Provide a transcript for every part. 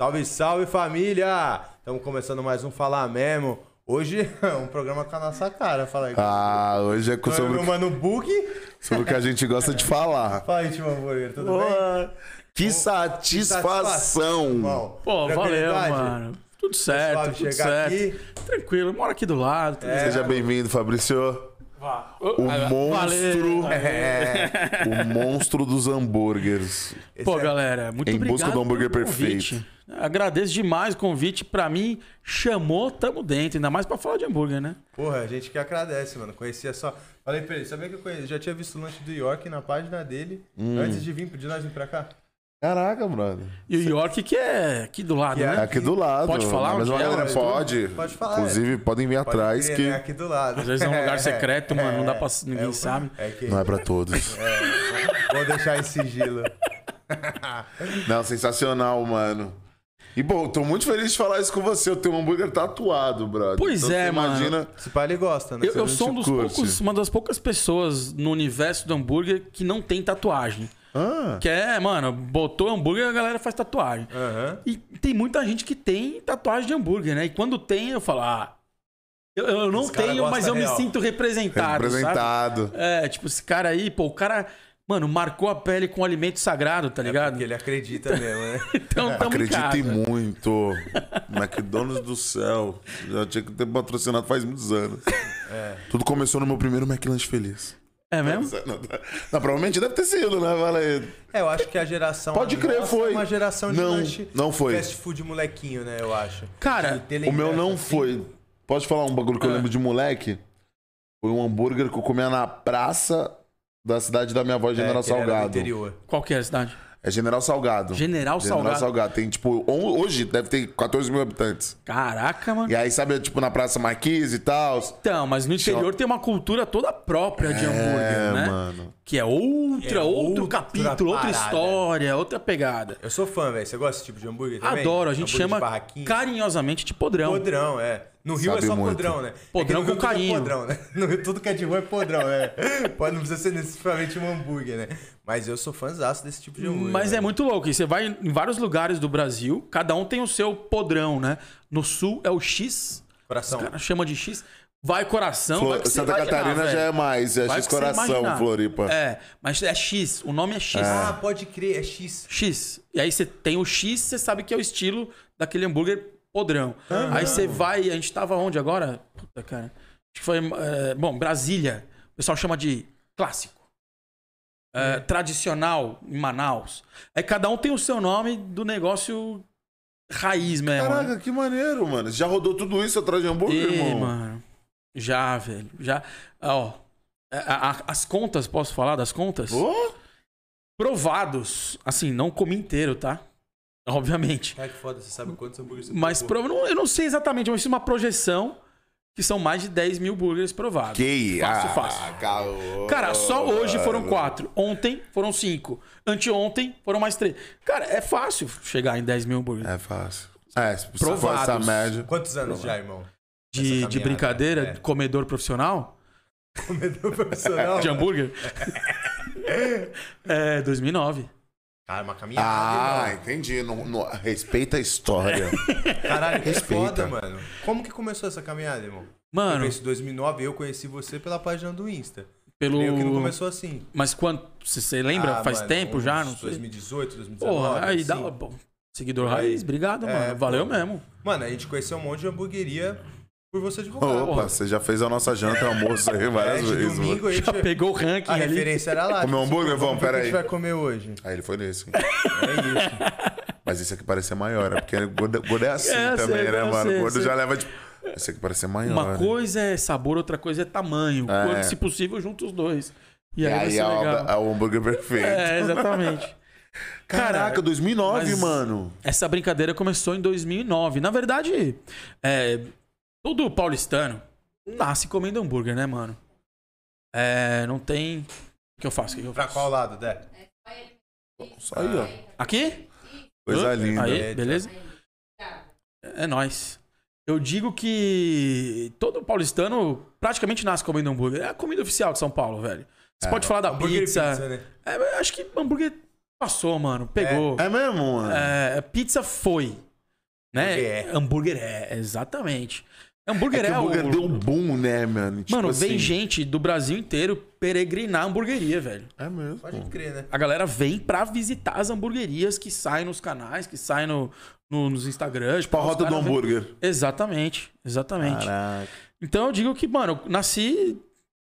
Salve, salve família! Estamos começando mais um Falar Mesmo. Hoje é um programa com a nossa cara. Fala aí. Ah, hoje é com- Sobre sobre, o Mano Bug. sobre o que a gente gosta de falar. Fala aí, Timão Burger, tudo bem? Boa. Que satisfação! irmão. Pô, valeu, mano. Tudo certo, tudo chegar certo. aqui. Tranquilo, mora aqui do lado. tudo É. Seja bem-vindo, Fabrício. O monstro, valeu. É. o monstro dos hambúrgueres. Pô, é- galera, muito Em obrigado. busca do hambúrguer convite. Agradeço demais o convite. Pra mim, chamou, tamo dentro. Ainda mais pra falar de hambúrguer, né? Porra, a gente que agradece, mano. Conhecia só. Falei pra ele, sabia que eu conheci? já tinha visto o lanche do York na página dele Hum. antes de vir de nós vir pra cá? Caraca, brother. E o York, que é aqui do lado, Que é né? É aqui do lado. Pode falar Mas onde uma é, galera mas pode. Pode falar, Inclusive, podem vir Pode atrás crer, que né? Aqui do lado. Às vezes é um lugar secreto, mano. Não dá pra. Ninguém É, sabe. É que... não é pra todos. Vou deixar em sigilo. Não, sensacional, mano. E, bom, tô muito feliz de falar isso com você. Eu tenho um hambúrguer tatuado, brother. Pois Então, é, você mano. Imagina. Esse pai ele gosta, né? Eu, eu sou um dos curte. poucos, uma das poucas pessoas no universo do hambúrguer que não tem tatuagem. Ah, Que é, mano, botou hambúrguer a galera faz tatuagem. Aham. E tem muita gente que tem tatuagem de hambúrguer, né? E quando tem, eu falo, ah. Eu, eu não tenho, mas eu me real. sinto representado. representado. Sabe? É, tipo, esse cara aí, pô, o cara, mano, marcou a pele com alimento sagrado, tá É ligado? porque ele acredita mesmo, né? Então, tamo em Acreditem casa. muito. McDonald's do céu. Já tinha que ter patrocinado faz muitos anos. É. Tudo começou no meu primeiro McLanche feliz. É mesmo? Não, não, provavelmente deve ter sido, né? Aí. É, eu acho que a geração. Pode a crer, nossa foi. é uma geração de Não, lanche não foi. fast food molequinho, né? Eu acho. Cara, O meu não assim. foi. Pode falar um bagulho que eu Ah. lembro de moleque? Foi um hambúrguer que eu comia na praça da cidade da minha avó, É, General do Salgado. interior. Qual que é a cidade? É General Salgado. General General Salgado. Salgado. Tem, tipo, on- hoje deve ter 14 mil habitantes. Caraca, mano. E aí, sabe, tipo, na Praça Marquise e tal. Então, mas no interior tem uma cultura toda própria de hambúrguer, É, né? mano. Que é outra, É outro outra capítulo, outra parada. história, outra pegada. Eu sou fã, velho. Você gosta desse tipo de hambúrguer também? Adoro, a gente Hambúrguer chama carinhosamente de podrão. Podrão, é. No Rio Sabe é só muito. podrão, né? Podrão É que no com tudo é carinho. podrão, né? No Rio tudo que é de rua é podrão, é. Pode não precisa ser necessariamente um hambúrguer, né? Mas eu sou fãzaço desse tipo de hambúrguer. Mas é velho. muito louco. E você vai em vários lugares do Brasil, cada um tem o seu podrão, né? No sul é o X, Coração. os caras chamam de X. Vai coração, Flor- vai Santa imaginar, Catarina já velho. é mais. É Vai X Coração. Floripa. É, mas é X, o nome é X. Ah, pode crer, é X. X. E aí você tem o X, você sabe que é o estilo daquele hambúrguer podrão. Aí você vai, a gente tava onde agora? Puta, cara. Acho que foi, é, bom, Brasília. O pessoal chama de clássico. É, Tradicional em Manaus. Aí cada um tem o seu nome do negócio raiz mesmo. né? Caraca, que maneiro, mano. Já rodou tudo isso atrás de hambúrguer, Ih, irmão? mano. Já, velho. Já. Ó. a- a- as contas, posso falar das contas? Ô, Provados. Assim, não comi inteiro, tá? Obviamente. Cara, que foda, você sabe quantos hambúrgueres você Mas provou? prova- não- eu não sei exatamente, mas fiz uma projeção que são mais de 10 mil burgers provados. Que Fácil, ah, fácil. Cara, só hoje foram quatro. Ontem foram cinco. Anteontem foram mais três. Cara, é fácil chegar em 10 mil burgers. É fácil. É, se Provados. essa média. Quantos anos já, irmão? de, de caminhada, brincadeira, é. comedor profissional, Comedor profissional. de hambúrguer. é, 2009. Cara, uma caminhada, Ah, entendi. Não, não- respeita a história. Caralho, que Respeita. foda, mano. Como que começou essa caminhada, irmão? Eu Mano, conheci em 2009 eu conheci você pela página do Insta. pelo. Meio que não começou assim. Mas quando. Você lembra? Ah, Faz mano, tempo já? Não sei. 2018, 2019. Porra, aí dá. assim. Bom, seguidor aí. raiz, obrigado, É, mano. Valeu pô. mesmo. Mano, a gente conheceu um monte de hamburgueria por você divulgar. Opa, porra. você já fez a nossa janta almoço aí várias É, de vezes. domingo mano. a. Já pegou o ranking A ali. referência era lá. Comeu tipo, hambúrguer? vamos Vamos, ver o que pera a gente aí. vai comer hoje. Aí ele foi nesse. É isso. Mas esse aqui parece ser maior, é porque gordo, gordo é assim É, também, sei, né, mano? sei, gordo sei. já leva tipo. Esse aqui parece ser maior. Uma né? coisa é sabor, outra coisa é tamanho. É. Quando, se possível, junta os dois. E E aí, vai aí ser é o, legal. é o hambúrguer perfeito. É, exatamente. Caraca, Cara, 2009, mas- mano. Essa brincadeira começou em 2009. Na verdade, é, todo paulistano nasce comendo hambúrguer, né, mano? É, não tem... O que eu faço? O que eu Pra faço? qual lado, Dé? Isso aí, ó. Aqui? Coisa linda. Aí, beleza? É nóis. Eu digo que todo paulistano praticamente nasce comendo hambúrguer. É a comida oficial de São Paulo, velho. Você É, pode falar da e pizza. né? É, eu acho que hambúrguer passou, mano. Pegou. É mesmo, mano? É, pizza foi. Né? Hambúrguer é. Hambúrguer é, exatamente. Hambúrguer É que é, o hambúrguer o... deu um boom, né, mano? Tipo Mano, vem assim, gente do Brasil inteiro peregrinar a hamburgueria, velho. É mesmo. Pode crer, né? A galera vem pra visitar as hamburguerias que saem nos canais, que saem no, no- nos Instagrams. Tipo a rota do hambúrguer. Exatamente, exatamente. Caraca. Então eu digo que, mano, eu nasci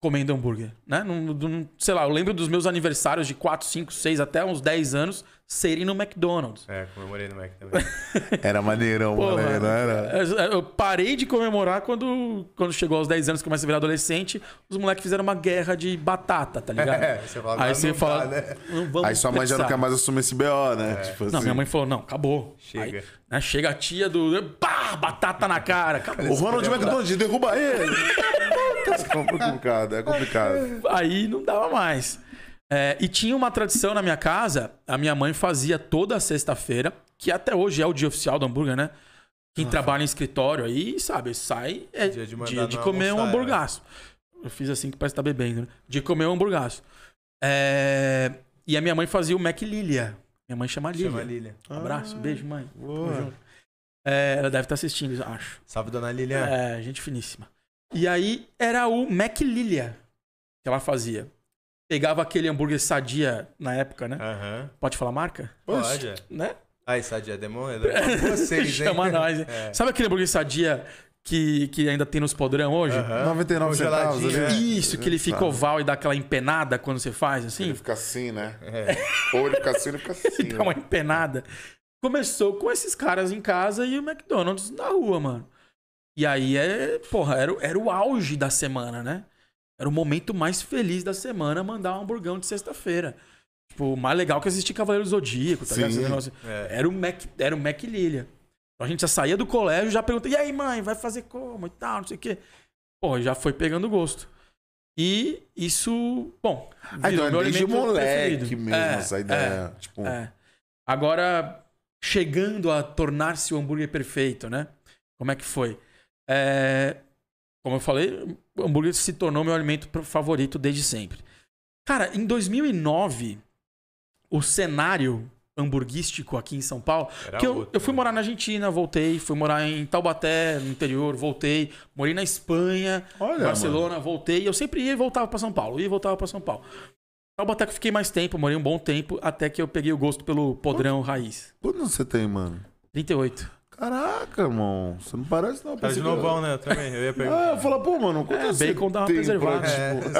comendo hambúrguer, né? Não, não- sei lá, eu lembro dos meus aniversários de 4, 5, 6 até uns 10 anos serem no McDonald's. É, comemorei no Mac também. Era maneirão, Porra. mano. Não era? Eu eu parei de comemorar quando, quando chegou aos 10 anos, começa a virar adolescente, os moleques fizeram uma guerra de batata, tá ligado? É, você fala, Aí você não fala, dá, né? não vamos Aí sua mãe já não quer mais assumir esse BO, né? Tipo assim. Não, minha mãe falou, não, acabou. Chega. Aí, né, chega a tia do. Pá, batata na cara. Acabou. O Ronald McDonald derruba ele. é complicado, é complicado. Aí não dava mais. É, e tinha uma tradição na minha casa, a minha mãe fazia toda sexta-feira, que até hoje é o dia oficial do hambúrguer, né? Quem trabalha em escritório aí, sabe, sai, é Dia de dia de, comer um almoçar, hamburgaço. Eu fiz assim que parece que tá bebendo, né? De comer um hamburgaço. É, E a minha mãe fazia o Mac Lilia. Minha mãe chama Lilia. Chama a Lilian. Um abraço, beijo, mãe. É, ela deve estar assistindo, acho. Salve, dona Lilian. É, gente finíssima. E aí era o Mac Lilia que ela fazia. Pegava aquele hambúrguer sadia na época, né? Aham. Pode falar marca? Pode. é. Né? Aí, Sadia Demon, é pra vocês, hein? Chama nós. hein? É. Sabe aquele hambúrguer sadia que, que ainda tem nos podrão hoje? Aham. 99 centavos ali. né? Isso, que ele fica Sabe. oval e dá aquela empenada quando você faz, assim. Ele fica assim, né? É. Ou ele fica assim, ele fica assim. Dá uma empenada. Começou com esses caras em casa e o McDonald's na rua, mano. E aí é, porra, era, era o auge da semana, né? Era o momento mais feliz da semana mandar um hamburgão de sexta-feira. Tipo, mais legal que assistir Cavaleiro Zodíaco, tá ligado? É. Era o Mac, era o Mac Lilia. Então a gente já saía do colégio já pergunta: "E aí, mãe, vai fazer como e tal, não sei o quê". Pô, já foi pegando gosto. E isso, bom, então meu é desde moleque preferido. mesmo, É, essa ideia. Tipo, é. Agora, chegando a tornar-se o hambúrguer perfeito, né? Como é que foi? É, Como eu falei, o hambúrguer se tornou meu alimento favorito desde sempre. Cara, em 2009, o cenário hamburguístico aqui em São Paulo. Era que eu, outro, eu fui né? morar na Argentina, voltei. Fui morar em Taubaté, no interior, voltei. Morei na Espanha, olha, Barcelona, voltei. Eu sempre ia e voltava pra São Paulo. Ia e voltava pra São Paulo. Taubaté que eu fiquei mais tempo, morei um bom tempo, até que eu peguei o gosto pelo podrão raiz. Quanto você tem, mano? 38. Caraca, irmão. Você não parece, não. Tá de novão, né? Eu também. Eu ia Ah, perguntar. eu falo, pô, mano, quanto É, você bacon dá uma preservada. pra, É, tipo, né?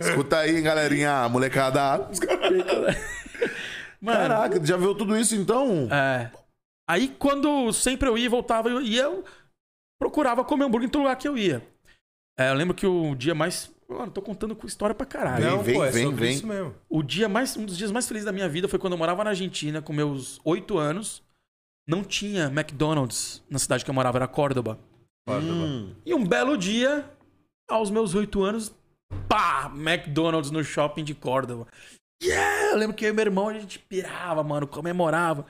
Escuta aí, galerinha, molecada. Mano, Caraca, já viu tudo isso então? é. Aí quando sempre eu ia e voltava, eu ia, eu procurava comer hambúrguer em todo lugar que eu ia. É, eu lembro que o dia mais. Mano, tô contando com história pra caralho. Vem, Não, vem, pô, é vem, sobre vem. isso mesmo. O dia mais, um dos dias mais felizes da minha vida foi quando eu morava na Argentina, com meus oito anos. Não tinha McDonald's na cidade que eu morava, era Córdoba. Córdoba. Hum, E um belo dia, aos meus oito anos, pá, McDonald's no shopping de Córdoba. Yeah! Eu lembro que eu e meu irmão, a gente pirava, mano, comemorava.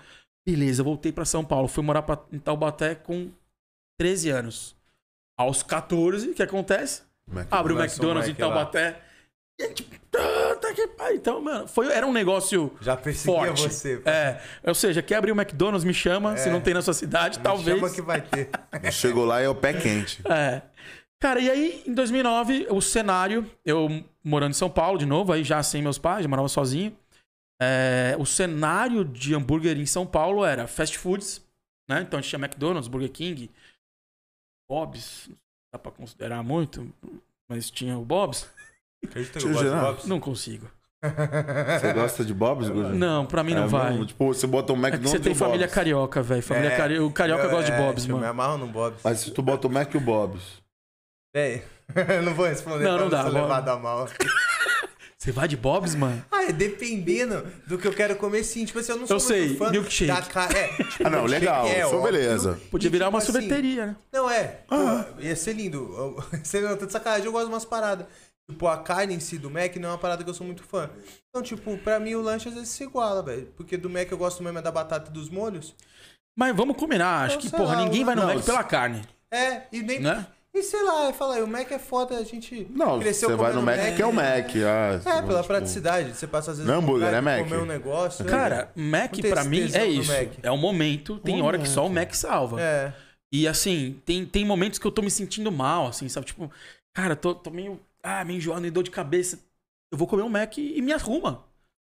Beleza, eu voltei pra São Paulo. Fui morar pra, em Taubaté com 13 anos. Aos 14, o que acontece? É que- Abre o McDonald's em Mac lá. Taubaté. E a gente. Ah, tá que. Então, mano, foi, era um negócio Já perseguia forte. você. pô. É, ou seja, quer abrir o McDonald's, me chama. Se É. não tem na sua cidade, Me talvez. Chama que vai ter. Chegou lá e é o pé quente. É. Cara, e aí, em 2009, o cenário, eu morando em São Paulo de novo, aí já sem meus pais, já morava sozinho. É, o cenário de hambúrguer em São Paulo era fast foods, né? Então a gente tinha McDonald's, Burger King, Bob's, dá pra considerar muito, mas tinha o Bob's. Acredita que eu gosto de. Bob's? Não consigo. Você gosta de Bob's, Gujo? Não, pra mim não É vai. mesmo? Tipo, você bota um É que McDonald's você tem o família Bob's. carioca, velho. Família É, cari... O carioca eu- gosta de é, Bob's, Eu me mano. amarro no Bob's. Mas se tu bota o Mac e o Bob's. É, eu não vou responder Não, pra não dá, ser Bob. levado a mal. Você vai de Bob's, mano? Ah, é dependendo do que eu quero comer, sim. Tipo assim, eu não sou Eu muito sei, fã milkshake. da ca... é, tipo, Ah, não, legal. é óbvio. beleza. Podia E, virar uma tipo assim, sorveteria, né? Não, é. Pô, ia ser lindo. Eu- Seria tanto sacanagem, eu gosto de umas paradas. Tipo, a carne em si do Mac não é uma parada que eu sou muito fã. Então, tipo, pra mim o lanche às vezes se iguala, velho. Porque do Mac eu gosto mesmo é da batata e dos molhos. Mas vamos combinar. Acho Não que, porra, lá, ninguém vai no não, Mac pela carne, É, e nem. né? E sei lá, fala aí, o Mac é foda, a gente Não, cresceu você vai no comendo Mac, que é o Mac. Ah, É, pela tipo, praticidade. Você passa às vezes Não, hambúrguer, é Mac. comer um negócio. né? Cara, Mac pra mim é isso. Mac. É o momento, tem O hora que só o Mac. Mac salva. É. E assim, tem, tem momentos que eu tô me sentindo mal, assim, sabe? Tipo, cara, tô, tô meio, ah, meio enjoado, meio dor de cabeça. Eu vou comer um Mac e, e me arruma.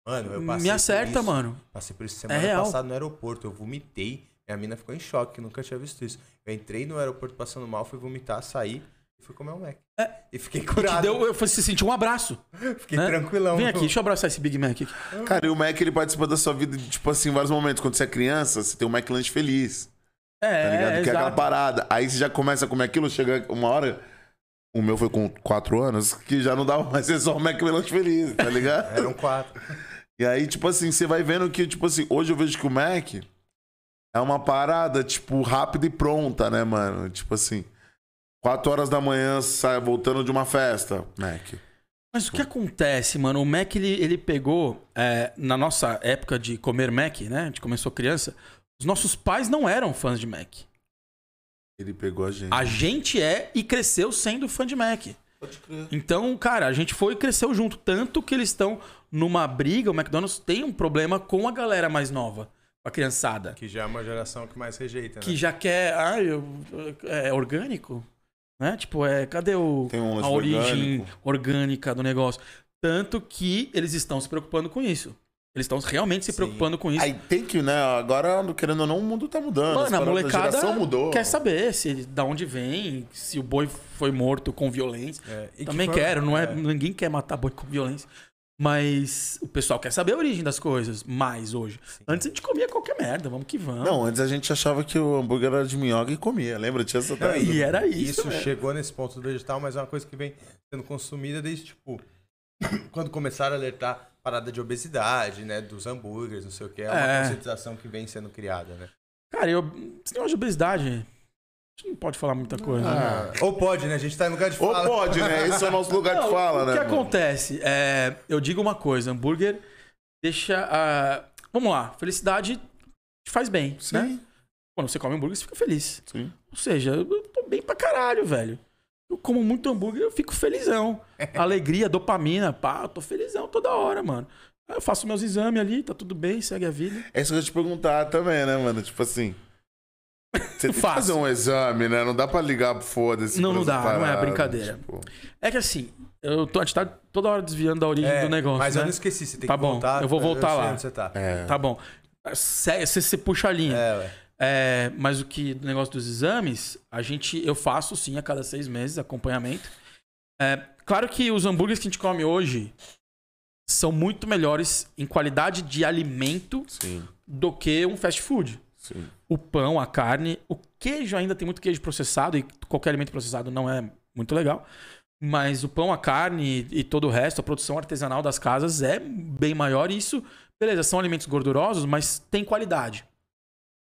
Mano, eu passei Me por acerta, isso. mano. Passei por isso semana real. passada no aeroporto. Eu vomitei. Minha mina ficou em choque, que nunca tinha visto isso. Eu entrei no aeroporto passando mal, fui vomitar, saí e fui comer um Mac. É. E fiquei curado. deu, eu você sentiu um abraço. Fiquei né? tranquilão. Vem aqui, deixa eu abraçar esse Big Mac aqui. Cara, e o Mac ele participa da sua vida, tipo assim, em vários momentos. Quando você é criança, você tem um Mac Lanche feliz. É, Tá ligado? que é aquela parada. Aí você já começa a comer aquilo, chega uma hora. O meu foi com 4 anos, que já não dava mais ser só o Mac Lanche feliz, tá ligado? Eram quatro. E aí, tipo assim, você vai vendo que, tipo assim, hoje eu vejo que o Mac é uma parada, tipo, rápida e pronta, né, mano? Tipo assim, 4 horas da manhã, sai voltando de uma festa, Mac. Mas o que acontece, mano? O Mac, ele, ele pegou, é, na nossa época de comer Mac, né? A gente começou criança, os nossos pais não eram fãs de Mac. Ele pegou a gente. A gente é e cresceu sendo fã de Mac. Pode crer. Então, cara, a gente foi e cresceu junto. Tanto que eles estão numa briga, o McDonald's tem um problema com a galera mais nova, a criançada. Que já é uma geração que mais rejeita, né? Que já quer. Ah, eu, é orgânico? Né? Tipo, é, cadê o, Tem um a origem orgânico. orgânica do negócio? Tanto que eles estão se preocupando com isso. Eles estão realmente se Sim. preocupando com isso. Aí tem que, né? Agora, querendo ou não, o mundo tá mudando. Mano, a molecada geração mudou. quer saber se da onde vem, se o boi foi morto com violência. É, e que Também foi- quero, não é, é. ninguém quer matar boi com violência. Mas o pessoal quer saber a origem das coisas mais hoje. Antes a gente comia qualquer merda, vamos que vamos. Não, antes a gente achava que o hambúrguer era de minhoca e comia. Lembra? Tinha essa Não, E era isso. Isso velho. chegou nesse ponto do vegetal, mas é uma coisa que vem sendo consumida desde, tipo, quando começaram a alertar parada de obesidade, né? Dos hambúrgueres, não sei o que. É uma É. conscientização que vem sendo criada, né? Cara, eu, esse negócio de obesidade, a gente não pode falar muita coisa. né? Ah. Ou pode, né? A gente tá em lugar de Ou fala. pode, né? Esse é o nosso lugar de Não, fala, o né? que mano? acontece? É, eu digo uma coisa, hambúrguer deixa a... Vamos lá, felicidade te faz bem, Sim, né? Quando você come hambúrguer, você fica feliz. sim. Ou seja, eu tô bem pra caralho, velho. Eu como muito hambúrguer, eu fico felizão. Alegria, dopamina, pá, eu tô felizão toda hora, mano. Aí eu faço meus exames ali, tá tudo bem, segue a vida. É isso que eu ia te perguntar também, né, mano? Tipo assim. Você tem que fazer um exame, né? Não dá pra ligar, foda-se. Não, não dá, não é brincadeira. tipo. É que assim, eu tô, a gente tá toda hora desviando da origem É, do negócio. Mas né? eu não esqueci, você tem Tá que bom, voltar. eu vou voltar sei lá. onde você tá. É. Tá bom. Você, você puxa a linha. É, ué. É, mas o que do negócio dos exames, a gente eu faço sim a cada seis meses acompanhamento. É, claro que os hambúrgueres que a gente come hoje são muito melhores em qualidade de alimento Sim, do que um fast food. Sim. O pão, a carne, o queijo ainda tem muito queijo processado e qualquer alimento processado não é muito legal. Mas o pão, a carne e todo o resto, a produção artesanal das casas é bem maior. E isso, beleza, são alimentos gordurosos, mas tem qualidade.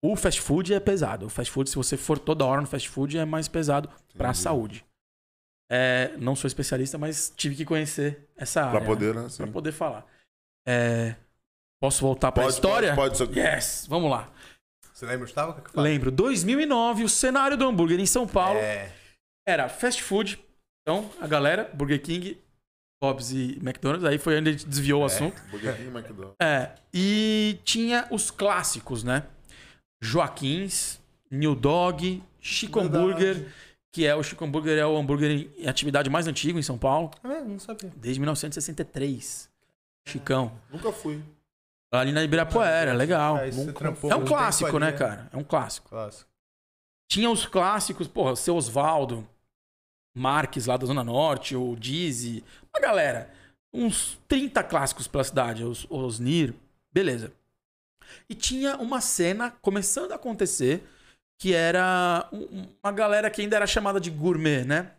O fast food é pesado. O fast food, se você for toda hora no fast food, é mais pesado para a saúde. É, não sou especialista, mas tive que conhecer essa área. Pra né? poder, né? Sim. poder falar. É, posso voltar para a história? Pode, pode. Yes, vamos lá. Você lembra, Gustavo? O que que fala? Lembro, 2009, o cenário do hambúrguer em São Paulo É. era fast food. Então, a galera, Burger King, Bob's e McDonald's, aí foi onde a gente desviou o assunto. Burger King, McDonald's. É, e tinha os clássicos, né? Joaquins, New Dog, Chico Verdade. Hambúrguer, que é o Chico Hambúrguer, é o hambúrguer em atividade mais antigo em São Paulo, É, não sabia. desde 1963. Chicão. Nunca fui. Ali na Ibirapuera, legal. Você Nunca- trampou É um clássico, ali, né, cara? É um clássico. Clássico. Tinha os clássicos, porra, seu Osvaldo, Marques lá da Zona Norte, o Dizzy, uma galera. Uns 30 clássicos pela cidade, os, os Nir, beleza. E tinha uma cena começando a acontecer que era um- uma galera que ainda era chamada de gourmet, né?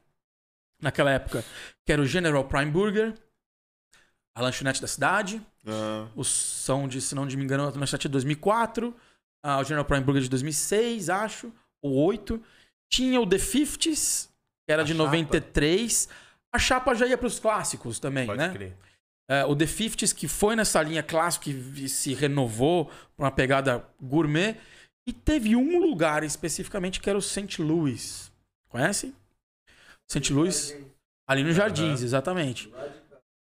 Naquela época. Que era o General Prime Burger, a lanchonete da cidade, Ah, os são de, se não me engano, a lanchonete é de 2004, ah, o General Prime Burger de 2006, acho, ou 8. Tinha o The 50s, que era A de chapa. 93. A chapa já ia para os clássicos também, Pode né? crer. É, o The 50s, que foi nessa linha clássica, que vi- se renovou para uma pegada gourmet. E teve um lugar especificamente que era o St. Louis. Conhece? St. Louis. Ali no Jardins, exatamente.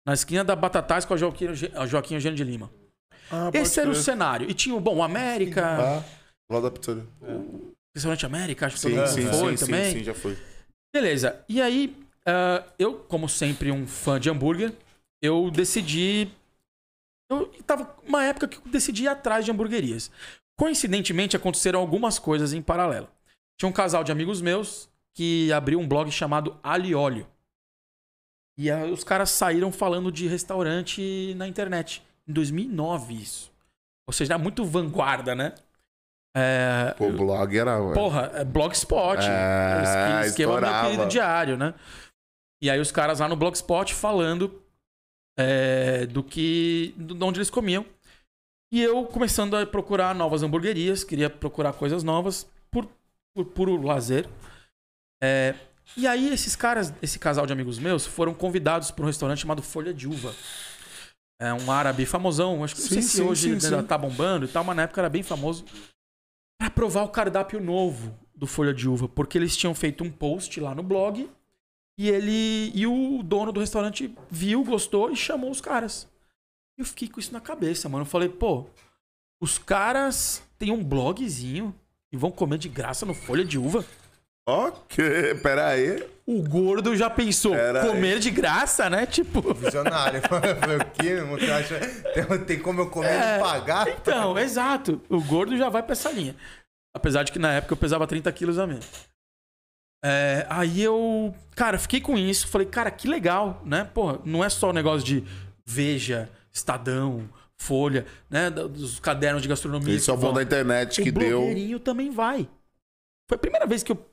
Na esquina da Batatais com a Joaquim, a Joaquim Eugênio de Lima. Ah, Esse era o cenário. E tinha o, bom, o América, Ah, lá da pizzaria. restaurante América, acho que Sim, todo mundo sim, foi sim, também. sim, sim, já foi. Beleza. E aí, ah, eu, como sempre, um fã de hambúrguer, eu decidi. Eu tava uma época que eu decidi ir atrás de hamburguerias. Coincidentemente, aconteceram algumas coisas em paralelo. Tinha um casal de amigos meus que abriu um blog chamado Ali Óleo. E aí, os caras saíram falando de restaurante na internet. Em 2009, isso. Ou seja, era muito vanguarda, né? É, Pô, o blog era. Porra, é Blogspot. É, esquema, meu estourava. querido diário, né? E aí os caras lá no Blogspot falando é, do que. de onde eles comiam. E eu começando a procurar novas hamburguerias, queria procurar coisas novas por, por puro lazer. É, e aí esses caras, esse casal de amigos meus, foram convidados para um restaurante chamado Folha de Uva. É um árabe famosão, acho que não Sim, sei se sim, hoje sim, tá bombando e tal, mas na época era bem famoso. Pra provar o cardápio novo do Folha de Uva, porque eles tinham feito um post lá no blog e ele e o dono do restaurante viu, gostou e chamou os caras. E eu fiquei com isso na cabeça, mano. Eu falei, pô, os caras têm um blogzinho e vão comer de graça no Folha de Uva. Ok, pera aí. O gordo já pensou, Pera aí. comer de graça, né? Tipo. Visionário. Falei, o quê, meu irmão? Você acha tem, tem como eu comer É, e pagar? Então, exato. O gordo já vai pra essa linha. Apesar de que na época eu pesava 30 quilos a menos. É, aí eu, cara, fiquei com isso. Falei, cara, que legal, né? Pô, não é só o negócio de Veja, Estadão, Folha, né? Dos cadernos de gastronomia. Isso é o que bom vão. da internet que o deu. blogueirinho também vai. Foi a primeira vez que eu.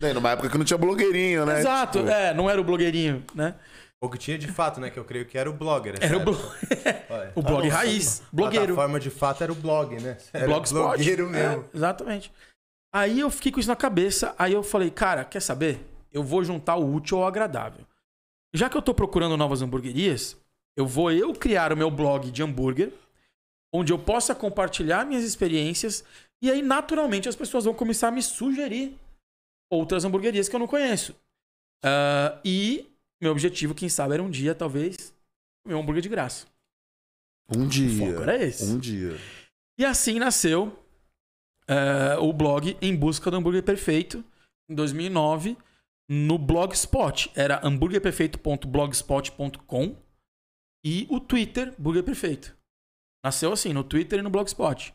É, numa época que não tinha blogueirinho, né? Exato, Tipo, é, não era o blogueirinho, né? O que tinha de fato, né? Que eu creio que era o blogger. Era o, blo... o blog Ah, nossa, raiz, A blogueiro. plataforma de fato era o blog, né? Era Blogspot. blogueiro mesmo. É, exatamente. Aí eu fiquei com isso na cabeça. Aí eu falei, cara, quer saber? Eu vou juntar o útil ao agradável. Já que eu tô procurando novas hamburguerias, eu vou eu criar o meu blog de hambúrguer, onde eu possa compartilhar minhas experiências. E aí, naturalmente, as pessoas vão começar a me sugerir outras hamburguerias que eu não conheço. Ah, e meu objetivo, quem sabe, era um dia, talvez, comer um hambúrguer de graça. Um O dia. foco era esse. Um dia. E assim nasceu eh, o blog Em Busca do Hambúrguer Perfeito, em 2009, no Blogspot. Era hambúrguerperfeito.blogspot.com e o Twitter, Burger Perfeito. Nasceu assim, no Twitter e no Blogspot.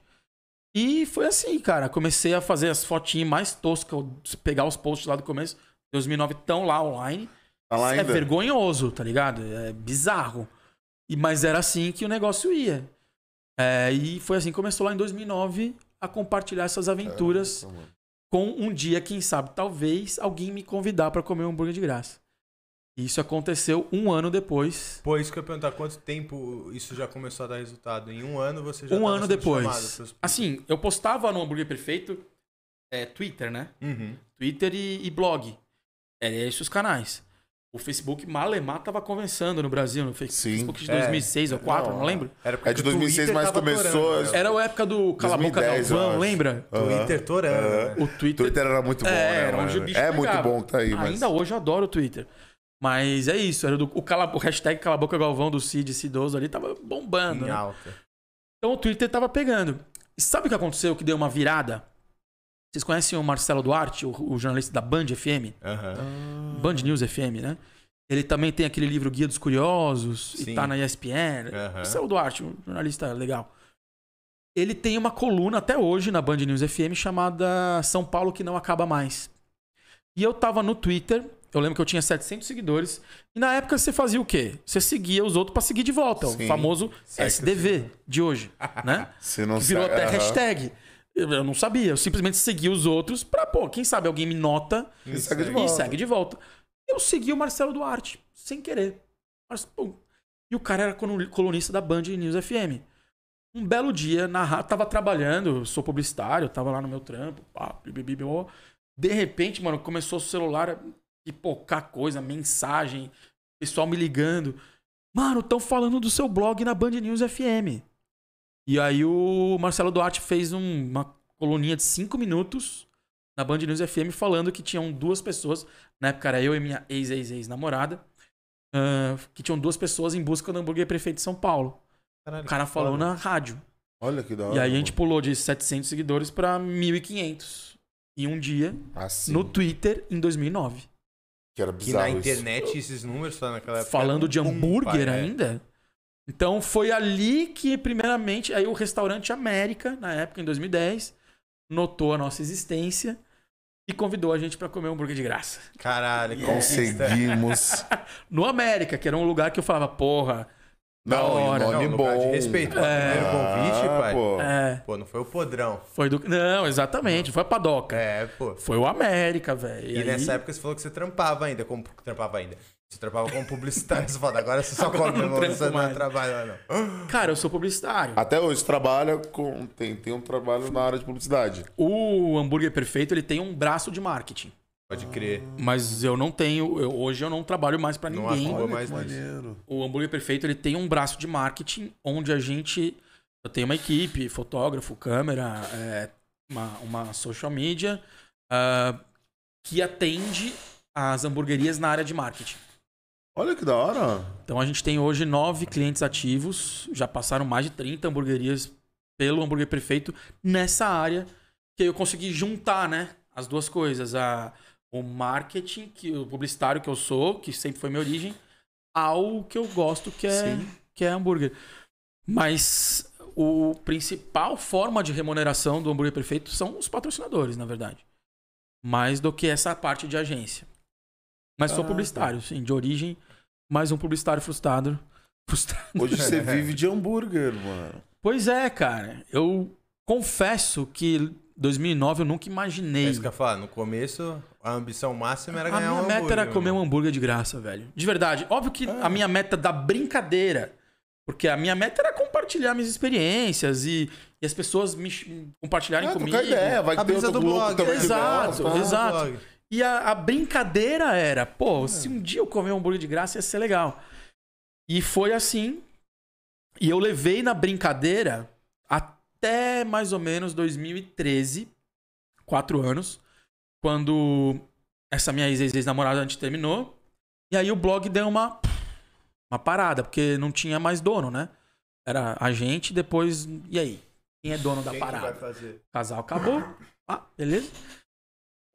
E foi assim, cara. Comecei a fazer as fotinhas mais toscas, pegar os posts lá do começo. 2009 estão lá online. Tá lá É ainda? vergonhoso, tá ligado? É bizarro. E, mas era assim que o negócio ia. É, e foi assim que começou lá em 2009 a compartilhar essas aventuras Caraca, mano. com um dia, quem sabe, talvez alguém me convidar pra comer um hambúrguer de graça. E isso aconteceu um ano depois. Pô, isso que eu ia perguntar, quanto tempo isso já começou a dar resultado? Em um ano você já um tava ano depois. pros- Assim, eu postava no Hambúrguer Perfeito é, Twitter, né? Uhum. Twitter e, e blog. Eram esses os canais. O Facebook Malemar tava conversando no Brasil, no Fe- Sim. Facebook de É. 2006 ou 2004, não, Não, lembro. Era porque É de o 2006, Twitter mas tava começou- torando, né? Era a época do Cala a Boca 2010, eu Galvão, lembra? Twitter torando. Aham. né? O Twitter, Twitter era muito bom, É, né, era onde o bicho É muito pegava. bom que tá aí, mas... Ainda hoje eu adoro o Twitter. Mas é isso, era do, o, cala, o hashtag Cala a Boca Galvão do Cid Cidoso ali tava bombando. Em né? alta. Então o Twitter tava pegando. E sabe o que aconteceu que deu uma virada? Vocês conhecem o Marcelo Duarte, o, o jornalista da Band FM? Aham. Band News FM, né? Ele também tem aquele livro Guia dos Curiosos Sim. e tá na ESPN. Aham. Marcelo Duarte, um jornalista legal. Ele tem uma coluna até hoje na Band News FM chamada São Paulo que não acaba mais. E eu tava no Twitter, eu lembro que eu tinha 700 seguidores, e na época você fazia o quê? Você seguia os outros pra seguir de volta, Sim. o famoso SDV de hoje, né? Se não Que virou sa- até hashtag. Eu não sabia, eu simplesmente segui os outros pra, pô, quem sabe alguém me nota E segue de e volta. segue de volta. Eu segui o Marcelo Duarte, sem querer. Mas, pum. E o cara era colu- colunista da Band News FM. Um belo dia, na tava trabalhando, sou publicitário, tava lá no meu trampo, pá, bibibi, de repente, mano, começou o celular a pipocar coisa, mensagem, pessoal me ligando. Mano, estão falando do seu blog na Band News FM. E aí o Marcelo Duarte fez um- uma coluninha de cinco minutos na Band News FM falando que tinham duas pessoas, na época era eu e minha ex-ex-ex-namorada, ah, que tinham duas pessoas em busca do hambúrguer prefeito de São Paulo. Caralho, O cara falou foda. na rádio. Olha que da hora. E aí a gente pulou de 700 seguidores pra 1.500 em um dia Assim, no Twitter em 2009. Que era Que bizarro na isso. internet esses números só naquela época. Falando de hambúrguer pai, é. ainda. Então foi ali que, primeiramente, aí o restaurante América, na época, em 2010, notou a nossa existência e convidou a gente pra comer um hambúrguer de graça. Caralho. Conseguimos. No América, que era um lugar que eu falava, porra, Da Não, hora. e o nome Não, bom. de respeito. É. Primeiro convite, Ah, pai. Pô. pô. é, não foi o podrão. foi do. Não, exatamente, foi a padoca. É, pô. Foi o América, velho. E, aí- nessa época você falou que você trampava ainda. Como trampava ainda? Você trampava como publicitário. Você fala, agora você só Agora come, não você não mais. trabalha, não. Cara, eu sou publicitário. Até hoje trabalha com. Tem, tem um trabalho na área de publicidade. O hambúrguer perfeito, ele tem um braço de marketing. Pode crer. Mas eu não tenho. eu- hoje eu não trabalho mais pra Não ninguém. atua Olha mais maneiro. O hambúrguer perfeito ele tem um braço de marketing onde a gente eu tenho uma equipe, fotógrafo, câmera, é, uma, uma social media ah, que atende as hamburguerias na área de marketing. Olha que da hora. Então a gente tem hoje nove clientes ativos, já passaram mais de 30 hamburguerias pelo hambúrguer perfeito nessa área que eu consegui juntar, né, as duas coisas, a o marketing, que o publicitário que eu sou, que sempre foi minha origem, ao que eu gosto, que é Sim. que é hambúrguer. Mas o principal forma de remuneração do hambúrguer perfeito são os patrocinadores, na verdade. Mais do que essa parte de agência. Mas sou Ah, publicitário, sim, de origem, mais um publicitário frustrado. Frustrado. Hoje você vive de hambúrguer, mano. Pois é, cara. Eu confesso que 2009 eu nunca É imaginei. isso que eu ia falar. No começo, a ambição máxima era A ganhar minha um meta hambúrguer, era comer um hambúrguer de graça, velho. De verdade. Óbvio que Ah. a minha meta da brincadeira. Porque a minha meta era compartilhar minhas experiências e, e as pessoas me compartilharem Ah, comigo. ideia, vai A ter brisa do louco blog. também que Exato, gosta. exato. blog. E a, a brincadeira era, É. pô, se um dia eu comer um hambúrguer de graça ia ser legal. E foi assim. E eu levei na brincadeira até mais ou menos 2013, quatro anos, quando essa minha ex- ex-namorada a gente terminou. E aí o blog deu uma, uma parada, porque não tinha mais dono, né? Era a gente, depois. E aí? Quem é dono da Quem que parada? O casal acabou. Ah, beleza.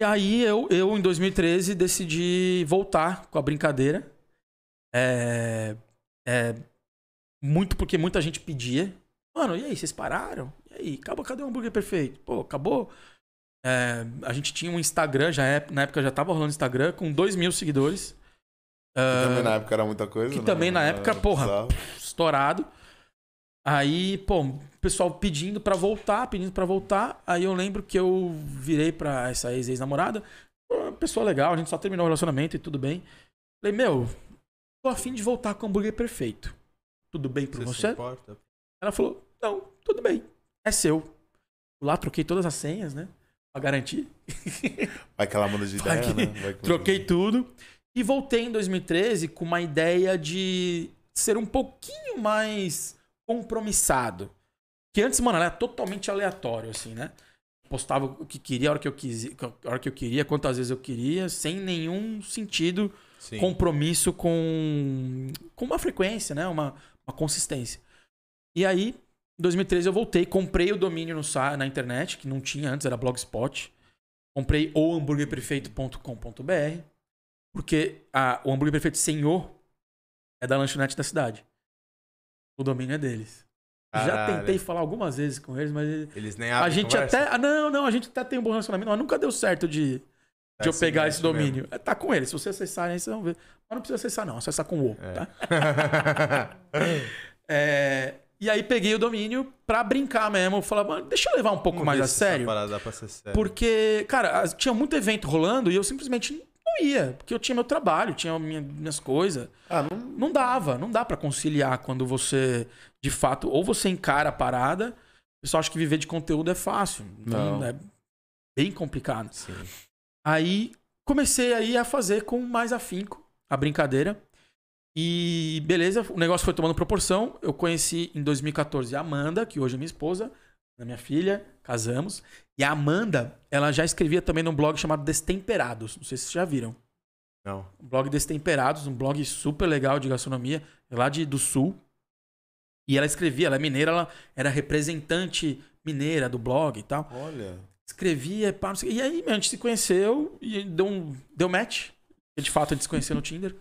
E aí eu, eu, em 2013, decidi voltar com a brincadeira. É, é, muito porque muita gente pedia. Mano, e aí, vocês pararam? Aí, acabou, cadê o hambúrguer perfeito? Pô, acabou. É, a gente tinha um Instagram, já é, na época já tava rolando Instagram, com 2 mil seguidores. Que Ah, também na época era muita coisa. que né? também na época, Era porra, bizarro. estourado. Aí, pô, o pessoal pedindo pra voltar, pedindo pra voltar. Aí eu lembro que eu virei pra essa ex- ex-namorada. Pessoa legal, a gente só terminou o relacionamento e tudo bem. Falei, meu, tô afim de voltar com o hambúrguer perfeito. Tudo bem pra Você você? Ela falou, não, tudo bem. É seu. Lá troquei todas as senhas, né? Pra garantir. Vai que ela muda de ideia, que- né? Troquei tudo. E voltei em 2013 com uma ideia de ser um pouquinho mais compromissado. Que antes, mano, era totalmente aleatório, assim, né? Postava o que queria, a hora que eu, quis, a hora que eu queria, quantas vezes eu queria, sem nenhum sentido, Sim. compromisso com, com uma frequência, né? Uma, uma consistência. E aí, em 2013 eu voltei, comprei o domínio no, na internet, que não tinha antes, era Blogspot. Comprei o hambúrguerperfeito.com.br, porque a, o hambúrguer perfeito senhor é da lanchonete da cidade. O domínio é deles. Já Caralho. tentei falar algumas vezes com eles, mas Eles nem a gente conversa? até. ah, Não, não, a gente até tem um bom relacionamento, mas nunca deu certo de, Tá de eu assim pegar mesmo esse domínio. É, Tá com ele. Se você acessar aí, vocês vão ver. Mas não precisa acessar, não. Acessar com o, É. tá? É, e aí peguei o domínio pra brincar mesmo. Falar, mano, deixa eu levar um pouco Vamos mais a sério. parada dá pra ser sério. Porque, cara, tinha muito evento rolando e eu simplesmente não ia. Porque eu tinha meu trabalho, tinha minha- minhas coisas. Ah, não. Não dava, não dá pra conciliar quando você, de fato, ou você encara a parada. O pessoal acha que viver de conteúdo é fácil. Então Não. é bem complicado. Sim. Aí comecei aí a fazer com mais afinco a brincadeira. E beleza, o negócio foi tomando proporção. Eu conheci em 2014 a Amanda, que hoje é minha esposa, da minha filha, casamos. E a Amanda, ela já escrevia também num blog chamado Destemperados. Não sei se vocês já viram. Não. Um blog Destemperados, um blog super legal de gastronomia, lá de, do sul. E ela escrevia, ela é mineira, ela era representante mineira do blog e tal. Olha. Escrevia, pá, não sei- e aí a gente se conheceu e deu, um, deu match. De fato, a gente se conheceu no Tinder.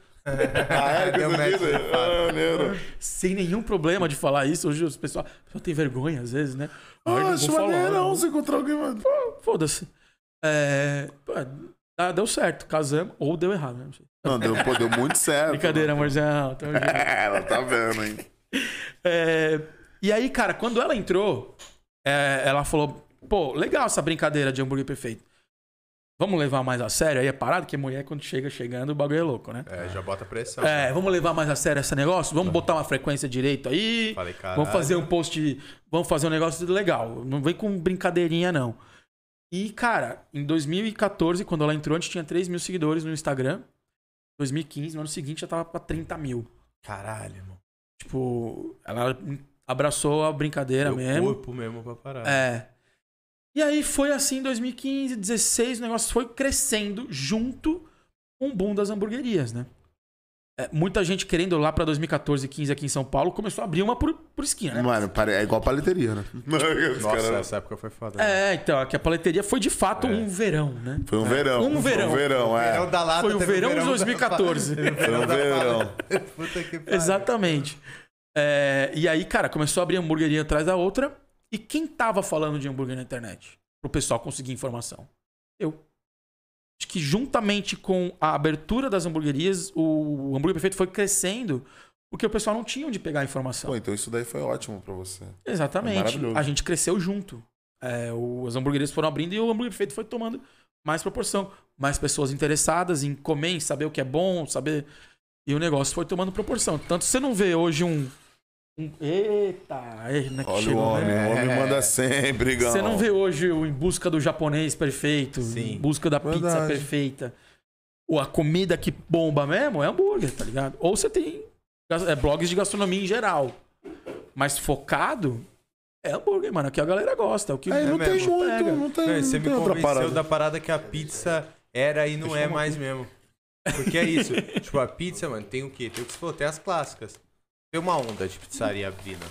Ah, é? Deu match. Ah, maneiro. Sem nenhum problema de falar isso. Hoje os pessoal, o pessoal tem vergonha às vezes, né? Ah, acho maneirão não. se encontrar alguém, mano. Foda-se. É, pô, dá- deu certo, casamos, ou deu errado, né? Não deu, pô, deu muito certo. Brincadeira, amorzão. Ela tá vendo, hein? É, e aí, cara, quando ela entrou, é, ela falou: pô, legal essa brincadeira de hambúrguer perfeito. Vamos levar mais a sério aí a parada, que mulher, quando chega chegando, o bagulho é louco, né? É, já bota pressão. É, vamos levar mais a sério esse negócio? Vamos botar uma frequência direito aí. Falei, cara. Vamos fazer um post. Vamos fazer um negócio legal. Não vem com brincadeirinha, não. E, cara, em 2014, quando ela entrou, a gente tinha 3 mil seguidores no Instagram. 2015, no ano seguinte já tava pra 30 mil. Caralho, irmão. Tipo, ela abraçou a brincadeira Deu mesmo. corpo mesmo pra parar. É. E aí foi assim em 2015, 16, o negócio foi crescendo junto com o boom das hamburguerias, né? É, muita gente querendo lá pra 2014, 15 aqui em São Paulo, começou a abrir uma por, por esquina, né? Mano, é igual paleteria, né? Os Nossa, caras- essa época foi foda. É, então, aqui a paleteria foi de fato É. um verão, né? Foi um verão. Um verão. Foi um verão, é. Verão da lata, Foi o teve verão de da- 2014. Teve o Foi um da verão. Puta que pariu. Exatamente. É, e aí, cara, começou a abrir hamburgueria atrás da outra. E quem tava falando de hambúrguer na internet? Pro pessoal conseguir informação? Eu. Acho que juntamente com a abertura das hamburguerias, o hambúrguer perfeito foi crescendo porque o pessoal não tinha onde pegar a informação. Pô, então isso daí foi ótimo pra você. Exatamente. maravilhoso. A gente cresceu junto. É, o- as hamburguerias foram abrindo e o hambúrguer perfeito foi tomando mais proporção. Mais pessoas interessadas em comer, em saber o que é bom, saber. E o negócio foi tomando proporção. Tanto você não vê hoje um. Eita! é, que Olha o chegou, homem, né? o homem É. manda sempre, Gão. Você não vê hoje o em busca do japonês perfeito, Sim. em busca da pizza Verdade. perfeita. Ou a comida que bomba mesmo é hambúrguer, tá ligado? Ou você tem é, blogs de gastronomia em geral. Mas focado é hambúrguer, mano. Que a galera gosta. É o que É não tem mesmo. muito, Pega. não tem, Não, não você me tem outra convenceu parada. da parada que a pizza era e não é mais mesmo. Porque é isso. tipo, a pizza, mano, tem o quê? Tem o que você falou, tem as clássicas. Tem uma onda de pizzaria abrindo.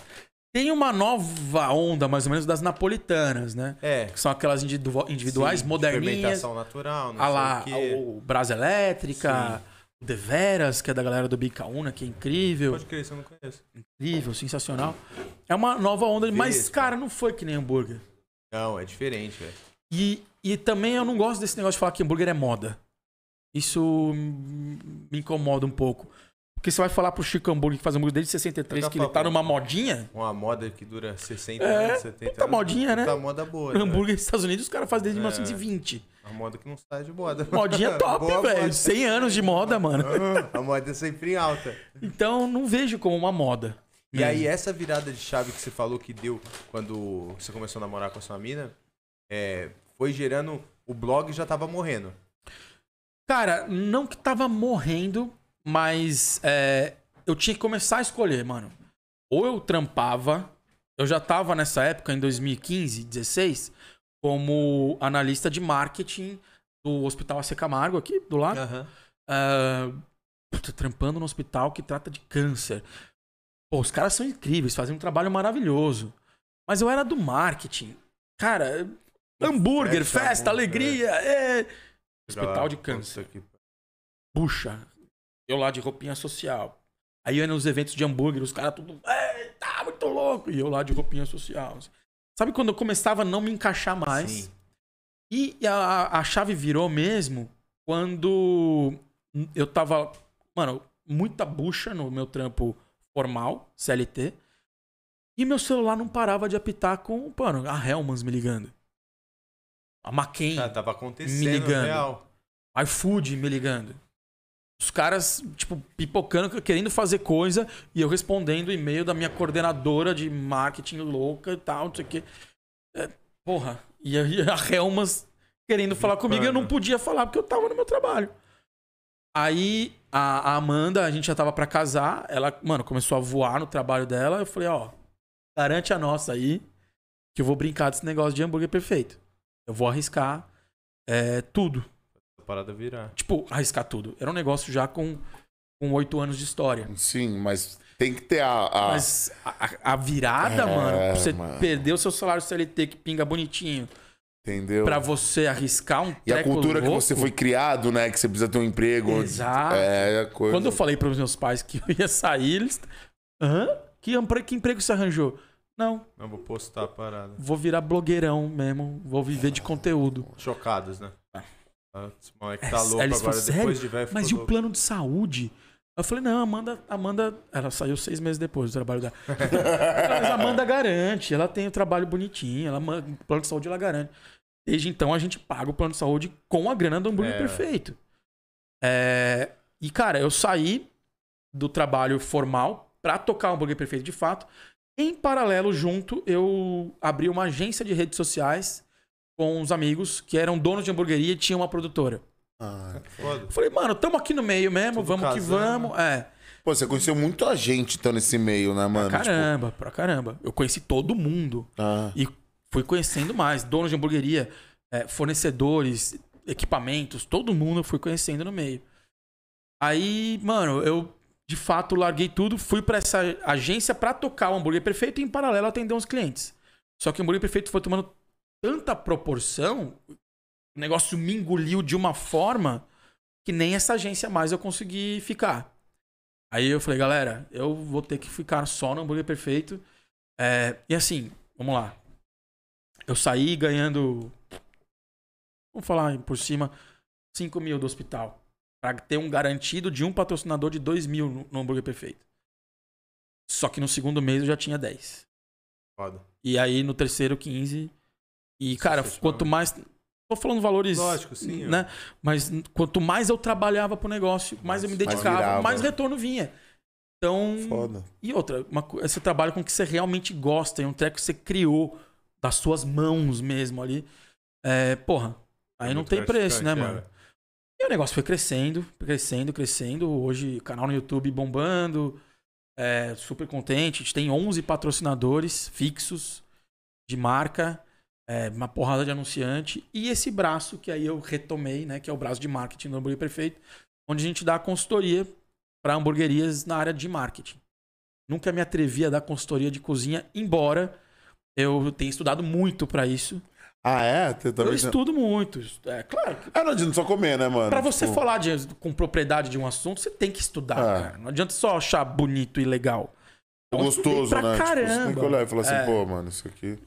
Tem uma nova onda, mais ou menos, das napolitanas, né? É. Que são aquelas individu- individuais, sim, moderninhas. Fermentação natural, não A lá, sei o quê. o Brasa Elétrica, o Deveras, que é da galera do Bicaúna, que é incrível. Pode crer, isso eu não conheço. Incrível, sensacional. É uma nova onda, mas, cara, não foi que nem hambúrguer. Não, é diferente, velho. E, e também eu não gosto desse negócio de falar que hambúrguer é moda. Isso me incomoda um pouco. Porque você vai falar pro Chico Hambúrguer que faz hambúrguer desde 63, Fica que ele tá numa modinha. Uma moda que dura 60 É, anos, 70 puta anos. modinha, né? Puta moda boa. né? hambúrguer nos Estados Unidos os caras fazem desde É. 1920. A moda que não sai de moda. Modinha top, velho. moda. 100 anos de moda, mano. A moda é sempre em alta. Então não vejo como uma moda. E mesmo. aí, essa virada de chave que você falou que deu quando você começou a namorar com a sua mina, é, foi gerando. O blog já tava morrendo. Cara, não que tava morrendo, mas é, eu tinha que começar a escolher, mano. Ou eu trampava, eu já tava nessa época, em 2015, 16, como analista de marketing do Hospital AC Camargo, aqui do lado. Ah, puta, trampando no hospital que trata de câncer. Pô, os caras são incríveis, fazem um trabalho maravilhoso. Mas eu era do marketing. Cara, hambúrguer, Festa, festa, alegria. É. Hospital de câncer. Puxa. Eu lá de roupinha social. Aí eu ia nos eventos de hambúrguer, os caras tudo. Eita, muito louco! E eu lá de roupinha social. Sabe quando eu começava a não me encaixar mais? Sim. E a, a chave virou mesmo quando eu tava, mano, muita bucha no meu trampo formal, CLT. E meu celular não parava de apitar com, mano, a Hellmans me ligando. A McCain, Já tava acontecendo, Me ligando. real. iFood me ligando. Os caras, tipo, pipocando, querendo fazer coisa e eu respondendo o e-mail da minha coordenadora de marketing louca e tal, não sei o quê. É, porra. E a Helmas querendo falar comigo, eu não podia falar porque eu tava no meu trabalho. Aí a, a Amanda, a gente já tava pra casar, ela, mano, começou a voar no trabalho dela. Eu falei, ó, garante a nossa aí, que eu vou brincar desse negócio de hambúrguer perfeito. Eu vou arriscar é, tudo. Parada virar. Tipo, arriscar tudo. Era um negócio já com com oito anos de história. Sim, mas tem que ter a. a- Mas a, a virada, É, mano, pra você mano. perder o seu salário CLT que pinga bonitinho, entendeu? pra você arriscar um E a cultura que louco, você foi criado, né? Que você precisa ter um emprego. Exato. É, a coisa. Quando eu falei pros meus pais que eu ia sair, eles. Hã? Que, que emprego você arranjou? Não, Não vou postar a parada. vou virar blogueirão mesmo, vou viver de conteúdo. Chocados, né? Esse moleque É, tá louco agora, falaram, depois "Sério? de velho Mas e ficou o plano de saúde? Eu falei, não, Amanda, Amanda. Ela saiu seis meses depois do trabalho dela. Mas a Amanda garante, ela tem o trabalho bonitinho, ela, o plano de saúde ela garante. Desde então a gente paga o plano de saúde com a grana do hambúrguer É. perfeito. É, E, cara, eu saí do trabalho formal pra tocar o hambúrguer perfeito de fato. Em paralelo, junto, eu abri uma agência de redes sociais com uns amigos que eram donos de hamburgueria e tinham uma produtora. Ah, Foda. Eu falei, mano, tamo aqui no meio mesmo, Tudo vamos que casando. vamos. É, Pô, você conheceu muita gente então nesse meio, né, mano? pra caramba, pra caramba. Eu conheci todo mundo Tipo, ah, e fui conhecendo mais. Donos de hamburgueria, é, fornecedores, equipamentos, todo mundo eu fui conhecendo no meio. Aí, mano, eu de fato larguei tudo, fui pra essa agência pra tocar o hambúrguer perfeito e em paralelo atender uns clientes. Só que o hambúrguer perfeito foi tomando tanta proporção, o negócio me engoliu de uma forma que nem essa agência mais eu consegui ficar. Aí eu falei, galera, eu vou ter que ficar só no hambúrguer perfeito. É, e assim, vamos lá. Eu saí ganhando, vamos falar por cima, 5 mil do hospital. Pra ter um garantido de um patrocinador de 2 mil no, no hambúrguer perfeito. Só que no segundo mês eu já tinha 10. Foda. E aí no terceiro, 15. E, cara, quanto mais. Tô falando valores. Lógico, sim, Né? Mas quanto mais eu trabalhava pro negócio, mais eu me Mais dedicava, virava. mais retorno vinha. Então. foda. E outra, uma, você trabalha com o que você realmente gosta, é um treco que você criou das suas mãos mesmo ali. É, porra, aí É não tem preço, né, mano? E o negócio foi crescendo, crescendo, crescendo. Hoje, canal no YouTube bombando. É, super contente. A gente tem 11 patrocinadores fixos de marca, é, uma porrada de anunciante. E esse braço que aí eu retomei, né? Que é o braço de marketing do Hambúrguer Perfeito, onde a gente dá consultoria para hamburguerias na área de marketing. Nunca me atrevi a dar consultoria de cozinha, embora eu tenha estudado muito para isso. Ah, é? Você Eu também... estudo muito. É claro que Ah, não adianta só comer, né, mano? Pra você Tipo, falar de- com propriedade de um assunto, você tem que estudar, É. cara. Não adianta só achar bonito e legal. Então, eu Gostoso, pra né? Tipo, você tem Caramba. que olhar e falar assim, É. pô, mano, isso aqui.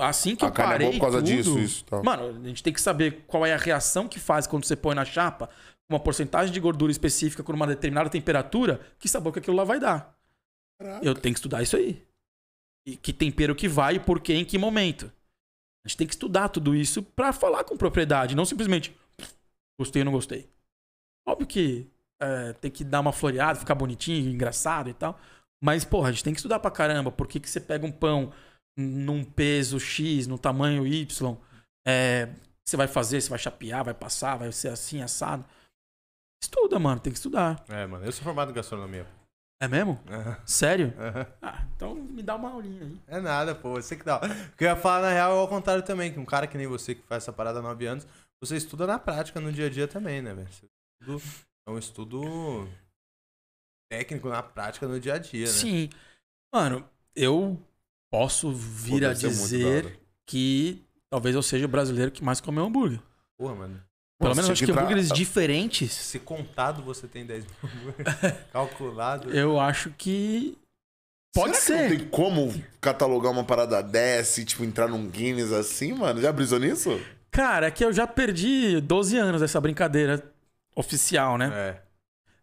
Assim que A eu parei por causa tudo, disso, isso tal. Mano, a gente tem que saber qual é a reação que faz quando você põe na chapa uma porcentagem de gordura específica com uma determinada temperatura, que sabor que aquilo lá vai dar. Caraca. Eu tenho que estudar isso aí. E que tempero que vai e por quê, em que momento. A gente tem que estudar tudo isso pra falar com propriedade, não simplesmente gostei ou não gostei. Óbvio que é, tem que dar uma floreada, ficar bonitinho, engraçado e tal. Mas, porra, a gente tem que estudar pra caramba. Por que, que você pega um pão num peso X, no tamanho Y? É, você vai fazer, você vai chapear, vai passar, vai ser assim, assado. Estuda, mano, tem que estudar. É, mano, eu sou formado em gastronomia. É mesmo? Aham, Sério? aham. Ah, então me dá uma aulinha aí. É nada, pô. Você que dá. O que eu ia falar, na real, é ao contrário também. Que um cara que nem você, que faz essa parada há 9 anos, você estuda na prática, no dia a dia também, né, velho? É um estudo técnico na prática, no dia a dia, né? Sim. Mano, eu posso vir Pô, a dizer que talvez eu seja o brasileiro que mais comeu hambúrguer. Porra, mano. Pelo menos acho que que hambúrgueres diferentes. Se contado, você tem 10 mil. Calculado. Eu acho que. Pode Será que ser. não tem como catalogar uma parada dessa e, tipo, entrar num Guinness assim, mano? Já brisou nisso? Cara, é que eu já perdi 12 anos dessa brincadeira oficial, né? É.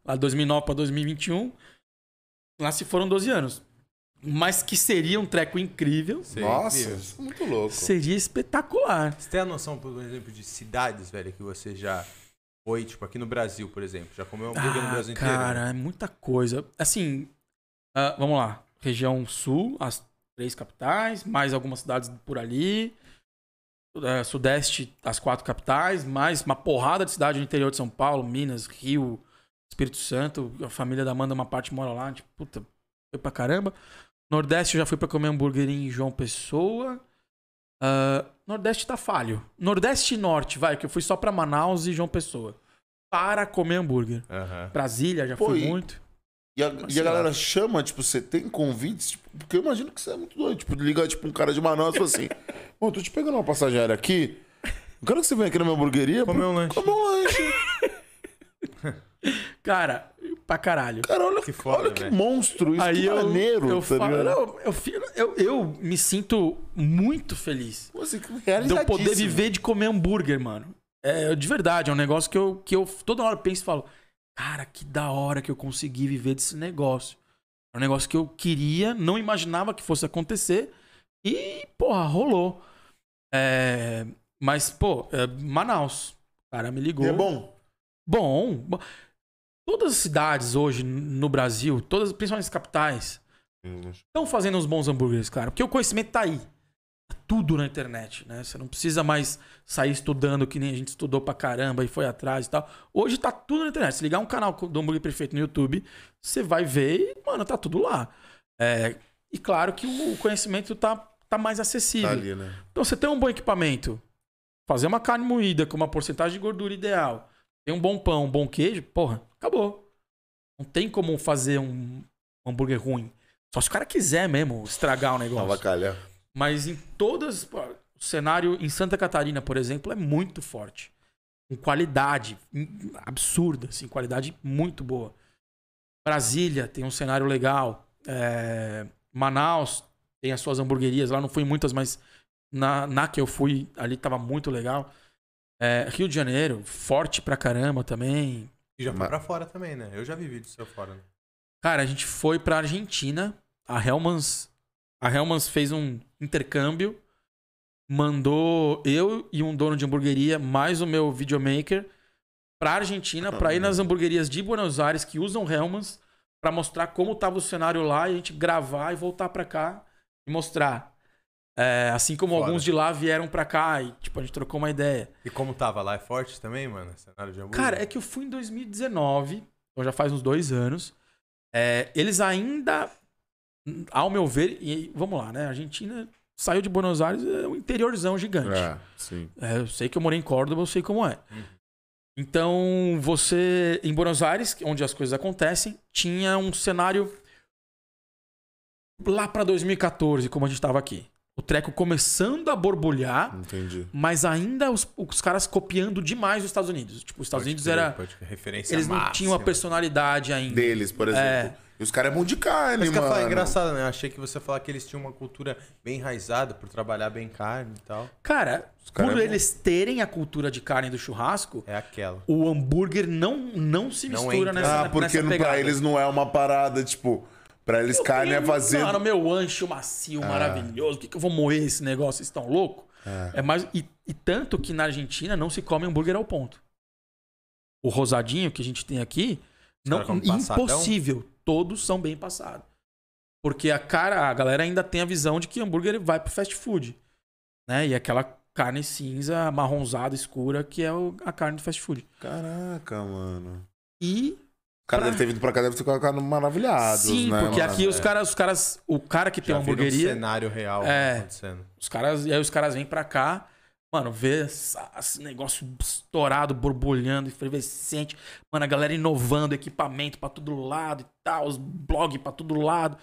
Lá de 2009 pra 2021. Lá se foram 12 anos. Mas que seria um treco incrível. Seria Nossa, incrível. isso é muito louco. Seria espetacular. Você tem a noção, por exemplo, de cidades, velho, que você já foi, tipo, aqui no Brasil, por exemplo? Já comeu hambúrguer no Ah, Brasil inteiro? cara, é muita coisa. Assim, ah, vamos lá. Região sul, as três capitais, mais algumas cidades por ali. Eh, Sudeste, as quatro capitais, mais uma porrada de cidade no interior de São Paulo, Minas, Rio, Espírito Santo. A família da Amanda, uma parte mora lá. Tipo, puta, foi pra caramba. Nordeste, eu já fui pra comer hambúrguer em João Pessoa. Ah, Nordeste tá falho. Nordeste e Norte, vai, que eu fui só pra Manaus e João Pessoa. Para comer hambúrguer. Aham. Brasília, já Pô, fui e- muito. E a, e a galera chama, tipo, você tem convites? Tipo, porque eu imagino que você é muito doido. Tipo, liga, tipo, um cara de Manaus e fala assim: Bom, tô te pegando uma passagem aérea aqui. Eu quero que você venha aqui na minha hamburgueria. Comer um lanche. Comer um lanche. Cara, pra caralho. Cara, olha Que foda, olha que monstro isso. Aí que eu, maneiro, eu, tá falo, não, eu, eu, eu me sinto muito feliz Pô, assim, de eu poder viver de comer hambúrguer, mano. É, de verdade, é um negócio que eu, que eu toda hora penso e falo, cara, que da hora que eu consegui viver desse negócio. É um negócio que eu queria, não imaginava que fosse acontecer e, porra, rolou. É, mas, pô, é, Manaus, o cara me ligou. E é bom. Bom, bom. Todas as cidades hoje no Brasil, todas, principalmente as capitais, estão fazendo uns bons hambúrgueres, cara. Porque o conhecimento tá aí. Tá tudo na internet, né? Você não precisa mais sair estudando que nem a gente estudou pra caramba e foi atrás e tal. Hoje tá tudo na internet. Se ligar um canal do Hambúrguer Perfeito no YouTube, você vai ver e, mano, tá tudo lá. É, e claro que o conhecimento tá, tá mais acessível. Tá ali, né? Então você tem um bom equipamento, fazer uma carne moída com uma porcentagem de gordura ideal, tem um bom pão, um bom queijo, porra, acabou. Não tem como fazer um hambúrguer ruim. Só se o cara quiser mesmo estragar o negócio. Avacalhar. Mas em todas. O cenário em Santa Catarina, por exemplo, é muito forte. Com qualidade absurda, assim, qualidade muito boa. Brasília tem um cenário legal. É, Manaus tem as suas hamburguerias. Lá não fui muitas, mas na, na que eu fui, ali tava muito legal. É, Rio de Janeiro, forte pra caramba também. E já foi Mas- pra fora também, né? Eu já vi vídeo seu fora. Né? Cara, a gente foi pra Argentina. A Hellmans, a Hellmans fez um intercâmbio. Mandou eu e um dono de hamburgueria, mais o meu videomaker, pra Argentina, pra ir nas hamburguerias de Buenos Aires que usam Hellmans, pra mostrar como tava o cenário lá e a gente gravar e voltar pra cá e mostrar. É, assim como Foda. alguns de lá vieram pra cá e, tipo, a gente trocou uma ideia. E como tava lá? É forte também, mano? Cenário de hambúrguer? Cara, é que eu fui em 2019, então já faz uns dois anos. É, eles ainda, ao meu ver, e vamos lá, né? A Argentina saiu de Buenos Aires, é um interiorzão gigante. É, sim. É, eu sei que eu morei em Córdoba, eu sei como é. Uhum. Então, você, em Buenos Aires, onde as coisas acontecem, tinha um cenário lá pra 2014, como a gente tava aqui. O treco começando a borbulhar, Entendi. mas ainda os, os caras copiando demais os Estados Unidos. Tipo, os Estados Pode Unidos crer, era. pode referência Eles não máxima. tinham a personalidade ainda. Deles, por exemplo. É. E os caras é bom de carne, Mas que eu mano. falo, é engraçado, né? Eu achei que você ia falar que eles tinham uma cultura bem enraizada por trabalhar bem carne e tal. Cara, cara por é eles terem a cultura de carne do churrasco, É aquela. o hambúrguer não, não se Não mistura entra. nessa, Ah, porque nessa não- pegada. pra eles não é uma parada, tipo... Pra eles carne é fazer... Mano, meu ancho macio, maravilhoso. Por que, que eu vou moer esse negócio? Vocês estão loucos? É. mais. E, e tanto que na Argentina não se come hambúrguer ao ponto. O rosadinho que a gente tem aqui, não, passadão? impossível. Todos são bem passados. Porque a cara, a galera ainda tem a visão de que hambúrguer vai pro fast food. Né? E aquela carne cinza, marronzada, escura, que é o- a carne do fast food. Caraca, mano. E cara Pra- deve ter vindo pra cá, deve ter ficado maravilhados, sim, né? porque mano? aqui os caras, os caras, o cara que tem Já uma viram um hamburgueria, cenário real É. acontecendo. Os caras, e aí os caras vêm pra cá, mano, vê essa- esse negócio estourado, borbulhando, efervescente. Mano, a galera inovando, equipamento pra todo lado e tal, os blogs pra todo lado.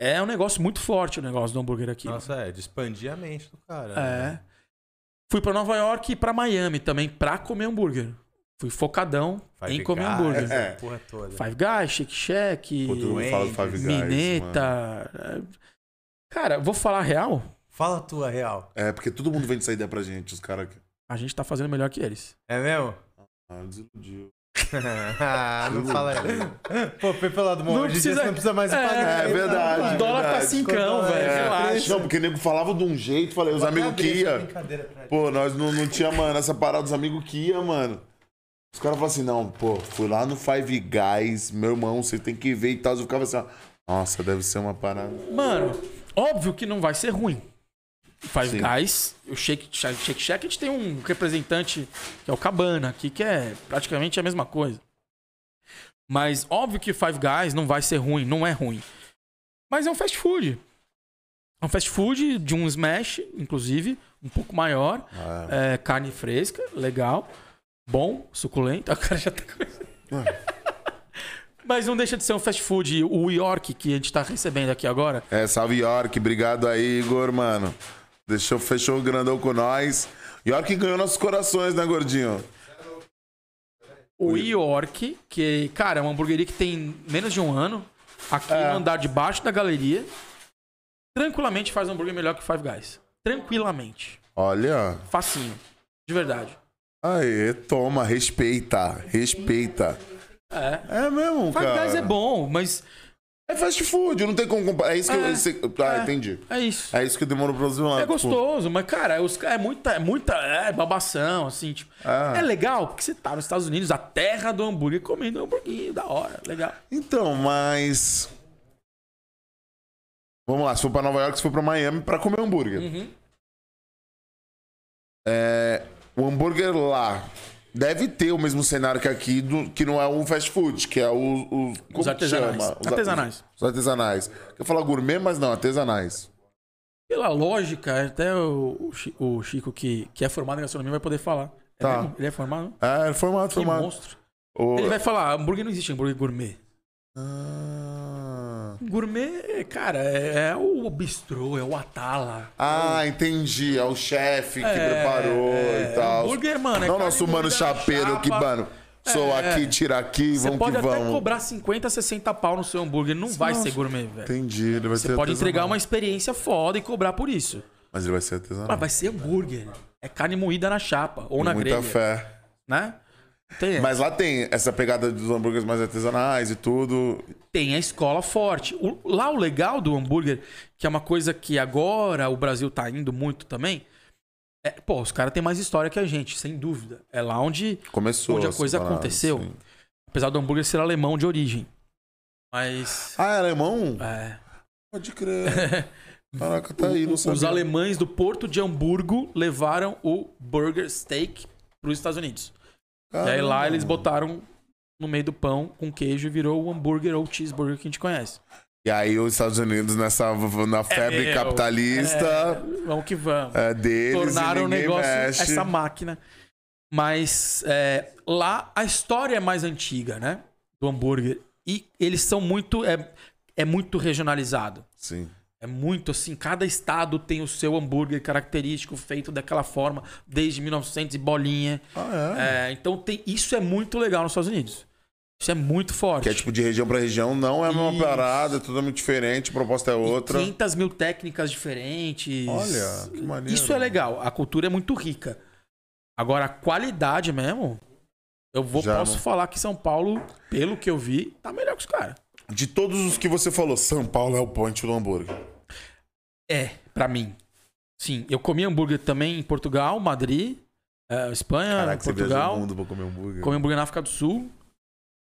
É um negócio muito forte o negócio do hambúrguer aqui. Nossa, é, de expandir a mente do cara. É. né? Fui pra Nova York e pra Miami também pra comer hambúrguer. Fui focadão Five em comer Guys, hambúrguer. É. Porra toda. Five Guys, Shake Shack, Pô, todo mundo fala do Five Guys, mano. Mineta. é. Cara, vou falar a real, Fala a tua real. É, porque todo mundo vende essa ideia pra gente, os caras aqui. a gente tá fazendo melhor que eles. É mesmo? Ah, desiludiu. Ah, não fala. Pô, foi pelo lado bom. Não precisa- você não precisa mais É, pagar. é verdade. O dólar tá verdade. cincão, Quando- velho. é, Relaxa. Não, porque o nego falava de um jeito, falei, os amigos que ia. Pô, nós não, não tinha, mano, essa parada dos amigos que ia, mano. Os caras falavam assim, não, pô, fui lá no Five Guys, meu irmão, você tem que ver e tal. Eu ficava assim, ó, nossa, deve ser uma parada. Mano, óbvio que não vai ser ruim. Five Sim. Guys, o Shake, Shake Shack, a gente tem um representante que é o Cabana aqui, que é praticamente a mesma coisa. Mas óbvio que Five Guys não vai ser ruim, não é ruim. Mas é um fast food. É um fast food de um smash, inclusive, um pouco maior. Ah, É, carne fresca, legal. Bom, suculento. O cara já tá começando. Mas não deixa de ser um fast food. O York, que a gente tá recebendo aqui agora, É, salve York, obrigado aí, Igor, mano. Deixou, fechou o grandão com nós. York ganhou nossos corações, né, gordinho? o York, que, cara, é uma hamburgueria que tem menos de um ano. Aqui É. no andar de baixo da galeria. Tranquilamente faz um hambúrguer melhor que o Five Guys. Tranquilamente. Olha. Facinho. De verdade. Aê, toma, respeita, respeita. É. É mesmo, Five cara. Guys é bom, mas É fast food, não tem como comparar. É isso que É. eu. esse- Ah, É. entendi. é isso. É isso que demorou pra zoar. É gostoso, mas, cara, os, é muita, é muita é, babação, assim, tipo. Ah. É legal, porque você tá nos Estados Unidos, a terra do hambúrguer, comendo hambúrguer da hora, legal. Então, mas. Vamos lá, se for pra Nova York, se for pra Miami, pra comer hambúrguer. Uhum. É, o hambúrguer lá deve ter o mesmo cenário que aqui, do, que não é um fast food, que é o. o como Os artesanais. chama? Os Artesanais. Os artesanais. Eu falar gourmet, mas não, artesanais. Pela lógica, até o, o Chi- o Chico, que, que é formado em gastronomia, vai poder falar. É Tá. mesmo? Ele é formado? É, formato, Que formato. monstro. O- Ele vai falar, hambúrguer não existe hambúrguer gourmet. Ah. Gourmet, cara, é, é o bistrô, é o atala. Ah, entendi. É o chefe que É, preparou é, e tal. hambúrguer, mano, é Não carne nosso mano chapeiro que, mano, sou É. aqui, tira aqui, Você vamos pode que até vamos. cobrar 50, 60 pau no seu hambúrguer, não vai ser gourmet, velho. Entendi, ele vai Você ser pode entregar uma experiência foda e cobrar por isso. Mas ele vai ser artesanal. Mas vai ser hambúrguer. É carne moída na chapa ou Com na muita grelha, fé. né? Tem, Mas lá tem essa pegada dos hambúrgueres mais artesanais e tudo. tem a escola forte. O- lá o legal do hambúrguer, que é uma coisa que agora o Brasil tá indo muito também, é, pô, os caras têm mais história que a gente, sem dúvida. É lá onde, Começou. onde a coisa parada, aconteceu. sim. Apesar do hambúrguer ser alemão de origem. Mas. Ah, é alemão? É. Pode crer. Caraca, tá aí, não Os sabia. alemães do Porto de Hamburgo levaram o burger steak para os Estados Unidos. E aí lá Caramba. eles botaram no meio do pão com queijo e virou o hambúrguer ou cheeseburger que a gente conhece. E aí os Estados Unidos, nessa na febre meu, capitalista, É, vamos que vamos. é, deles Tornaram o negócio mexe. essa máquina. Mas é, lá a história é mais antiga, né? Do hambúrguer. E eles são muito. É, é muito regionalizado. Sim. É muito assim, cada estado tem o seu hambúrguer característico feito daquela forma desde 1900 e bolinha. Ah, é? É, então tem, isso é muito legal nos Estados Unidos. Isso é muito forte. Que é tipo de região pra região, não é a mesma Isso. parada, é totalmente diferente, a proposta é E outra. 500 mil técnicas diferentes. Olha, que maneiro. Isso é legal. A cultura é muito rica. Agora, a qualidade mesmo, eu vou, Já posso não- falar que São Paulo, pelo que eu vi, tá melhor que os caras. De todos os que você falou, São Paulo é o point do hambúrguer. É, pra mim. Sim, eu comi hambúrguer também em Portugal, Madrid, é, Espanha, Caraca, você Portugal. o mundo pra comer hambúrguer. Comi hambúrguer na África do Sul.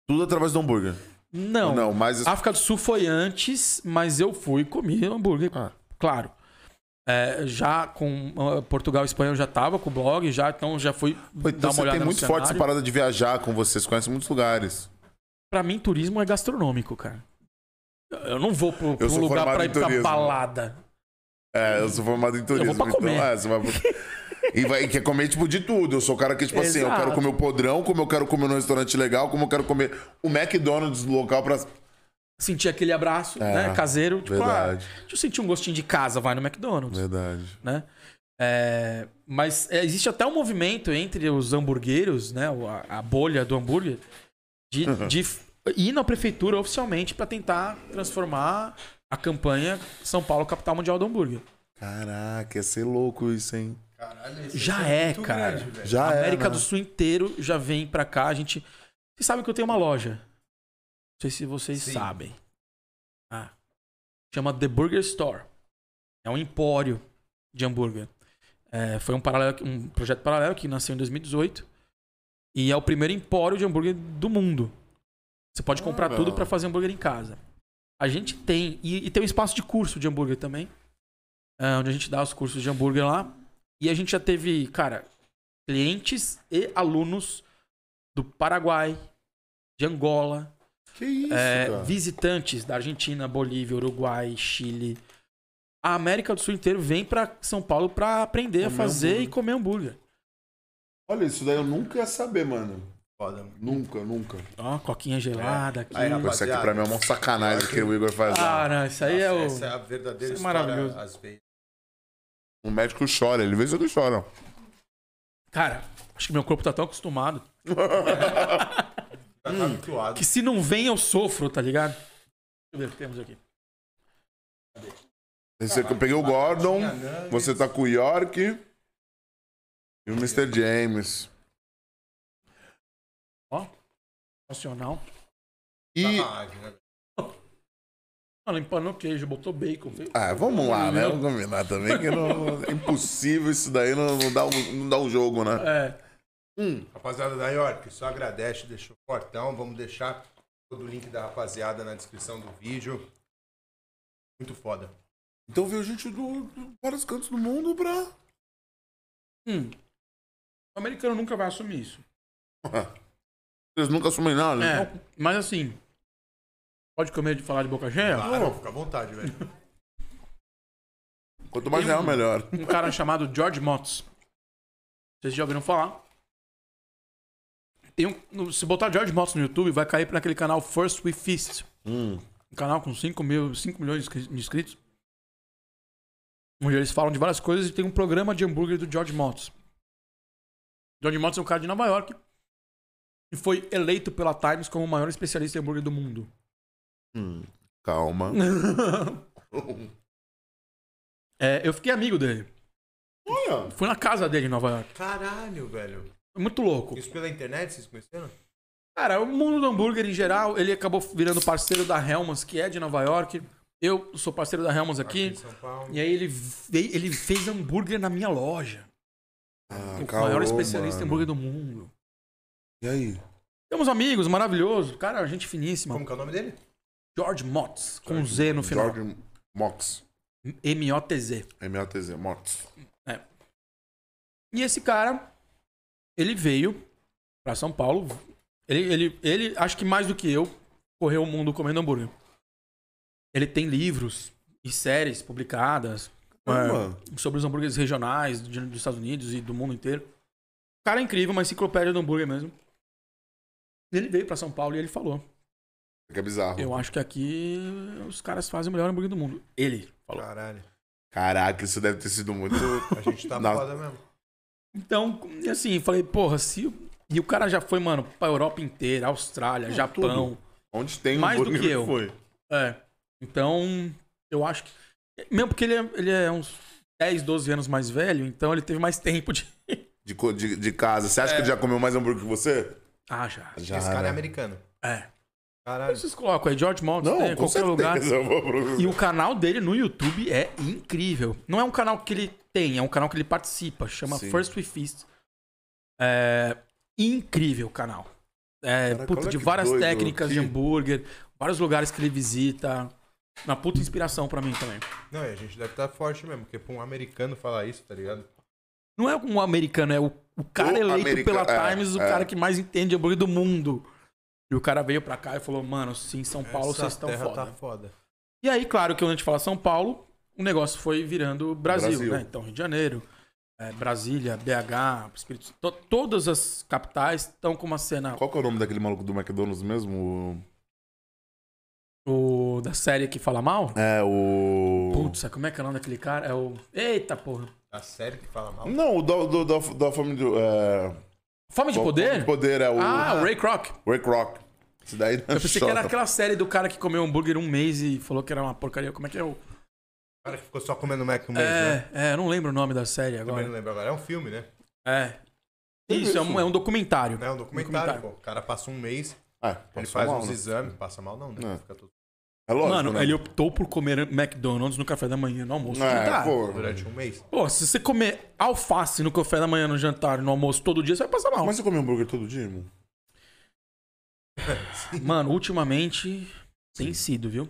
Tudo através do hambúrguer. Não. Não, mas... África do Sul foi antes, mas eu fui comi hambúrguer. Ah. Claro. É, já com ah, Portugal e Espanha eu já tava com o blog, já, então já fui Pô, dar então uma você olhada tem muito forte essa parada de viajar com vocês, conhece muitos lugares. Pra mim, turismo é gastronômico, cara. Eu não vou pro, sou lugar pra ir pra turismo. balada. É, eu sou formado em turismo. pra comer. Então, é, você vai... E vai, quer comer, tipo, de tudo. Eu sou o cara que, tipo assim, eu Exato. quero comer o podrão, como eu quero comer num restaurante legal, como eu quero comer o McDonald's do local pra... Sentir aquele abraço, É, né? Caseiro. Tipo, verdade. ah, deixa eu sentir um gostinho de casa, vai no McDonald's. Verdade. né? É, mas é, existe até um movimento entre os hamburgueiros, né? A, a bolha do hambúrguer, de, de ir na prefeitura oficialmente para tentar transformar a campanha São Paulo capital mundial do hambúrguer. Caraca, ia ser louco isso, hein? Caralho, esse Já isso é, muito cara. grande, velho. Já a é, América né? do Sul inteiro já vem pra cá. A gente, vocês sabem que eu tenho uma loja? Não sei se vocês Sim. sabem. Ah, chama The Burger Store. É um empório de hambúrguer. É, foi um, paralelo, um projeto paralelo que nasceu em 2018. E é o primeiro empório de hambúrguer do mundo. Você pode comprar Olha. tudo pra fazer hambúrguer em casa. A gente tem. E, e tem um espaço de curso de hambúrguer também. é, onde a gente dá os cursos de hambúrguer lá. E a gente já teve, cara, clientes e alunos do Paraguai, de Angola, Que isso, é, visitantes da Argentina, Bolívia, Uruguai, Chile, a América do Sul inteiro vem pra São Paulo pra aprender a Comer fazer hambúrguer. e comer hambúrguer. Olha, isso daí eu nunca ia saber, mano. Foda, mano. Nunca, nunca. Ó, coquinha gelada aqui. Aí. Isso aqui pra mim é uma sacanagem que o Igor faz. Ah, não, isso aí é o. Essa é a verdadeira Isso é maravilhoso. às vezes. O médico chora, ele vê isso que chora. Cara, acho que meu corpo tá tão acostumado tá habituado. que se não vem eu sofro, tá ligado? Deixa eu ver o que temos aqui. Esse aqui eu peguei o Gordon, você tá com o York e o Mr. James. Ó. Nacional. E. Sacanagem, né? Ah, limpando o queijo, botou bacon. fez- Ah, vamos lá, né? Vamos combinar também que não, é impossível isso daí não, não, dá um, não dá um jogo, né? É. Hum. Rapaziada da York, só agradece, deixou fortão. Vamos deixar todo o link da rapaziada na descrição do vídeo. Muito foda. Então veio gente do, do vários cantos do mundo pra. Hum. O americano nunca vai assumir isso. Eles nunca assumem nada. né? É. Mas assim. Pode comer de falar de boca cheia? Claro, fica à vontade, velho. Quanto mais real, um- melhor. Um cara chamado George Motz. Vocês já ouviram falar? Tem um, se botar George Motz no YouTube, vai cair pra aquele canal First We Feast. Hum. Um canal com 5, mil, 5 milhões de inscri- de inscritos. Onde eles falam de várias coisas e tem um programa de hambúrguer do George Motz. George Motz é um cara de Nova York e foi eleito pela Times como o maior especialista em hambúrguer do mundo. Hum. Calma. É, eu fiquei amigo dele. Olha. Fui na casa dele em Nova York. Caralho, velho. Foi muito louco. Isso pela internet, vocês conheceram? Cara, o mundo do hambúrguer em geral, ele acabou virando parceiro da Hellmann's, que é de Nova York. Eu sou parceiro da Hellmann's Aqui aqui. em São Paulo. E aí ele, veio, ele fez hambúrguer na minha loja. Ah, o maior especialista em mano. hambúrguer do mundo. E aí? Temos amigos, maravilhoso. Cara, gente finíssima. Como que é o nome dele? George Motz, com Z no final. George Mox. M-O-T-Z. M-A-T-Z. Mox. E esse cara, ele veio pra São Paulo. Ele, ele, ele, acho que mais do que eu, correu o mundo comendo hambúrguer. Ele tem livros e séries publicadas é, sobre os hambúrgueres regionais de- dos Estados Unidos e do mundo inteiro. O cara é incrível, uma enciclopédia do hambúrguer mesmo. Ele veio pra São Paulo e ele falou: Que é bizarro. Eu acho que aqui os caras fazem o melhor hambúrguer do mundo. Ele falou. Caralho. Caraca, isso deve ter sido muito. A gente tá Não. foda mesmo. Então, assim, falei, porra, se. E o cara já foi, mano, pra Europa inteira, Austrália, Não, Japão. Onde tem Mais do hambúrguer, que eu. Foi. É. Então, eu acho que. Mesmo porque ele é, ele é uns 10, 12 anos mais velho, então ele teve mais tempo de. De, de, de casa. Você acha que ele já comeu mais hambúrguer que você? Ah, já. Já. Esse cara né? é americano. É. Caralho. Vocês colocam aí, George Maltz, Não, tem em com qualquer lugar. pro- E o canal dele no YouTube é incrível. Não é um canal que ele tem, é um canal que ele participa. Chama Sim. First We Feast. É incrível o canal. É, Caraca, puta, de várias doido, técnicas de que- hambúrguer, vários lugares que ele visita. Uma puta inspiração pra mim também. Não, e a gente deve estar forte mesmo, porque pra um americano falar isso, tá ligado? Não é um americano, é o, o cara O eleito america- pela é, Times, o é. cara que mais entende hambúrguer do mundo. E o cara veio pra cá e falou, mano, sim, São Paulo, Essa vocês estão terra foda. tá foda. E aí, claro que quando a gente fala São Paulo, o negócio foi virando Brasil, Brasil. né? Então, Rio de Janeiro, é, Brasília, BH, Espírito Santo, to- todas as capitais estão com uma cena Qual que é o nome daquele maluco do McDonald's mesmo? o, da série que fala mal. O- É, o. Putz, como é que é o nome daquele cara? É o. Eita porra. A série que fala mal. Não, o do, do, do- da fome do. É... Fome de Fome Poder? de poder é o. Ah, o Ray Kroc. Ray Kroc. Isso daí Eu pensei que era aquela série do cara que comeu hambúrguer um mês e falou que era uma porcaria. Como é que é o. O cara que ficou só comendo Mac um mês, né? É, é, eu não lembro o nome da série Também não agora. lembro agora. É um filme, né? É. Isso, é um, é um documentário. Não é um documentário, pô. O cara passa um mês, É, ele passou faz mal, uns né? exames, passa mal não, né? É. Fica tudo É lógico. Mano, né? ele optou por comer McDonald's no café da manhã, no almoço. É, Tá. pô. durante um mês. Pô, se você comer alface no café da manhã, no jantar, no almoço todo dia, você vai passar mal. Mas você come hambúrguer todo dia, irmão? Mano, ultimamente tem sido, viu?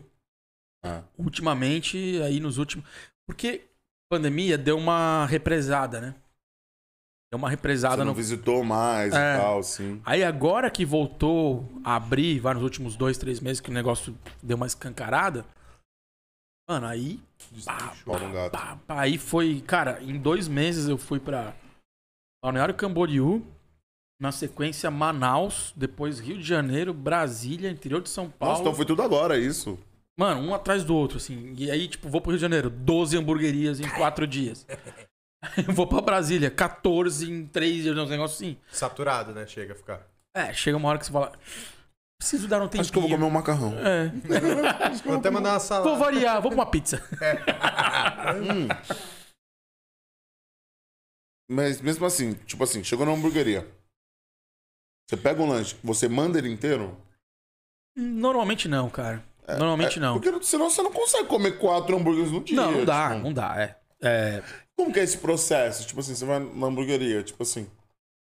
Ah. Ultimamente, aí nos últimos. Porque pandemia deu uma represada, né? Deu uma Você represada não no. visitou mais É. e tal, sim. Aí agora que voltou a abrir, vai nos últimos dois, três meses que o negócio deu uma escancarada, Mano, aí. No gato. Pá, pá, aí foi. Cara, em dois meses eu fui pra Balneário Camboriú. Na sequência, Manaus. Depois Rio de Janeiro, Brasília, interior de São Paulo. Nossa, então foi tudo agora, isso. Mano, um atrás do outro, assim. E aí, tipo, vou pro Rio de Janeiro, 12 hamburguerias em 4 dias. vou pra Brasília, 14 em 3 dias, uns negócios assim. Saturado, né? Chega a ficar. É, chega uma hora que você fala. Preciso dar um tempinho. Acho que eu vou comer um macarrão. É. Vou até mandar uma Vou salada. variar, vou pra uma pizza. Hum. Mas mesmo assim, tipo assim, chegou na hamburgueria. Você pega um lanche, você manda ele inteiro? Normalmente não, cara. Normalmente É, não. Porque senão você não consegue comer quatro hambúrgueres no dia. Não, não dá, tipo. não dá. É. É, Como que é esse processo? Tipo assim, você vai na hamburgueria, tipo assim.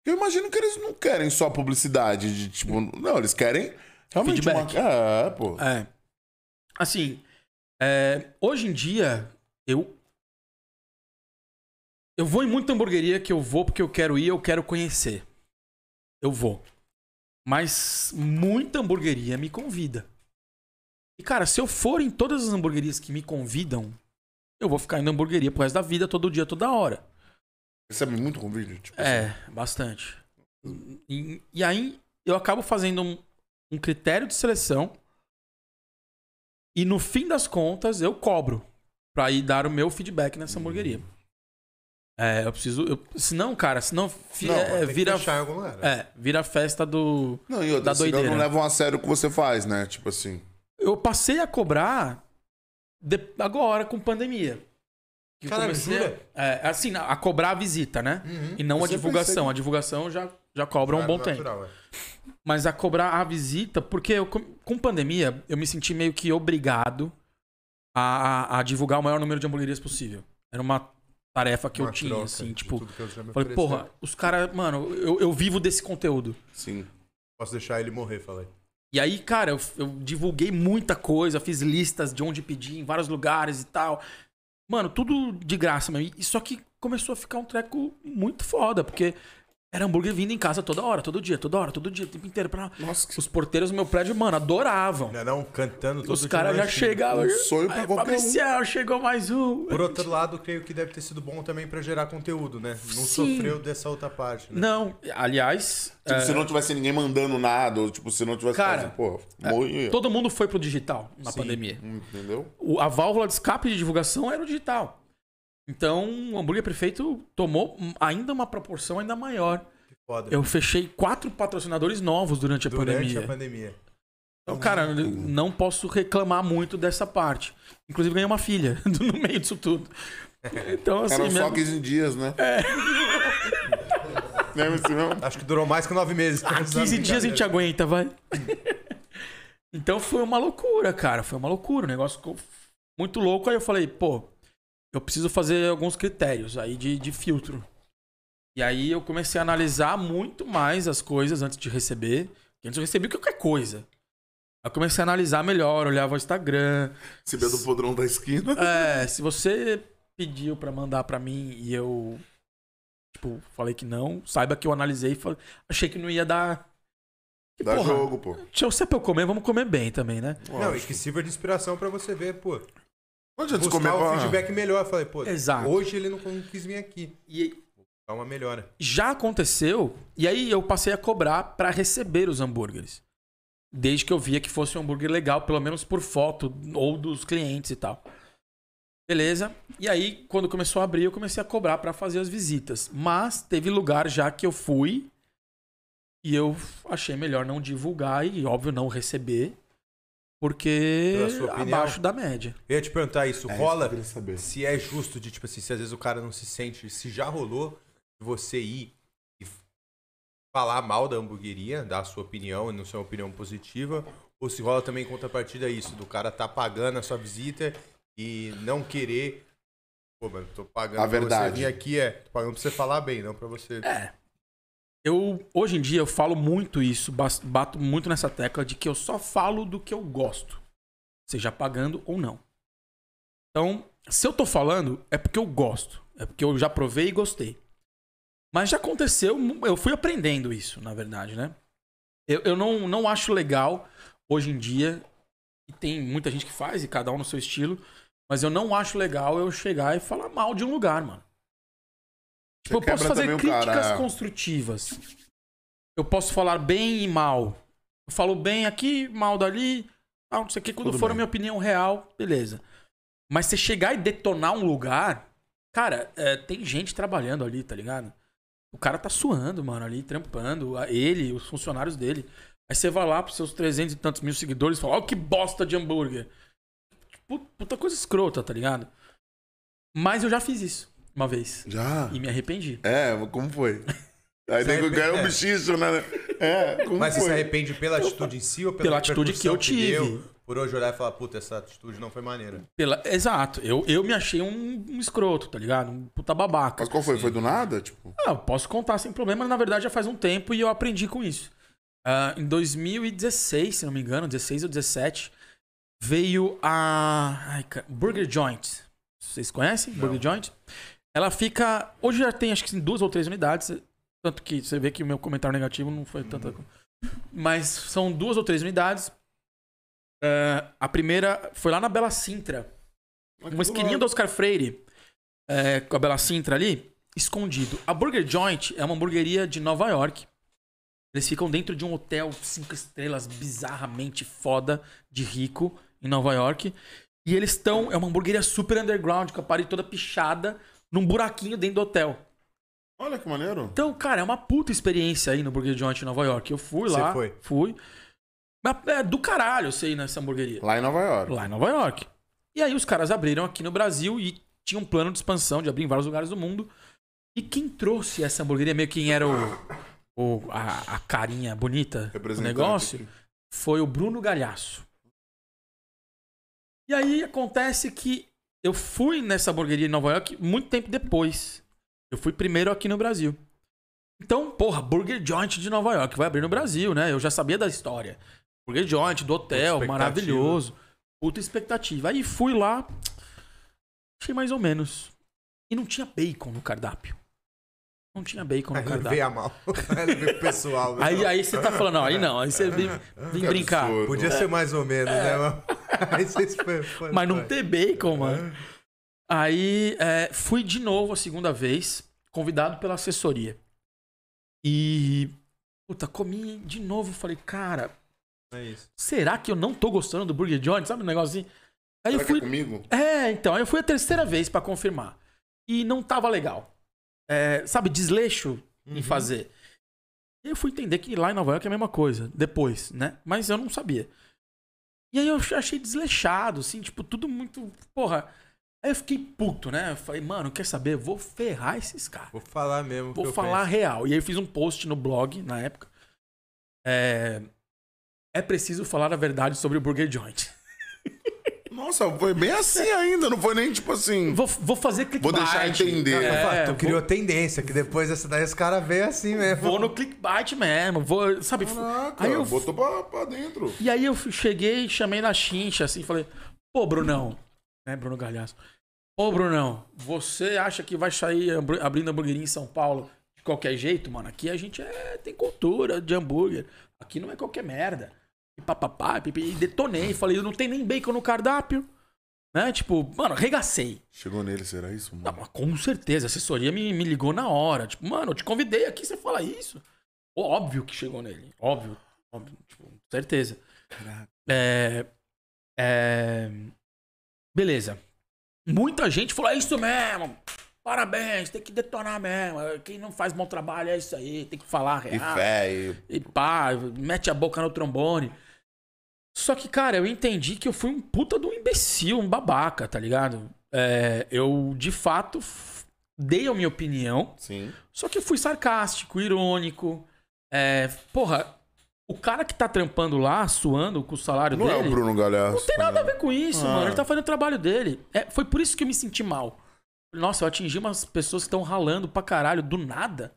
Eu imagino que eles não querem só publicidade de tipo. Não, eles querem realmente Feedback. uma. É, pô. É. Assim, é, hoje em dia, eu. Eu vou em muita hamburgueria que eu vou porque eu quero ir, eu quero conhecer. Eu vou. Mas muita hamburgueria me convida. E, cara, se eu for em todas as hamburguerias que me convidam, eu vou ficar indo hamburgueria pro resto da vida, todo dia, toda hora. Recebe muito convite? Tipo assim. É, bastante. E, e aí eu acabo fazendo um, um critério de seleção e no fim das contas eu cobro pra ir dar o meu feedback nessa hamburgueria. É, eu preciso. Eu, senão, cara, senão fi- Não, é, que vira, em algum lugar. né? é, vira a festa do. Não, e outra, Da doideira. não levam a sério o que você faz, né? Tipo assim. Eu passei a cobrar de- agora com pandemia. Que Caralho, comecei é, assim, a cobrar a visita, né? Uhum. E não a divulgação. A divulgação já, já cobra um Claro, bom tempo. natural, é. Mas a cobrar a visita, porque eu, com- com pandemia, eu me senti meio que obrigado a, a- a divulgar o maior número de hamburguerias possível. Era uma tarefa que eu Uma tinha, assim, tipo. tudo que eu já me Falei, ofereceu. porra, os caras, mano, eu, eu vivo desse conteúdo. Sim. Posso deixar ele morrer, falei. E aí, cara, eu, eu divulguei muita coisa, fiz listas de onde pedir em vários lugares e tal. Mano, tudo de graça. E só que começou a ficar um treco muito foda, porque era hambúrguer vindo em casa toda hora, todo dia, toda hora, todo dia, o tempo inteiro. Pra... Nossa, que Os porteiros do meu prédio, mano, adoravam. Não, é não, cantando todo Os caras já chegavam. Um sonho pra qualquer um. Fabriciel, chegou mais um. Por outro lado, creio que deve ter sido bom também pra gerar conteúdo, né? Não Sim. sofreu dessa outra parte, né? Não, aliás, Tipo, é, se não tivesse ninguém mandando nada, ou tipo, se não tivesse Cara, fazendo, pô, morria. todo mundo foi pro digital na Sim. pandemia. Entendeu? O- a válvula de escape de divulgação era o digital. Então, o hambúrguer prefeito tomou ainda uma proporção ainda maior. Que foda. Eu fechei quatro patrocinadores novos durante a Durante pandemia. a pandemia. Então, cara, não posso reclamar muito dessa parte. Inclusive, ganhei uma filha no meio disso tudo. Então, assim, Eram só minha- 15 dias, né? É. Lembra assim, não? Acho que durou mais que nove meses. Ah, 15 dias a gente aguenta, vai. então foi uma loucura, cara. Foi uma loucura. O negócio ficou muito louco. Aí eu falei, pô, eu preciso fazer alguns critérios aí de, de filtro. E aí eu comecei a analisar muito mais as coisas antes de receber. Porque Antes eu recebi qualquer coisa. Aí Eu comecei a analisar melhor, olhava o Instagram. Se vê do podrão da esquina. É, se você pediu pra mandar pra mim e eu tipo, falei que não, saiba que eu analisei e falei- achei que não ia dar que, Dá porra, jogo, pô. Se eu- se é pra eu comer, vamos comer bem também, né? Não, e que sirva de inspiração pra você ver, pô. Adianta Buscar comer um feedback melhor. Falei, pô, Exato. hoje ele não quis vir aqui. E Dá uma melhora. já aconteceu, e aí eu passei a cobrar pra receber os hambúrgueres. Desde que eu via que fosse um hambúrguer legal, pelo menos por foto, ou dos clientes e tal. Beleza. E aí, quando começou a abrir, eu comecei a cobrar pra fazer as visitas. Mas teve lugar já que eu fui e eu achei melhor não divulgar e, óbvio, não receber. Porque abaixo da média. Eu ia te perguntar isso. É, rola isso que eu queria saber. se é justo de, tipo assim, se às vezes o cara não se sente, se já rolou de você ir e falar mal da hamburgueria, dar a sua opinião e não ser uma opinião positiva, ou se rola também em contrapartida isso, do cara tá pagando a sua visita e não querer. Pô, mano, tô pagando A pra verdade. você vir aqui, é. Tô pagando pra você falar bem, não pra você. É. Eu, hoje em dia, eu falo muito isso, bato muito nessa tecla de que eu só falo do que eu gosto. Seja pagando ou não. Então, se eu tô falando, é porque eu gosto. É porque eu já provei e gostei. Mas já aconteceu, eu fui aprendendo isso, na verdade, né? Eu, eu não, não acho legal, hoje em dia, e tem muita gente que faz, e cada um no seu estilo, Mas eu não acho legal eu chegar e falar mal de um lugar, mano. Tipo, eu posso fazer críticas cara. é. construtivas. Eu posso falar bem e mal. Eu falo bem aqui, mal dali. Ah, não sei o que. Quando Tudo for a bem. minha opinião real, beleza. Mas você chegar e detonar um lugar. Cara, é, tem gente trabalhando ali, tá ligado? O cara tá suando, mano, ali, trampando. a- Ele, os funcionários dele. Aí você vai lá pros seus 300 e tantos mil seguidores e fala: Ó, que bosta de hambúrguer. Pu- Puta coisa escrota, tá ligado? Mas eu já fiz isso uma vez. Já? E me arrependi. É, como foi? Aí tem que ganhar um é. bichicho, né? É, como Mas você foi? se arrepende pela atitude em si ou pela, Pela atitude que eu tive. deu, por hoje olhar e falar, puta, essa atitude não foi maneira. Pela... Exato. Eu, eu me achei um, um escroto, tá ligado? Um puta babaca. Mas qual foi? Foi do nada? Tipo, Ah, eu posso contar sem problema, mas na verdade já faz um tempo e eu aprendi com isso. Ah, em 2016, se não me engano, 16 ou 17, veio a ai, Burger Joint. Vocês conhecem Burger Joint? Ela fica. Hoje já tem acho que duas ou três unidades. Tanto que você vê que o meu comentário negativo não foi tanta coisa. Mas são duas ou três unidades. Ah, a primeira foi lá na Bela Sintra. Uma esquininha do Oscar Freire, é, com a Bela Sintra ali, escondido. A Burger Joint é uma hamburgueria de Nova York. Eles ficam dentro de um hotel cinco estrelas bizarramente foda, de rico, em Nova York. E eles estão. É uma hamburgueria super underground, com a parede toda pichada, num buraquinho dentro do hotel. olha que maneiro. Então, cara, é uma puta experiência aí no Burger Joint em Nova York. Eu fui Você lá. foi? Fui. Mas É do caralho eu sei nessa hamburgueria. Lá em Nova York. Lá em Nova York. E aí os caras abriram aqui no Brasil e tinha um plano de expansão de abrir em vários lugares do mundo. E quem trouxe essa hamburgueria, meio que quem era o, o- a, a carinha bonita do negócio, aqui. foi o Bruno Galhaço. E aí acontece que eu fui nessa hamburgueria em Nova York muito tempo depois. Eu fui primeiro aqui no Brasil. Então, porra, Burger Joint de Nova York vai abrir no Brasil, né? Eu já sabia da história. Burger Joint, do hotel, maravilhoso. Puta expectativa. Aí fui lá, achei mais ou menos. E não tinha bacon no cardápio. Não tinha bacon no Aí cardápio. veio a mal. Aí veio pessoal. né? Aí, aí você tá falando, não, aí não, aí você vem, vem brincar. absurdo. Podia ser mais ou menos, né, mano? Aí vocês foi, foi, É. Mas não foi. ter bacon, mano. Aí é, fui de novo a segunda vez, convidado pela assessoria. E. Puta, comi de novo. Falei, cara, É será que eu não tô gostando do Burger Joint? Sabe um negócio assim? Aí Será eu é fui. comigo? É, então, aí eu fui a terceira vez pra confirmar. E não tava legal. É, sabe, desleixo em Uhum. fazer. E eu fui entender que lá em Nova York é a mesma coisa, depois, né? Mas eu não sabia. E aí eu achei desleixado, assim, tipo, tudo muito. Porra. Aí eu fiquei puto, né? Eu falei, mano, quer saber? Vou ferrar esses caras. Vou falar mesmo. Vou falar real. E aí eu fiz um post no blog na época. É. É preciso falar a verdade sobre o Burger Joint. Nossa, foi bem assim ainda. Não foi nem tipo assim. Vou, vou fazer clickbait. Vou deixar entender. É, tu vou- criou tendência, que depois dessa daí os caras veio assim mesmo. Vou no clickbait mesmo, vou, sabe? Caraca, aí eu, botou pra, pra dentro. e aí eu cheguei, chamei na chincha, assim, falei, pô, Brunão, né, Bruno Galhaço, pô, Brunão, você acha que vai sair abrindo hamburgueria em São Paulo de qualquer jeito, mano? Aqui a gente é, tem cultura de hambúrguer, aqui não é qualquer merda. E papapá, e detonei, falei, não tem nem bacon no cardápio, né, tipo, mano, regacei. Chegou nele, será isso, Não, mano? mas com certeza, a assessoria me, me ligou na hora. Tipo, mano, eu te convidei aqui, você fala isso. Pô, Óbvio que chegou nele. Óbvio. óbvio tipo, certeza. Caraca. É, é, Beleza. Muita gente falou, é isso mesmo. Parabéns, tem que detonar mesmo. Quem não faz bom trabalho é isso aí. Tem que falar E real. fé, e... E pá, mete a boca no trombone. Só que, cara, eu entendi que eu fui um puta de um imbecil, um babaca, tá ligado? É, eu, de fato, dei a minha opinião, Sim. só que eu fui sarcástico, irônico. É, porra, o cara que tá trampando lá, suando com o salário Não é dele. o Bruno Galhaço. Não tem nada a ver com isso, Ah. mano. Ele tá fazendo o trabalho dele. É, foi por isso que eu me senti mal. Nossa, eu atingi umas pessoas que estão ralando pra caralho do nada.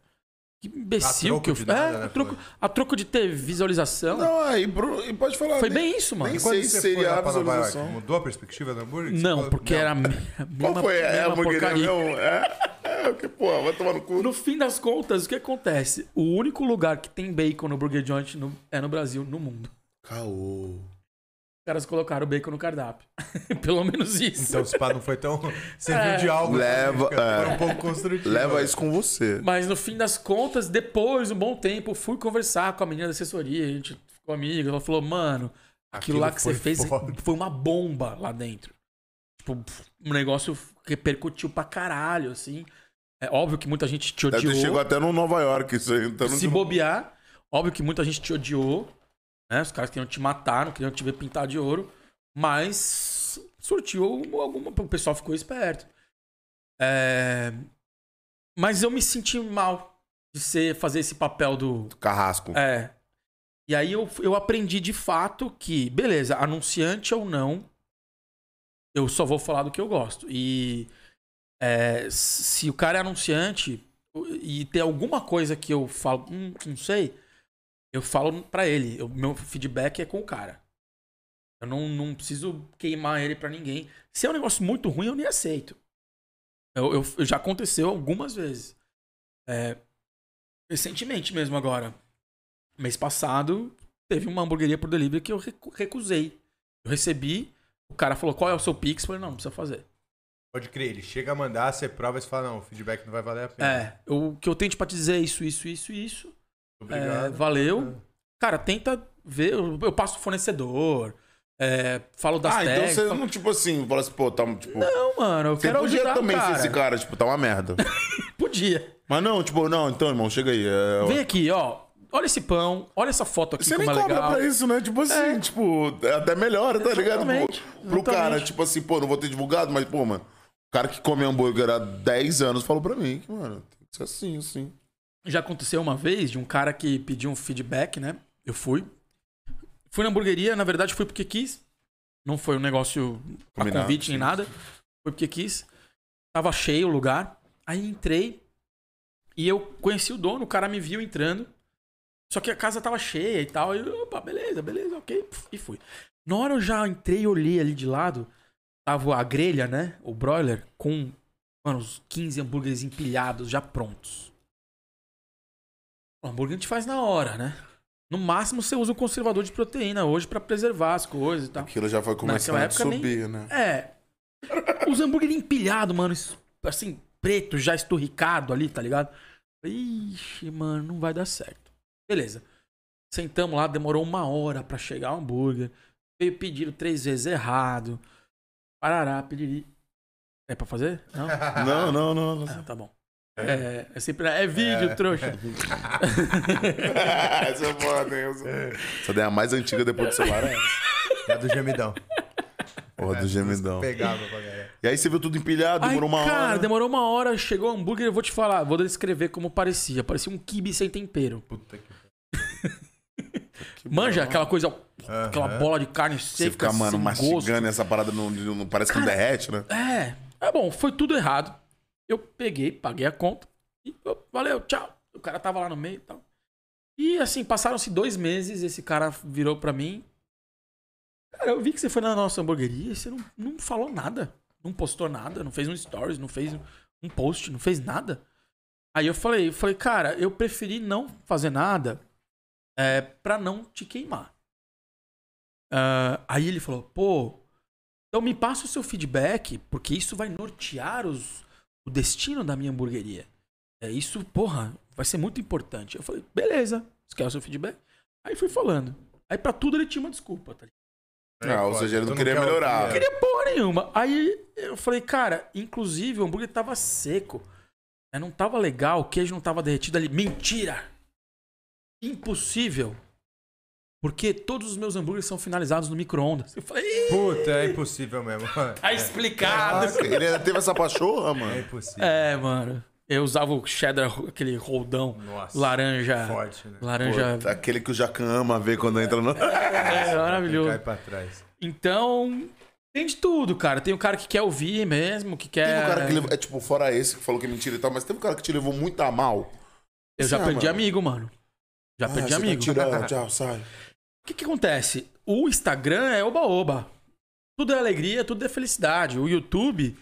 Que imbecil troco que eu fui. nada, É, né, a troco, foi? a troco de ter visualização. Não, aí, Bru- e pode falar. Foi nem- bem isso, mano. nem sei se seria a visualização. mudou a perspectiva do hambúrguer? Não, falou- porque Não. era Qual mesma, foi? É a mesma hamburgueria porcaria. mesmo? É, é, o que, pô, vai tomar no cu. No fim das contas, o que acontece? O único lugar que tem bacon no Burger Joint no- é no Brasil, no mundo. Caô. Caras colocaram bacon no cardápio. Pelo menos isso. Então, se pá, não foi tão. Serviu É. de algo. Leva- Foi é. um pouco construtivo. Leva isso com você. Mas no fim das contas, depois, um bom tempo, fui conversar com a menina da assessoria, a gente ficou amigo. Ela falou, mano, aquilo, Aquilo lá que você foi fez foda. foi uma bomba lá dentro. Tipo, um negócio repercutiu pra caralho, assim. É óbvio que muita gente te Deve ter odiou. chegou até no Nova York isso aí. Então não Se bobear, óbvio que muita gente te odiou, né? Os caras queriam te matar, não queriam te ver pintar de ouro, mas surtiu alguma. O pessoal ficou esperto. É, Mas eu me senti mal de ser, fazer esse papel do. Carrasco. É. E aí eu, eu aprendi de fato que, beleza, anunciante ou não, eu só vou falar do que eu gosto. E é, se o cara é anunciante e tem alguma coisa que eu falo, hum, não sei, eu falo pra ele. O meu feedback é com o cara. Eu não, não preciso queimar ele pra ninguém. Se é um negócio muito ruim, eu nem aceito. Eu, eu- eu- já aconteceu algumas vezes. É, recentemente mesmo agora. Mês passado, teve uma hamburgueria por delivery que eu recu- recusei. Eu recebi, o cara falou, qual é o seu Pix? Eu falei, não, não precisa fazer. Pode crer, ele chega a mandar, você prova e você fala, não, o feedback não vai valer a pena. É, o que eu tenho pra te dizer é isso, isso, isso, isso. Obrigado. É, valeu. Cara, tenta ver, eu, eu passo o fornecedor, é, falo das ah, então tags. você falo- não, tipo assim, fala assim, pô, tá, tipo... Não, mano, eu Você quero podia ajudar também cara. ser esse cara, tipo, tá uma merda. Podia. Mas não, tipo, não, então, irmão, chega aí. é- Vem aqui, ó. Olha esse pão, olha essa foto aqui Você como nem é cobra legal. pra isso, né? Tipo assim, É. tipo, é até melhor, tá ligado? Exatamente, Pro, cara, tipo assim, pô, não vou ter divulgado, mas, pô, mano, o cara que come hambúrguer há 10 anos falou pra mim que, mano, tem que ser assim, assim. Já aconteceu uma vez de um cara que pediu um feedback, né? Eu fui. Fui na hamburgueria, na verdade fui porque quis. Não foi um negócio a Combinado, convite nem sim. nada. Foi porque quis. Tava cheio o lugar. Aí entrei e eu conheci o dono, o cara me viu entrando. Só que a casa tava cheia e tal. E eu, opa, beleza, beleza, ok. E fui. Na hora eu já entrei e olhei ali de lado. Tava a grelha, né? O broiler, com, mano, uns 15 hambúrgueres empilhados, já prontos. O hambúrguer a gente faz na hora, né? No máximo você usa um conservador de proteína hoje pra preservar as coisas e tal. Aquilo já foi começando a época nem- subir, né? É. Os hambúrguer empilhado, mano, assim, preto, já esturricado ali, tá ligado? Ixi, mano, não vai dar certo. Beleza. Sentamos lá, demorou uma hora pra chegar o hambúrguer. Veio pedido três vezes errado. Parará, pediri. É pra fazer? Não? Não, não, não. não. Ah, tá bom. É, é sempre. É vídeo, trouxa. Essa é foda, hein? Essa- Essa daí é a mais antiga depois do celular. É. É do gemidão. Porra do gemidão. Pegava pra galera. E aí você viu tudo empilhado, Ai, demorou uma cara, hora. demorou uma hora, chegou o hambúrguer, eu vou te falar, vou descrever como parecia. Parecia um kibe sem tempero. Puta que Manja, aquela coisa, aquela bola de carne seca, Você fica, mano, mastigando essa parada, não, não- parece que não Cara, derrete, né? gosto. É, é bom, foi tudo errado. Eu peguei, paguei a conta e valeu, tchau. O cara tava lá no meio e tal. E assim, passaram-se dois meses, esse cara virou pra mim. Cara, eu vi que você foi na nossa hamburgueria e você não, não falou nada. Não postou nada, não fez um stories, não fez um, post, não fez nada. Aí eu falei, eu falei, cara, eu preferi não fazer nada é, pra não te queimar. Ah, aí ele falou, pô, então me passa o seu feedback, porque isso vai nortear os, o destino da minha hamburgueria. É isso, porra, vai ser muito importante. Eu falei, beleza, você quer o seu feedback? Aí fui falando. Aí pra tudo ele tinha uma desculpa, tá ligado? Ah, ou seja, ele não queria quer ouvir, melhorar. é. Não queria porra nenhuma. Aí eu falei, cara, inclusive o hambúrguer tava seco. né, Não tava legal, o queijo não tava derretido ali. Mentira! Impossível. Porque todos os meus hambúrgueres são finalizados no micro-ondas. Eu falei, "Ih, Puta, é impossível mesmo. tá explicado. Ele ainda teve essa pachorra, É mano. impossível. É, mano. Eu usava o cheddar, aquele roldão, Nossa. laranja. Forte, né? Laranja. Pô, aquele que o Jacan ama ver quando entra no. É, maravilhoso. Cai pra trás. Então, tem de tudo, cara. Tem o cara que quer ouvir mesmo, que quer. Teve um cara que levou. É tipo, fora esse que falou que é mentira e tal, mas teve um cara que te levou muito a mal. Eu já Ah, perdi mano. amigo, mano. Já Ah, perdi você tá amigo. tirando, tchau, sai. O que, que acontece? O Instagram é oba-oba. Tudo é alegria, tudo é felicidade. O YouTube,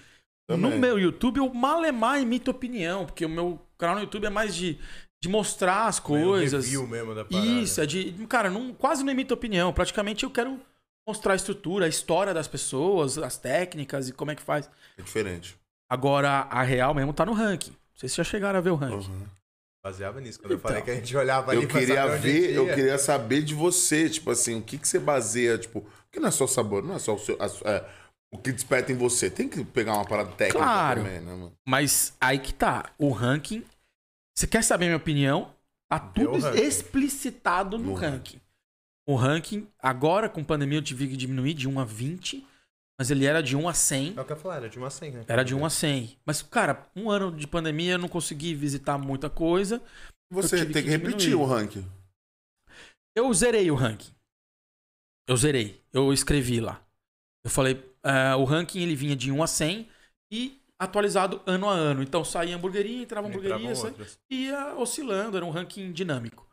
Também. no meu YouTube, eu malemar emito opinião, porque o meu canal no YouTube é mais de, de mostrar as Meio coisas. review mesmo da parada. Isso, é de. Cara, não, quase não emito opinião. Praticamente eu quero mostrar a estrutura, a história das pessoas, as técnicas e como é que faz. É diferente. Agora, a real mesmo tá no ranking. Não sei se já chegaram a ver o ranking. Uhum. Baseava nisso. Quando eu Então. falei que a gente olhava ali Eu pra queria ver, eu ia. queria saber de você, tipo assim, o que, que você baseia, tipo, que não é só sabor, não é só o seu, a é, o que desperta em você. Tem que pegar uma parada técnica Claro. também, né, mano? Mas aí que tá. O ranking. Você quer saber a minha opinião? Tá tudo ranking. explicitado no No ranking. O ranking, agora com pandemia eu tive que diminuir de 1 a 20, mas ele era de 1 a 100. É o que eu ia falar, era de uma 100, né? Era de 1 a 100. Mas, cara, um ano de pandemia eu não consegui visitar muita coisa. Você tem que que, repetir o ranking. Eu zerei o ranking. Eu zerei. Eu escrevi lá. Eu falei, ah, o ranking ele vinha de 1 a 100 e atualizado ano a ano. Então saía hamburgueria, entrava hamburgueria, saía- outras. ia oscilando, era um ranking dinâmico.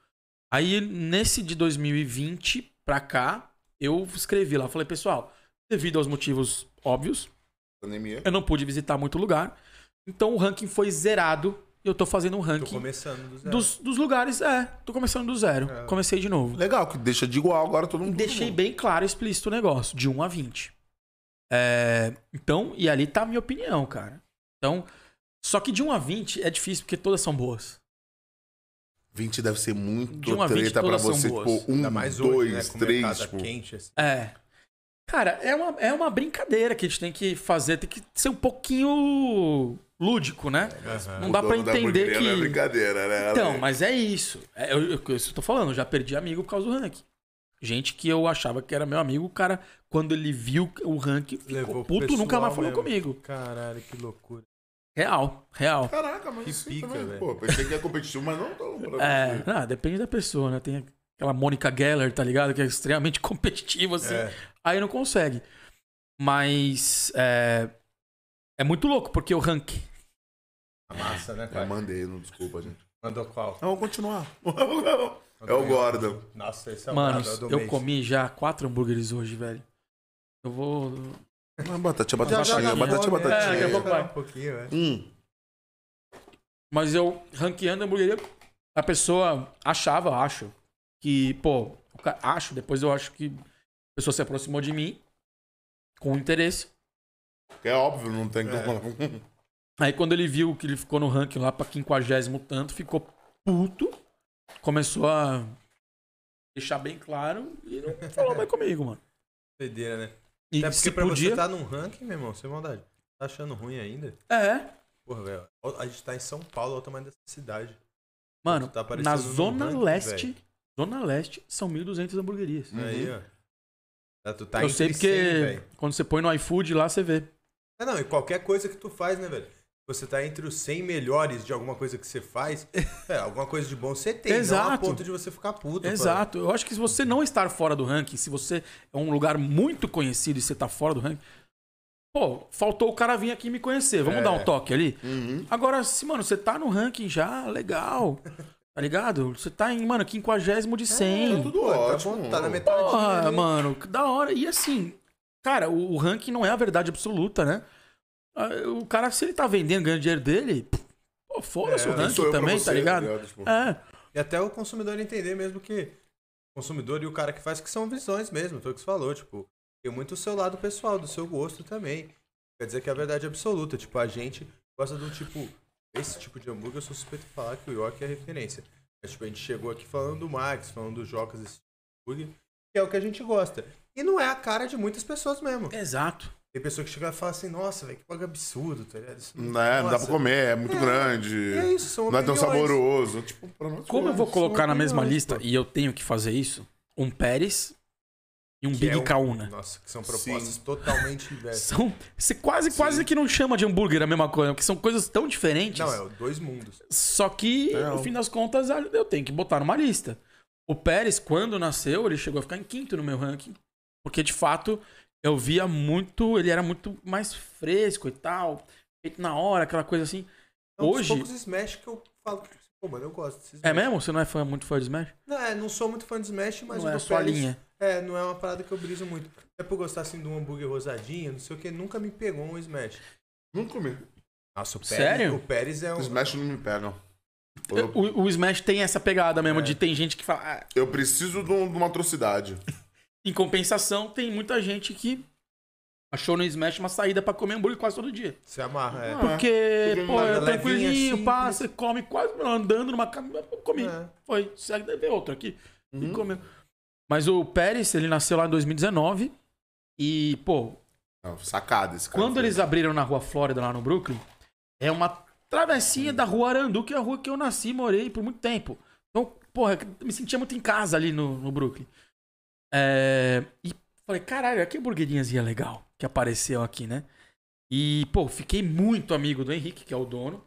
Aí, nesse de 2020 pra cá, eu escrevi lá, falei, pessoal, devido aos motivos óbvios, Pandemia. eu não pude visitar muito lugar, então o ranking foi zerado e eu tô fazendo um Tô ranking começando do zero. dos, dos lugares, é, tô começando do zero, É. comecei de novo. Legal, que deixa de igual agora todo mundo. deixei todo mundo. bem claro e explícito o negócio, de 1 a 20. É, então, e ali tá a minha opinião, cara. Então, só que de 1 a 20 é difícil porque todas são boas. 20 deve ser muito De uma a 20 treta pra todas são você, boas. tipo, um, mais hoje, dois, né? Tipo. quente, assim. É. Cara, é uma, é uma brincadeira que a gente tem que fazer, tem que ser um pouquinho lúdico, né? Aham. Não dá da entender que. Não é brincadeira, né? Então, mas é isso. É, eu, eu, isso eu tô falando, eu já perdi amigo por causa do ranking. Gente que eu achava que era meu amigo, o cara, quando ele viu o ranking, ficou puto, nunca mais falou mesmo. comigo. Caralho, que loucura. Real, real. Caraca, mas Que isso pica, também, velho. pô, pensei que ia competitivo, mas não tô. É, não, depende da pessoa, né? Tem aquela Mônica Geller, tá ligado? Que é extremamente competitiva, assim. É. Aí não consegue. Mas é, é muito louco, porque o ranking. A massa, né, Eu cara? mandei, não desculpa, gente. Mandou qual? Vamos continuar. É o Gordon. Nossa, esse é o Mano, é eu mês. comi já quatro hambúrgueres hoje, velho. Eu vou. Ah, Batatinha, batatinha, batatinha, né? É, daqui a batatinha. pouco vai. Um pouquinho, é. Hum, Mas eu, ranqueando a hamburgueria, a pessoa achava, acho, que, pô, acho, depois eu acho que a pessoa se aproximou de mim com interesse. é óbvio, não tem É. como. Aí quando ele viu que ele ficou no ranking lá pra quinquagésimo tanto, ficou puto, começou a deixar bem claro e não falou mais comigo, mano. Doideira, né? E Até porque se pra podia... você tá num ranking, meu irmão, sem maldade. Tá achando ruim ainda? É, Porra, velho. A gente tá em São Paulo, olha o tamanho dessa cidade. mano, Tá na zona ranking, leste, velho. Zona leste, são 1.200 hamburguerias. Uhum. Aí, ó. Tá, tu tá Eu sei 100, porque velho. quando você põe no iFood lá, você vê. É, não, e qualquer coisa que tu faz, né, velho? Você tá entre os 100 melhores de alguma coisa que você faz, é, alguma coisa de bom você tem, não a Exato. ponto de você ficar puto. Exato. Eu acho que se você não estar fora do ranking, se você é um lugar muito conhecido e você tá fora do ranking, pô, faltou o cara vir aqui me conhecer. Vamos É. dar um toque ali? Uhum. Agora, se, mano, você tá no ranking já, legal. Tá ligado? Você tá em, mano, quinquagésimo de 100. tá tudo Pô, tá ótimo. bom, tá na metade. Porra, mano, que da hora. E assim, cara, o, o ranking não é a verdade absoluta, né? Ah, O cara, se ele tá vendendo, ganhando dinheiro dele, pô, foda-se É, o ranking também, você, tá ligado? Tipo, É. E até o consumidor entender mesmo que o consumidor e o cara que faz que são visões mesmo, foi o que você falou, tipo, tem muito o seu lado pessoal, do seu gosto também. Quer dizer que é a verdade absoluta, tipo, a gente gosta do tipo, esse tipo de hambúrguer, eu sou suspeito de falar que o York é referência. Mas, tipo, a gente chegou aqui falando do Max, falando do Jocas, esse hambúrguer, que é o que a gente gosta. E não é a cara de muitas pessoas mesmo. Exato. Tem pessoa que chega e fala assim, nossa, velho, que bagulho absurdo, tá ligado? Isso Não, é, não dá pra comer, é muito É, grande. É isso, são Não é tão saboroso. Tipo, pra nós Como eu vou colocar na mesma opiniões, lista pô. e eu tenho que fazer isso, um Pérez e um Que Big é um- Kauna. Nossa, que são propostas Sim. totalmente inversas. São, você quase, quase que não chama de hambúrguer a mesma coisa, porque são coisas tão diferentes. Não, é o dois mundos. Só que, É, no fim das contas, eu tenho que botar numa lista. O Pérez, quando nasceu, ele chegou a ficar em quinto no meu ranking. Porque, de fato, eu via muito. Ele era muito mais fresco e tal. Feito na hora, aquela coisa assim. É um dos Hoje- poucos Smash que eu falo, pô, mano, eu gosto desses É mesmo? Você não é fã, muito fã de Smash? Não, é, não sou muito fã de Smash, mas não o é a do sua Pérez- linha. É, não é uma parada que eu briso muito. É por gostar assim de um hambúrguer rosadinho, não sei o que, nunca me pegou um Smash. Não comi. Nossa, o Pérez, Sério? O Pérez é um. Smash não me pegam. Eu, O, o Smash tem essa pegada mesmo, É. de tem gente que fala. "Ah, eu preciso de, um- de uma atrocidade. Em compensação, tem muita gente que achou no Smash uma saída pra comer hambúrguer quase todo dia. Se amarra, é. Porque, Porque pô, é tranquilinho, você come quase andando numa cama. Comi. É. Foi. Segue deve outro aqui. E Uhum. comeu. Mas o Pérez, ele nasceu lá em 2019. E, pô, Não, sacada esse cara. quando eles abriram na rua Flórida, lá no Brooklyn, é uma travessinha da rua Arandu, que é a rua que eu nasci e morei por muito tempo. Então, porra, me sentia muito em casa ali no, no Brooklyn. É, e falei, caralho, que hamburguerinhazinha legal que apareceu aqui, né? E, pô, fiquei muito amigo do Henrique, que é o dono.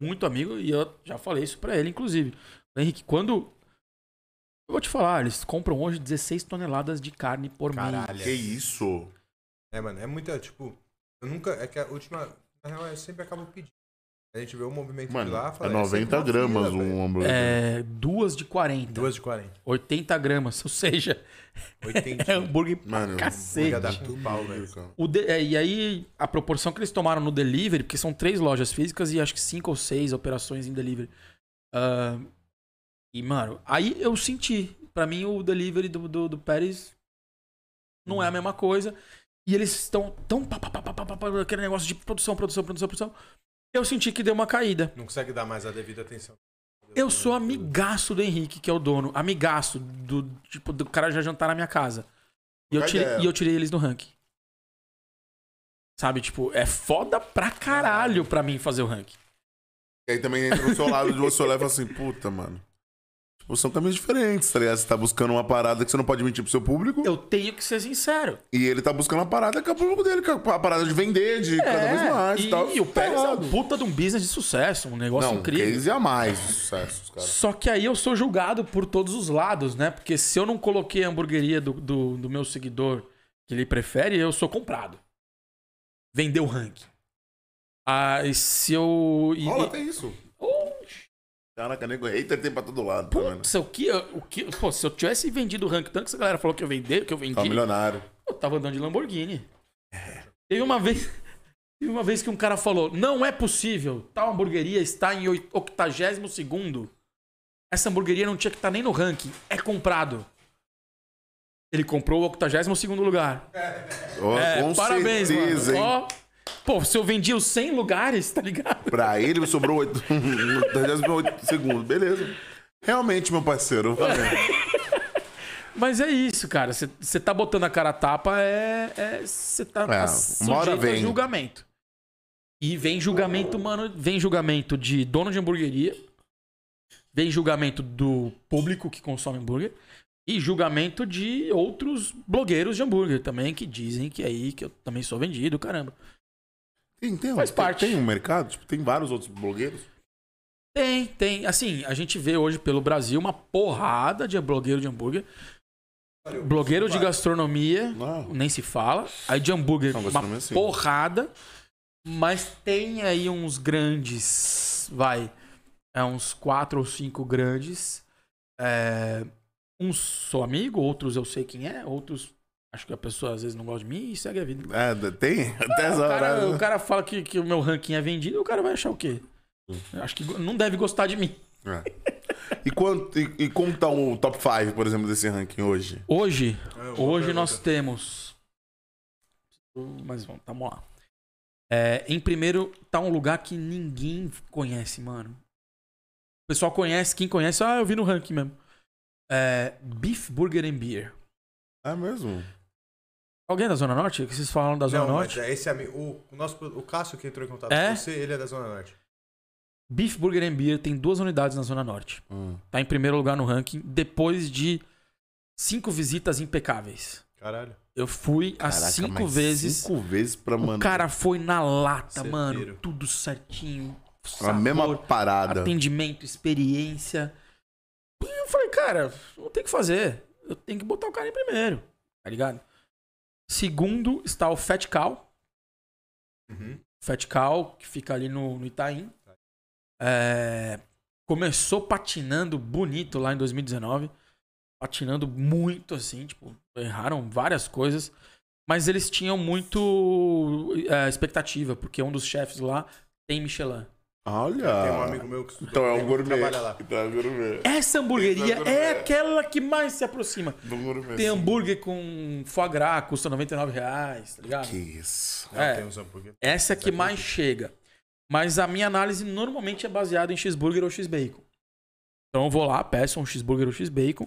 Muito amigo, e eu já falei isso pra ele, inclusive. Henrique, quando. Eu vou te falar, eles compram hoje 16 toneladas de carne por mês. Caralho. Que isso? É, mano, é muita, tipo. Eu nunca. É que a última. Na real, eu sempre acabo pedindo. A gente vê o movimento Mano, de lá é fala, 90 sempre uma gramas fila, um hambúrguer. É, duas de 40. Duas de 40. 80 gramas, ou seja, 80. é hambúrguer pra Mano, cacete. hambúrguer pau, velho. O de- é, e aí, a proporção que eles tomaram no delivery, porque são três lojas físicas e acho que cinco ou seis operações em delivery. Ah, e, mano, aí eu senti. Pra mim, o delivery do, do, do Pérez não é a mesma coisa. E eles estão tão. pá, pá, pá, pá, pá, pá, pá, aquele negócio de produção, produção, produção, produção. Eu senti que deu uma caída. Não consegue dar mais a devida atenção. Eu sou amigaço do Henrique, que é o dono. Amigaço do tipo do cara já jantar na minha casa. E eu, tirei, e eu tirei eles do ranking. Sabe, tipo, é foda pra caralho pra mim fazer o ranking. E aí também entra no seu lado de você olhar e fala assim, puta, mano. Tipo, são caminhos diferentes, tá ligado? Você tá buscando uma parada que você não pode mentir pro seu público. Eu tenho que ser sincero. E ele tá buscando uma parada que é o público dele, que é a parada de vender, de cada vez mais e, É, e, tal. e o Pérez é Parado. um puta de um business de sucesso, um negócio Não, incrível. case a mais de sucesso, cara. Só que aí eu sou julgado por todos os lados, né? Porque se eu não coloquei a hamburgueria do, do, do meu seguidor que ele prefere, eu sou comprado. Vendeu o ranking. Ah, e se eu. e- Rola e- até isso. Caraca, nego, hater tem pra todo lado, tá? Putz, o que, o que, pô, se eu tivesse vendido o ranking tanto que essa galera falou que eu vendi, que eu vendi, Tá milionário. eu tava andando de Lamborghini. Teve uma vez, teve uma vez que um cara falou: "Não é possível, tal hamburgueria está em oit- 82 segundo. Essa hamburgueria não tinha que estar nem no ranking, é comprado." Ele comprou o 82 segundo lugar. Ó, É, parabéns, certeza, mano. Ó, pô, se eu vendi os 100 lugares, tá ligado? Pra ele sobrou 8 segundos. Beleza. Realmente, meu parceiro. Mas é isso, cara. Você tá botando a cara a tapa, é. Você tá É, tá hora sujeito a vem. julgamento. E vem julgamento, mano. Vem julgamento de dono de hamburgueria. Vem julgamento do público que consome hambúrguer. E julgamento de outros blogueiros de hambúrguer também, que dizem que é aí que eu também sou vendido, caramba. Tem, tem, Faz tem- parte. Tem um mercado? Tipo, tem vários outros blogueiros? Tem, tem. Assim, a gente vê hoje pelo Brasil uma porrada de blogueiro de hambúrguer. Blogueiro de gastronomia. Não. nem se fala. Aí de hambúrguer, Não, uma sim. porrada. Mas tem aí uns grandes, vai, é uns quatro ou cinco grandes. É, uns sou amigo, outros eu sei quem é, outros acho que a pessoa às vezes não gosta de mim e segue a vida. É, tem? Até essa O cara, hora. o cara fala que, que o meu ranking é vendido, o cara vai achar o quê? Eu Acho que não deve gostar de mim. É. E, quanto, e, e como tá o top 5, por exemplo, desse ranking hoje? Hoje, É, Hoje nós temos. Mas vamos, vamos lá. É, em primeiro, tá um lugar que ninguém conhece, mano. O pessoal conhece, quem conhece, ah, eu vi no ranking mesmo. É, Beef Burger and Beer. É mesmo? Alguém da Zona Norte? Que vocês falam da Zona Não, Norte? mas é esse amigo. O, o nosso, o Cássio que entrou em contato É? com você, ele é da Zona Norte. Beef Burger and Beer tem duas unidades na Zona Norte. Hum. Tá em primeiro lugar no ranking, depois de cinco visitas impecáveis. Caralho. Eu fui as cinco mas vezes. Cinco vezes pra O mandar. cara foi na lata, Certeiro. mano. Tudo certinho. A sabor, mesma parada. atendimento, experiência. E eu falei, cara, não tem o que fazer. Eu tenho que botar o cara em primeiro. Tá ligado? Segundo está o Fat Cow. Uhum. Fat Cow, que fica ali no, no Itaim. É, começou patinando bonito lá em 2019. Patinando muito, assim, tipo, erraram várias coisas. Mas eles tinham muito é, expectativa, porque um dos chefes lá tem Michelin. Olha. Tem um amigo meu que estudou Então é um comigo, gourmet. trabalha lá. Então é um gourmet. Essa hamburgueria é é gourmet. aquela que mais se aproxima. Do gourmet. Tem sim. hambúrguer com foie gras, custa 99 reais, tá ligado? Que isso. Não, É. tem uns hambúrguer. Essa é que mais chega. Mas a minha análise normalmente é baseada em cheeseburger ou x-bacon. Então eu vou lá, peço um cheeseburger ou x-bacon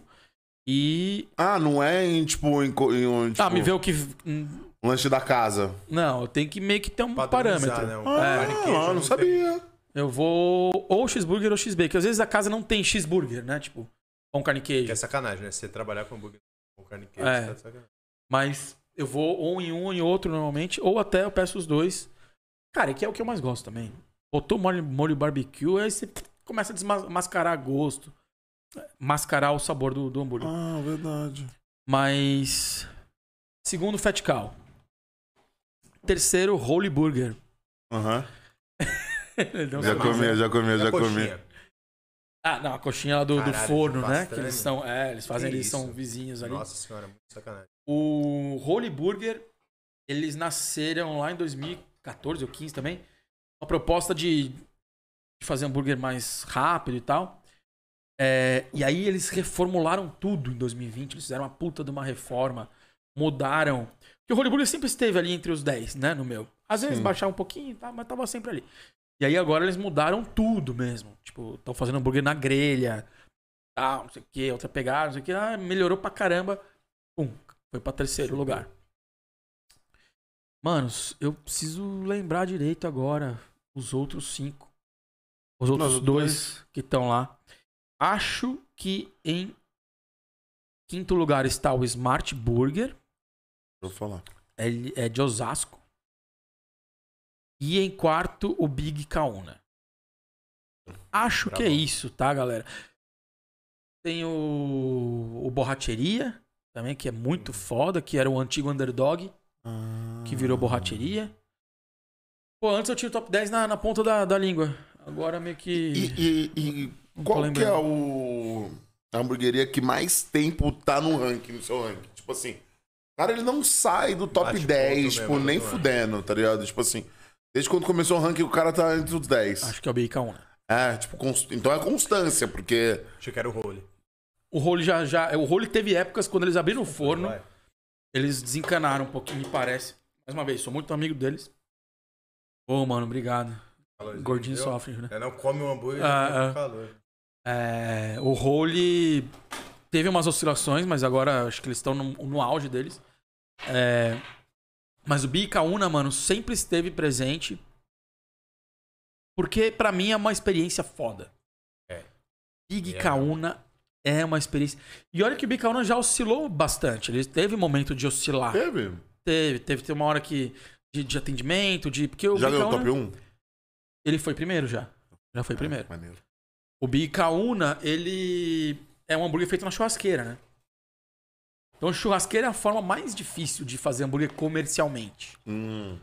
e... Ah, não é em, tipo, em, co- em um, tipo, Ah, me vê o que... hum, lanche da casa. Não, eu tenho que meio que ter um Padronizar, parâmetro. né? Um Ah, carne e queijo, não, não tem- sabia. Eu vou ou cheeseburger ou x-bacon. Às vezes a casa não tem cheeseburger, né? Tipo, pão, carne e Que queijo. é sacanagem, né? Você trabalhar com hambúrguer com carne e queijo, É. tá de sacanagem. Mas eu vou ou em um ou em outro normalmente, ou até eu peço os dois. Cara, que é o que eu mais gosto também. Botou molho, molho barbecue, aí você começa a desmascarar gosto. Mascarar o sabor do, do hambúrguer. Ah, verdade. Mas. Segundo, Fat Cow. Terceiro, Holy Burger. Aham. Deu um Já comi, já comi, a já comi. coxinha? Ah, não, a coxinha lá do, do Caralho, forno, de né? Que eles são. É, eles fazem eles são vizinhos ali. Nossa senhora, muito sacanagem. O Holy Burger, eles nasceram lá em 2014 ou 15 também. Uma proposta de, de fazer hambúrguer mais rápido e tal. É, e aí eles reformularam tudo em 2020. Eles fizeram uma puta de uma reforma. Mudaram. Porque o Holy Burger sempre esteve ali entre os 10, né? No meu. Às vezes Sim. baixava um pouquinho, tá, mas tava sempre ali. E aí agora eles mudaram tudo mesmo. Tipo, estão fazendo hambúrguer na grelha. Tal, não sei o que, outra pegada, não sei o que. Ah, melhorou pra caramba. Pum, foi pra terceiro lugar. Manos, eu preciso lembrar direito agora os outros cinco. Os outros Nós dois que estão lá. Acho que em quinto lugar está o Smart Burger. Vou falar. Ele é de Osasco. E em quarto, o Big Kauna. Acho que é isso, tá, galera? Tem o, o Borracheria, também, que é muito foda, que era o antigo underdog, Ah. que virou borracheria. Pô, antes eu tinha o top 10 na, na ponta da, da língua. Agora meio que. E, e- e qual que é o a hamburgueria que mais tempo tá no ranking, no seu ranking? Tipo assim, cara, ele não sai do top Bate 10, ponto tipo, mesmo, nem não fudendo, tá ligado? Tipo assim, desde quando começou o ranking, o cara tá entre os 10. Acho que é o Big Kauna. É, tipo, cons- então é constância, porque. Achei que era o role. O Role já, já. O Role teve épocas quando eles abriram o forno. Eles desencanaram um pouquinho, me parece. Mais uma vez, sou muito amigo deles. Ô, mano, obrigado. Calorzinho, Gordinho viu? sofre, né? É, não come um hambúrguer Ah, ah, ah. calor. É, o Role teve umas oscilações, mas agora acho que eles estão no, no auge deles. É, mas o Bicaúna, mano, sempre esteve presente. Porque pra mim é uma experiência foda. É. Big É. Kauna é uma experiência. E olha que o Bicaúna já oscilou bastante. Ele teve momento de oscilar. Teve? Teve, teve, teve uma hora que. De, de atendimento, de. Porque o Já ganhou o top 1? Ele foi primeiro já. Já foi primeiro. Maneiro. O Bicaúna, ele é um hambúrguer feito na churrasqueira, né? Então, churrasqueira é a forma mais difícil de fazer hambúrguer comercialmente. Hum.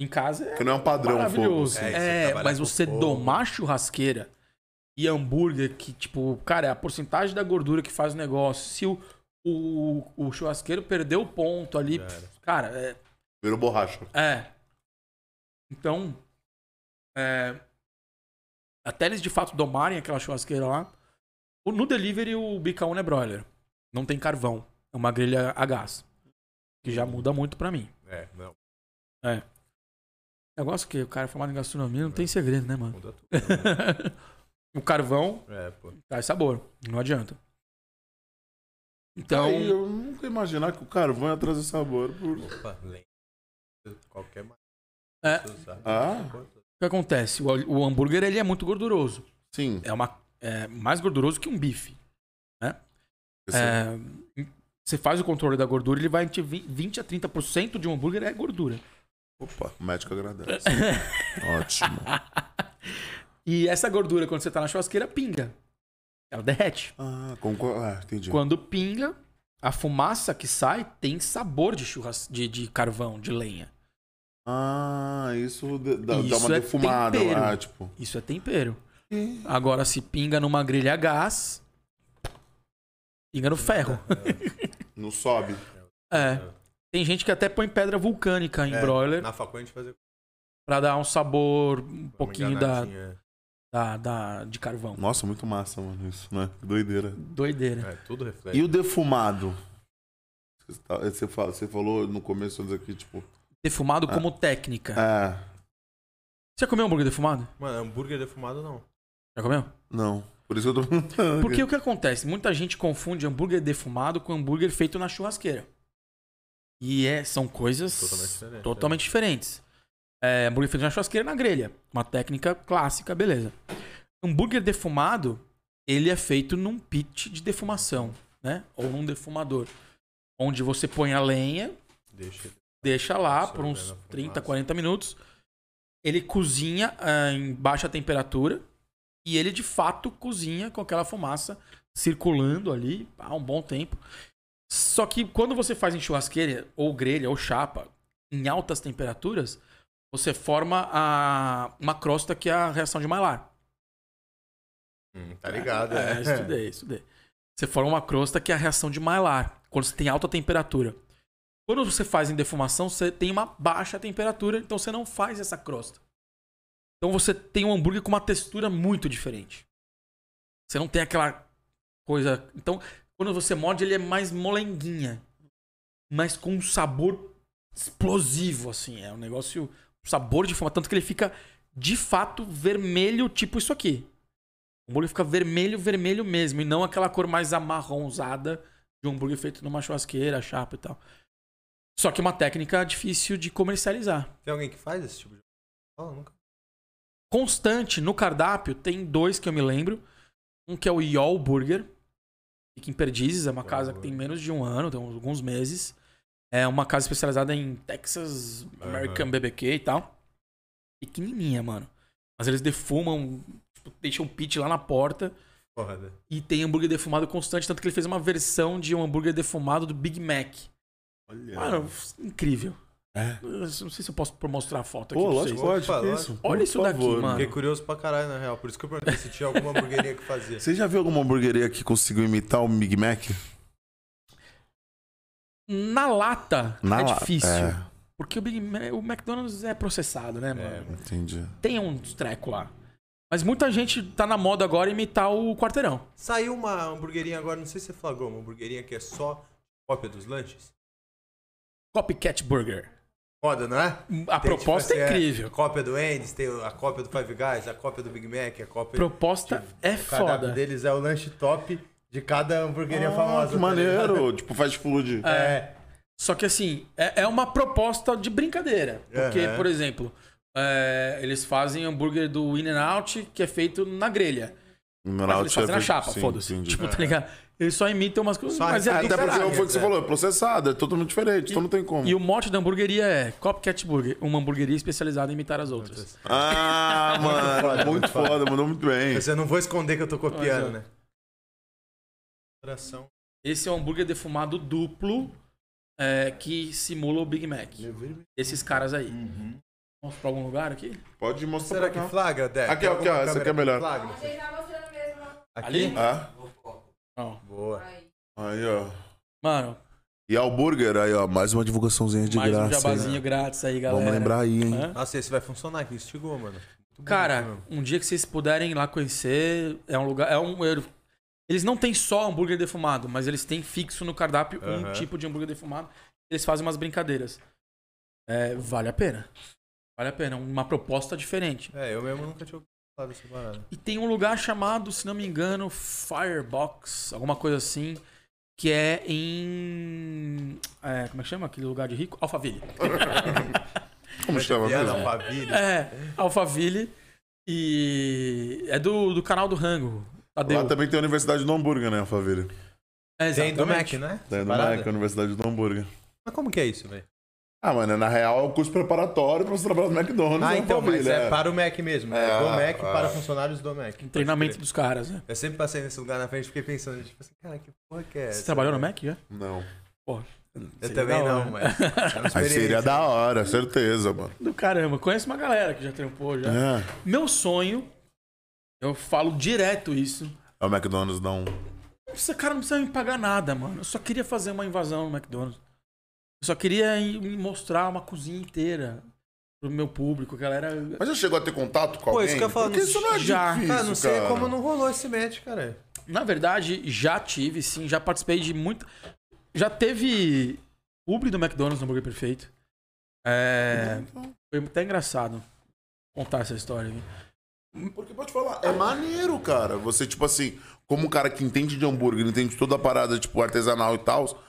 Em casa é Que não é um padrão fogo. maravilhoso. É, que você É, mas você fogo. domar churrasqueira e hambúrguer, que, tipo, cara, é a porcentagem da gordura que faz o negócio. Se o, o, o churrasqueiro perdeu o ponto ali, era. cara, é, Virou borracha. é. Então, é, até eles de fato domarem aquela churrasqueira lá. No delivery, o Bicaúna é broiler. Não tem carvão. É uma grelha a gás. Que já muda muito pra mim. É, não, Negócio que o cara é formado em gastronomia não tem segredo, né, mano? muda tudo. o carvão é, pô. traz sabor. Não adianta. Então, Aí eu nunca ia imaginar que o carvão ia trazer sabor. Por... Opa, lembra. Qualquer mais. É. Ah. o que acontece? O, o hambúrguer ele é muito gorduroso. Sim. É, uma, é mais gorduroso que um bife. Esse- É, você faz o controle da gordura, ele vai entre 20 a 30% de um hambúrguer é gordura. Opa, o médico agradece. Ótimo. E essa gordura, quando você tá na churrasqueira, pinga. Ela derrete. Ah, concordo. Ah, entendi. Quando pinga, a fumaça que sai tem sabor de churras de, de carvão, de lenha. Ah, isso dá, dá Isso uma é defumada lá, tipo. Isso é tempero. Agora, se pinga numa grelha a gás, pinga no ferro. Não sobe. É. Tem gente que até põe pedra vulcânica em É, broiler. Na faculdade a gente fazia. Pra dar um sabor um Uma pouquinho da, enganadinha. da, da- de carvão. Nossa, muito massa, mano, isso, né? Doideira. Doideira. É, tudo reflete. E o defumado? Você Você fala- você falou no começo aqui, tipo. Defumado Ah. como técnica. É. Você já comeu hambúrguer defumado? Mano, hambúrguer defumado não. Já comeu? Não. Por isso que eu tô perguntando. Porque o que acontece? Muita gente confunde hambúrguer defumado com hambúrguer feito na churrasqueira. E é, são coisas Totalmente diferente. totalmente diferentes. É, hambúrguer feito na churrasqueira e na grelha. Uma técnica clássica, beleza. Hambúrguer defumado, ele é feito num pit de defumação, né? Ou num defumador. Onde você põe a lenha, Deixa deixa lá por uns a fumaça. 30, 40 minutos. Ele cozinha ah, em baixa temperatura e ele de fato cozinha com aquela fumaça circulando ali há um bom tempo. Só que quando você faz em churrasqueira, ou grelha, ou chapa, em altas temperaturas, você forma a, uma crosta que é a reação de Maillard. Hum, tá ligado, É, é. estudei, estudei. Você forma uma crosta que é a reação de Maillard, quando você tem alta temperatura. Quando você faz em defumação, você tem uma baixa temperatura, então você não faz essa crosta. Então você tem um hambúrguer com uma textura muito diferente. Você não tem aquela coisa. Então, quando você morde, ele é mais molenguinha. Mas com um sabor explosivo, assim. É um negócio. Um sabor de fuma. Tanto que ele fica de fato vermelho, tipo isso aqui. O hambúrguer fica vermelho, vermelho mesmo. E não aquela cor mais amarronzada de um hambúrguer feito numa churrasqueira, chapa e tal. Só que é uma técnica difícil de comercializar. Tem alguém que faz esse tipo de. Fala, nunca. Constante no cardápio tem dois que eu me lembro. Um que é o Yol Burger. Fica em Perdizes, é uma casa que tem menos de um ano, tem alguns meses. É uma casa especializada em Texas American Aham. BBQ e tal. Pequenininha, mano. Mas eles defumam, tipo, deixam um pit lá na porta. Foda. E tem hambúrguer defumado constante, tanto que ele fez uma versão de um hambúrguer defumado do Big Mac. Olha. Mano, incrível. É. Eu não sei se eu posso mostrar a foto aqui Pô, lógico vocês. que pode. Isso? Olha isso daqui, favor, mano. Fiquei curioso pra caralho, na real. Por isso que eu perguntei se tinha alguma hamburgueria que fazia. Você já viu alguma hamburgueria que conseguiu imitar o Big Mac? Na lata Na é la- difícil. É, Porque o, Big Ma- o McDonald's é processado, né, mano? É. entendi. Tem uns treco lá. Mas muita gente tá na moda agora imitar o quarteirão. Saiu uma hamburguerinha agora, não sei se você flagrou, uma hamburguerinha que é só cópia dos lanches. Copycat Burger. Foda, não é? A Tem, proposta tipo é incrível. Cópia do Andy's, tem a cópia do Five Guys, a cópia do Big Mac, a cópia. Proposta é o cardápio foda. deles é o lanche top de cada hamburgueria Ah, famosa. que tá maneiro. tipo, fast food. ligado? É. Só que assim, é, é uma proposta de brincadeira. Porque, Aham. por exemplo, é, eles fazem hambúrguer do In-N-Out que é feito na grelha. Mas eles fazem na chapa, foda-se. Tipo, tá ligado? Eles só imitam umas coisas, Só mas é Até porque foi o que você é. falou, é processado, é totalmente diferente, então não tem como. E o mote da hamburgueria é Copycat Burger, uma hamburgueria especializada em imitar as outras. Ah, mano, foda, muito foda. foda, mandou muito bem. Mas eu não vou esconder que eu tô copiando, Mas, ó. né? Coração. Esse é um hambúrguer defumado duplo é, que simula o Big Mac. Esses caras aí. Vamos pra algum lugar aqui? Pode mostrar Será pra que flagra, Deck? Aqui, aqui, ó, essa aqui é melhor. flagra? Tá mostrando mesmo. Aqui? Ali? Ah, Ó. Boa. Aí. aí, ó. Mano, E ao burger, aí, ó, mais uma divulgaçãozinha de mais um graça. jabazinho hein? grátis aí, galera. Vamos lembrar aí, hein? Hã? Nossa, esse vai funcionar aqui, instigou, mano. Muito Cara, bonito um dia que vocês puderem ir lá conhecer, é um lugar. É um, eles não têm só hambúrguer defumado, mas eles têm fixo no cardápio um Aham. tipo de hambúrguer defumado. Eles fazem umas brincadeiras. É, vale a pena. Vale a pena. Uma proposta diferente. É, eu mesmo nunca tinha parada. E tem um lugar chamado, se não me engano, Firebox, alguma coisa assim, que é em. é, como é que chama aquele lugar de rico? Alphaville. Como chama mesmo? Alphaville. É, Alphaville. E é do, do canal do Rango. Tadeu. Lá também tem a Universidade do Hambúrguer, né, Faville? É, Tem do Mac, exatamente. né? Tem do? Mac, a Universidade do Hambúrguer. Mas como que é isso, velho? Ah, mano, na real é o curso preparatório pra você trabalhar no McDonald's. Ah, na então, mas Alphaville, é para o Mac mesmo. É, É, do Mac ah. para funcionários do Mac. Treinamento dos caras, né? Eu sempre passei nesse lugar na frente e fiquei pensando, tipo assim, cara, que porra que é essa? Você trabalhou no? Mac já? Não. Pô. Eu também não, mas. é experiência. seria da hora, certeza, mano. Do caramba. Conheço uma galera que já trampou já. É. Meu sonho, eu falo direto isso. É o McDonald's não. Cara, não precisa me pagar nada, mano. Eu só queria fazer uma invasão no McDonald's. Eu só queria mostrar uma cozinha inteira. pro meu público, a galera. Mas já chegou a ter contato com Pô, alguém? isso que eu ia falar, Porque não- isso não é já. difícil, Cara, não sei cara. como não rolou esse match, cara. Na verdade, já tive, sim, já participei de muito. Já teve publi do McDonald's no Hambúrguer Perfeito. É. Foi até engraçado contar essa história aqui. Porque pode falar, é maneiro, cara. Você, tipo assim, como um cara que entende de hambúrguer, entende toda a parada, tipo, artesanal e tal,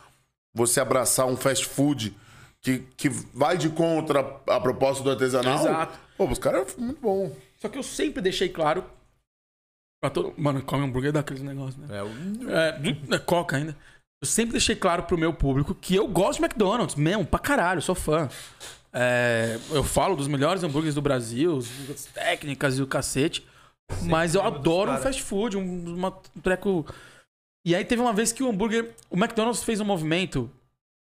você abraçar um fast food que, que vai de contra a proposta do artesanal. Exato. Pô, os caras é muito bom. Só que eu sempre deixei claro pra todo. Mano, come hambúrguer daqueles negócios, né? É, É, é coca ainda. Eu sempre deixei claro pro meu público que eu gosto de McDonald's mesmo, pra caralho, sou fã. É, eu falo dos melhores hambúrgueres do Brasil, as técnicas e o cacete. mas eu adoro um fast food, um, uma- um treco. E aí teve uma vez que o hambúrguer. O McDonald's fez um movimento,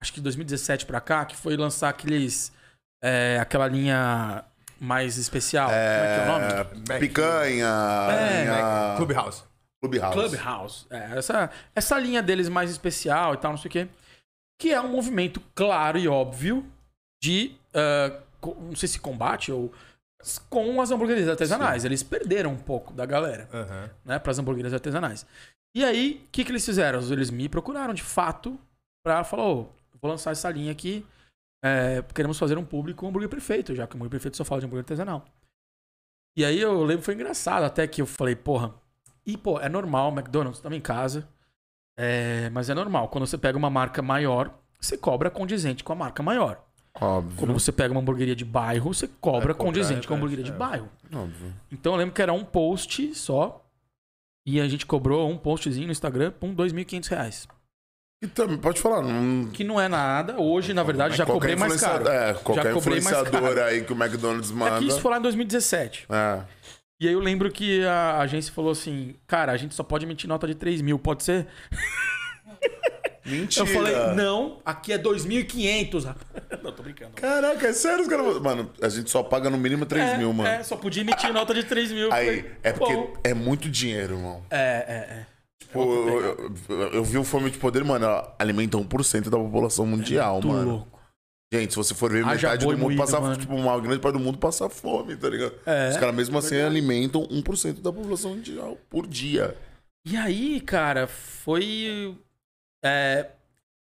acho que de 2017 pra cá, que foi lançar aqueles. é, aquela linha mais especial. Como é que é o nome? É, picanha, É, linha- Clubhouse. Clubhouse. Clubhouse. É, essa, essa linha deles mais especial e tal, não sei o quê. Que é um movimento claro e óbvio de. co- não sei se combate ou. Com as hamburguerias artesanais. Eles perderam um pouco da galera, Aham. né? Para as hamburguerias artesanais. E aí, o que, que eles fizeram? Eles me procuraram de fato pra falar: ô, vou lançar essa linha aqui. é, queremos fazer um público um hambúrguer perfeito, já que o hambúrguer perfeito só fala de hambúrguer artesanal. E aí eu lembro, foi engraçado até que eu falei, porra. E, pô, é normal, McDonald's tava em casa. É, mas é normal. Quando você pega uma marca maior, você cobra condizente com a marca maior. Óbvio. Quando você pega uma hamburgueria de bairro, você cobra É, condizente com a é, hamburgueria de é. bairro. Óbvio. Então eu lembro que era um post só. E a gente cobrou um postzinho no Instagram por 2.500 reais. E também, pode falar, não. Que não é nada. Hoje, na verdade, já qualquer cobrei mais caro. É, qualquer já cobrei mais influenciador aí que o McDonald's É manda. que isso foi lá em 2017. É. E aí eu lembro que a agência falou assim: Cara, a gente só pode emitir nota de 3 mil, pode ser? Mentira. Eu falei: Não, aqui é 2.500. Não, tô brincando. Caraca, é sério os caras. Mano, a gente só paga no mínimo 3 é, mil, mano. É, só podia emitir nota de 3 mil. Aí, falei, é porque "Bom." é muito dinheiro, irmão. É, é, é. Tipo, eu, eu- eu- eu vi o Fome de Poder, mano, ela alimenta 1% da população mundial, Muito mano. louco. Gente, se você for ver, metade do mundo moído, passa, mano. tipo, uma grande parte do mundo passa fome, tá ligado? É. Os caras mesmo assim alimentam 1% da população mundial por dia. E aí, cara, foi. É,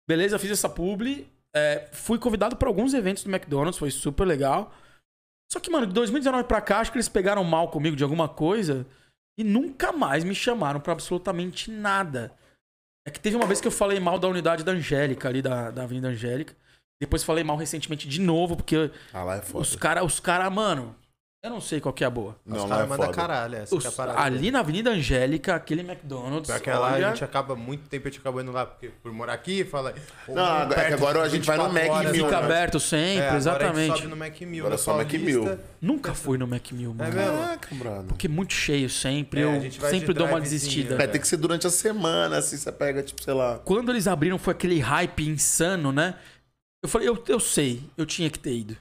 beleza, fiz essa publi. é, fui convidado para alguns eventos do McDonald's, foi super legal. Só que, mano, de 2019 pra cá, acho que eles pegaram mal comigo de alguma coisa e nunca mais me chamaram pra absolutamente nada. É que teve uma vez que eu falei mal da unidade da Angélica, ali da, da Avenida Angélica. Depois falei mal recentemente de novo, porque Ah, lá é foda. os caras, os cara, mano, eu não sei qual que é a boa. Não, Os lá é caras mandam caralho, essa Os- que é a parada. ali na Avenida Angélica, aquele McDonald's. Pior que lá olha- a gente acaba muito tempo a gente acaba indo lá, porque por morar aqui, fala. Não, agora- é agora a gente vai no Mac Mil, Fica né? aberto sempre, É, agora a gente exatamente. sobe no Mac 1000, Agora na só Mac. 1000. Nunca fui no Mac 1000, É mano. mesmo? Caraca, brother. Porque é muito cheio sempre. É, eu vai sempre dou uma desistida. né? É, tem que ser durante a semana, assim, você pega, tipo, sei lá. Quando eles abriram foi aquele hype insano, né? Eu falei, eu, eu sei, eu tinha que ter ido.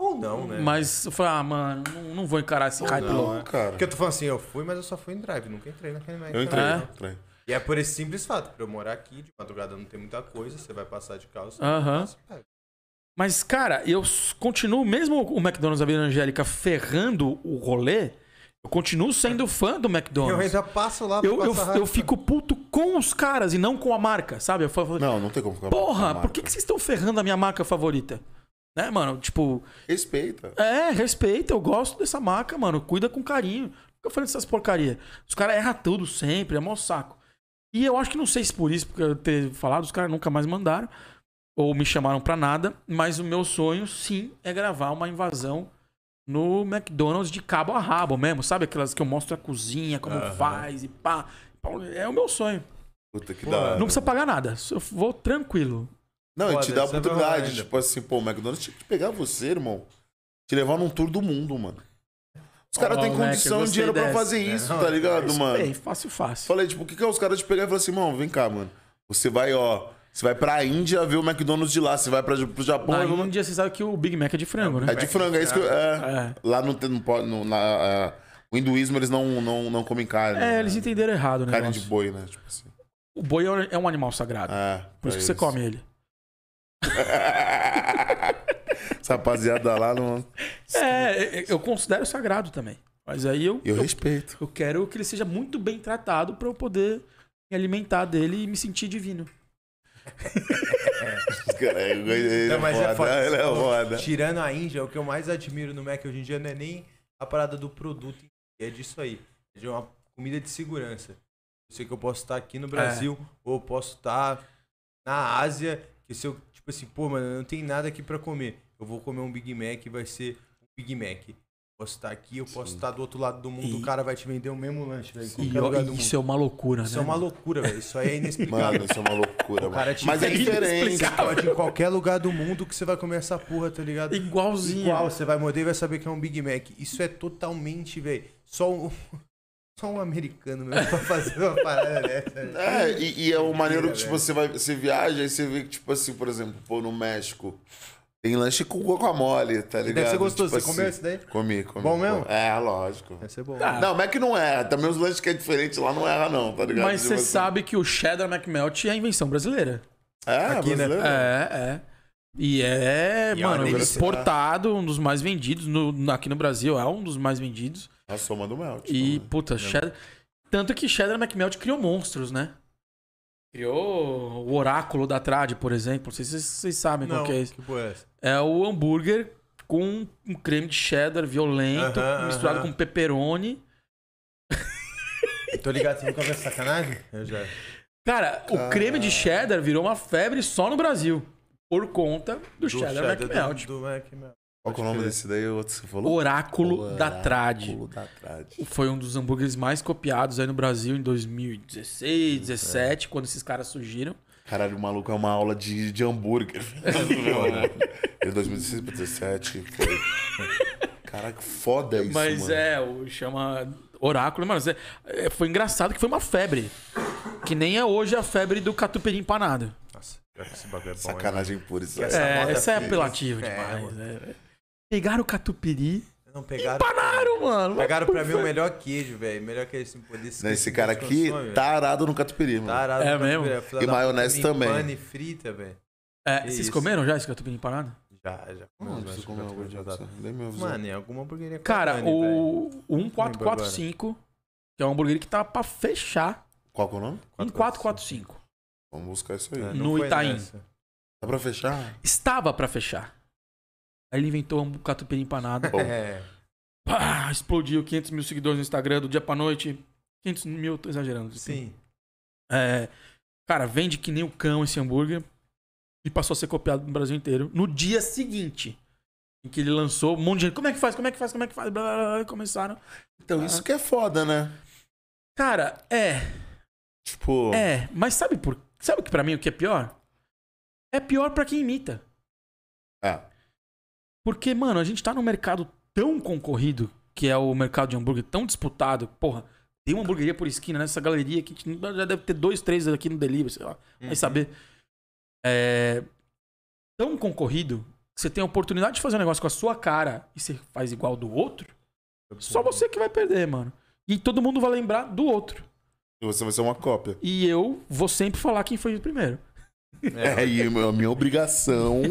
Ou não, né? Mas eu falei, ah, mano, não, não vou encarar esse hype não, louco. é. cara. Porque eu tô falando assim, eu fui, mas eu só fui em drive, nunca entrei naquele Mac. Eu entrei, É? entrei. E é por esse simples fato, pra eu morar aqui, de madrugada não tem muita coisa, você vai passar de carro, você Aham. passa, pega. Mas, cara, eu continuo, mesmo o McDonald's da Vila Angélica ferrando o rolê, eu continuo sendo fã do Eu McDonald's. ainda passo lá pra Eu, eu, eu fico puto com os caras e não com a marca, sabe? Eu falo, Não, não tem como ficar porra, com a por que, que vocês estão ferrando a minha marca favorita? Né, mano? Tipo, Respeita. é, respeita, eu gosto dessa marca, mano. Cuida com carinho. Por que eu falei dessas porcaria? Os caras erram tudo sempre, é mó saco. E eu acho que não sei se por isso, porque eu ter falado, os caras nunca mais mandaram. Ou me chamaram pra nada. Mas o meu sonho, sim, é gravar uma invasão no McDonald's de cabo a rabo mesmo. Sabe aquelas que eu mostro a cozinha, como Aham. faz e pá. É o meu sonho. Puta que Pô, da hora. Não precisa pagar nada. Eu vou tranquilo. Não, e Foda, te dá a é oportunidade. tipo assim, pô, o McDonald's tinha que pegar você, irmão. Te levar num tour do mundo, mano. Os caras têm condição e dinheiro pra dessa. fazer É, isso, não, tá ligado, mano? Bem, fácil, fácil. Falei, tipo, o que que é os caras te pegar e falar assim, irmão, vem cá, mano. Você vai, ó, você vai pra Índia ver o McDonald's de lá, você vai pra, pro Japão, Na Índia, você sabe que o Big Mac é de frango, né? é de frango, é isso que eu, é. É. Lá não tem, não pode, não, na, é, o hinduísmo eles não, não, não comem carne. É, né? eles entenderam errado, né? Carne de boi, né? Tipo assim. O boi é um- é animal sagrado. É, Por pra isso que você come ele. Essa rapaziada lá não. É, eu considero sagrado também. Mas aí eu, Eu eu, respeito. eu quero que ele seja muito bem tratado pra eu poder me alimentar dele e me sentir divino. Cara, ele ele Não, é mas é foda, ele é foda. Tirando a Índia, o que eu mais admiro no Mac hoje em dia não é nem a parada do produto, é disso aí. É de uma comida de segurança. Eu sei que eu posso estar aqui no Brasil, ou eu posso estar na Ásia, que se eu, assim, pô, mano, não tem nada aqui pra comer. Eu vou comer um Big Mac e vai ser um Big Mac. Posso estar aqui, eu posso estar do outro lado do mundo, E- o cara vai te vender o mesmo lanche, velho, isso é uma loucura, Isso né? é uma loucura, velho. Isso aí é inexplicável. Mano, isso é uma loucura, O cara te Mas é diferente. Você pode em qualquer lugar do mundo que você vai comer essa porra, tá ligado? Igualzinho. Igual, você vai morder e vai saber que é um Big Mac. Isso é totalmente, velho. Só um, só um americano mesmo pra fazer uma parada dessa. velho. É, e, e é o maneiro que, tipo, você vai. Você viaja e você vê que, tipo assim, por exemplo, pô, no México. Tem lanche com guacamole, tá ligado? Deve ser gostoso. Tipo você comeu assim, esse daí? Comi, comi. Bom mesmo? É, lógico. Deve ser bom. Ah, Não, Mac não erra. Também os lanches que é diferente lá não erra, não, tá ligado? Mas Tipo você assim. sabe que o cheddar McMelt é a invenção brasileira. É, Aqui, né? brasileiro. É, é. E é, E é mano, exportado, um dos mais vendidos. No, aqui no Brasil é um dos mais vendidos. A soma do melt. E, também. puta, cheddar. Tanto que cheddar McMelt criou monstros, né? Criou o oráculo da Trad, por exemplo. Não sei se vocês, sabem Não, qual que é esse. é? É o hambúrguer com um creme de cheddar violento, Aham, misturado aham. com pepperoni. Tô ligado, você nunca viu essa sacanagem? Eu já. Cara, o creme de cheddar virou uma febre só no Brasil. Por conta do, cheddar, McMelt. Do, do. Qual que é o nome desse daí? O outro você falou? Oráculo da Trad. Oráculo da Trad. Foi um dos hambúrgueres mais copiados aí no Brasil em 2016, 17, quando esses caras surgiram. Caralho, o maluco é uma aula de, de hambúrguer. Em 2016 pra 2017 foi. Caraca, foda isso, Mas mano. é, o chama Oráculo. Mano, é- é, foi engraçado que foi uma febre. Que nem é hoje a febre do catupiry empanado. Que esse bagulho é bom. Sacanagem pura isso. Essa é, essa é apelativo É, demais. mano. é. Pegaram o catupiry? Não pegaram. empanaram, mano. Pegaram pra mim o melhor queijo, velho. Melhor que esse. Desse, Né, Esse cara aqui tá arado no catupiry, mano. Tarado É no mesmo? catupiry, filha E maionese puta, também. Pane frita, velho. É, vocês isso. comeram já esse catupiry empanado? Já, já. Não, disso. tá- Nem me avisou. Mano, em alguma hamburgueria com Cara, o, o 1445, que é um hambúrguer que tá pra fechar, Qual que é o nome? 1445. Vamos buscar isso aí. É, no Itaim. nessa. Dá pra fechar? Estava pra fechar. Aí ele inventou um catupiry empanado. É. Pá, explodiu 500 mil seguidores no Instagram do dia pra noite. 500 mil, tô exagerando. Sim. É, cara, vende que nem o cão esse hambúrguer. E passou a ser copiado no Brasil inteiro. No dia seguinte, em que ele lançou, um monte de gente. Como é que faz? Como é que faz? Como é que faz? Blá, blá, blá, começaram. Então, isso que é foda, né? Cara, é. Tipo. É. Mas sabe por. Sabe que pra mim o que é pior? É pior pra quem imita. É. Porque, mano, a gente tá num mercado tão concorrido, que é o mercado de hambúrguer tão disputado. Porra, tem uma hamburgueria por esquina nessa galeria que já deve ter dois, três aqui no delivery, sei lá. Vai Uhum. saber. É. Tão concorrido que você tem a oportunidade de fazer um negócio com a sua cara e você faz igual do outro. Só você que vai perder, mano. E todo mundo vai lembrar do outro. E você vai ser uma cópia. E eu vou sempre falar quem foi o primeiro. É, e a minha obrigação,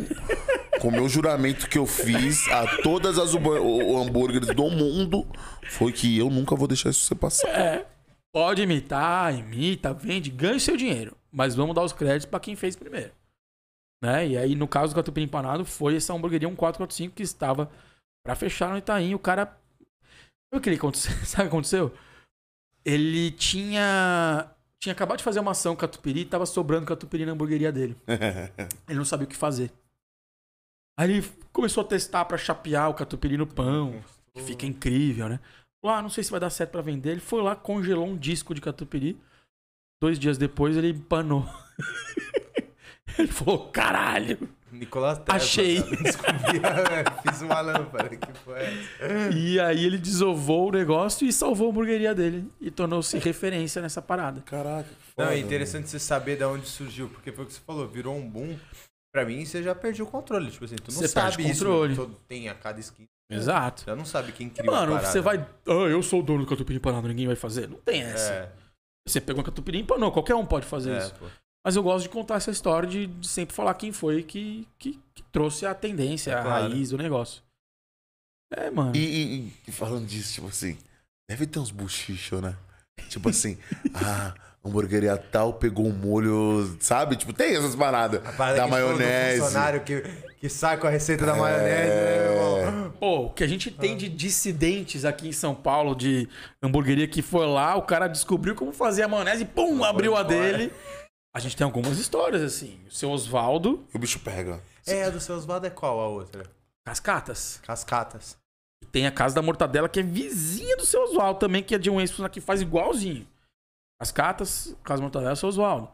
com o meu juramento que eu fiz a todas as hambúrgueres do mundo, foi que eu nunca vou deixar isso você passar. É. Pode imitar, imita, vende, ganha seu dinheiro. Mas vamos dar os créditos pra quem fez primeiro. Né? E aí, no caso do Catupiry Empanado, foi essa hamburgueria 1445 que estava pra fechar no Itaim. O cara. Sabe o que aconteceu? Sabe o que aconteceu? Ele tinha. Tinha acabado de fazer uma ação com Catupiry e tava sobrando Catupiry na hamburgueria dele. Ele não sabia o que fazer. Aí ele começou a testar pra chapear o Catupiry no pão. Que fica incrível, né? Falou, ah, não sei se vai dar certo pra vender. Ele foi lá, congelou um disco de catupiry. Dois dias depois ele empanou. ele falou, caralho. Nicolás Tesla. Achei. cara. Descobri, fiz uma lâmpada. Que foi essa? E aí ele desovou o negócio e salvou a hamburgueria dele. E tornou-se referência nessa parada. Caraca, que Não, foda. é interessante você saber de onde surgiu, porque foi o que você falou, virou um boom. Pra mim, você já perdeu o controle. Tipo assim, tu não Você sabe isso. controle. todo- tem a cada esquina. Exato. Já não sabe quem criou a Mano, parada. você vai. Ah, eu sou o dono do catupiry empanado, ninguém vai fazer. Não tem essa. É, Você pegou um catupiry e empanou, qualquer um pode fazer é, isso. pô. Mas eu gosto de contar essa história de, de sempre falar quem foi que, que, que trouxe a tendência, a Claro. raiz do negócio. É, mano. E, e- e falando disso, tipo assim, deve ter uns buchichos, né? Tipo assim, ah, hamburgueria tal pegou um molho, sabe? Tipo, tem essas paradas A parada da que a gente falou do maionese. É. funcionário que, que sai com a receita da maionese, né, meu irmão? Pô, o que a gente tem de dissidentes aqui em São Paulo de hamburgueria que foi lá, o cara descobriu como fazer a maionese e pum, abriu a dele. A gente tem algumas histórias assim. O seu Oswaldo, E o bicho pega. É, a do seu Osvaldo é qual a outra? Cascatas. Cascatas. E tem a Casa da Mortadela, que é vizinha do seu Oswaldo também, que é de um ex-funcionário que faz igualzinho. Cascatas, Casa da Mortadela, seu Oswaldo.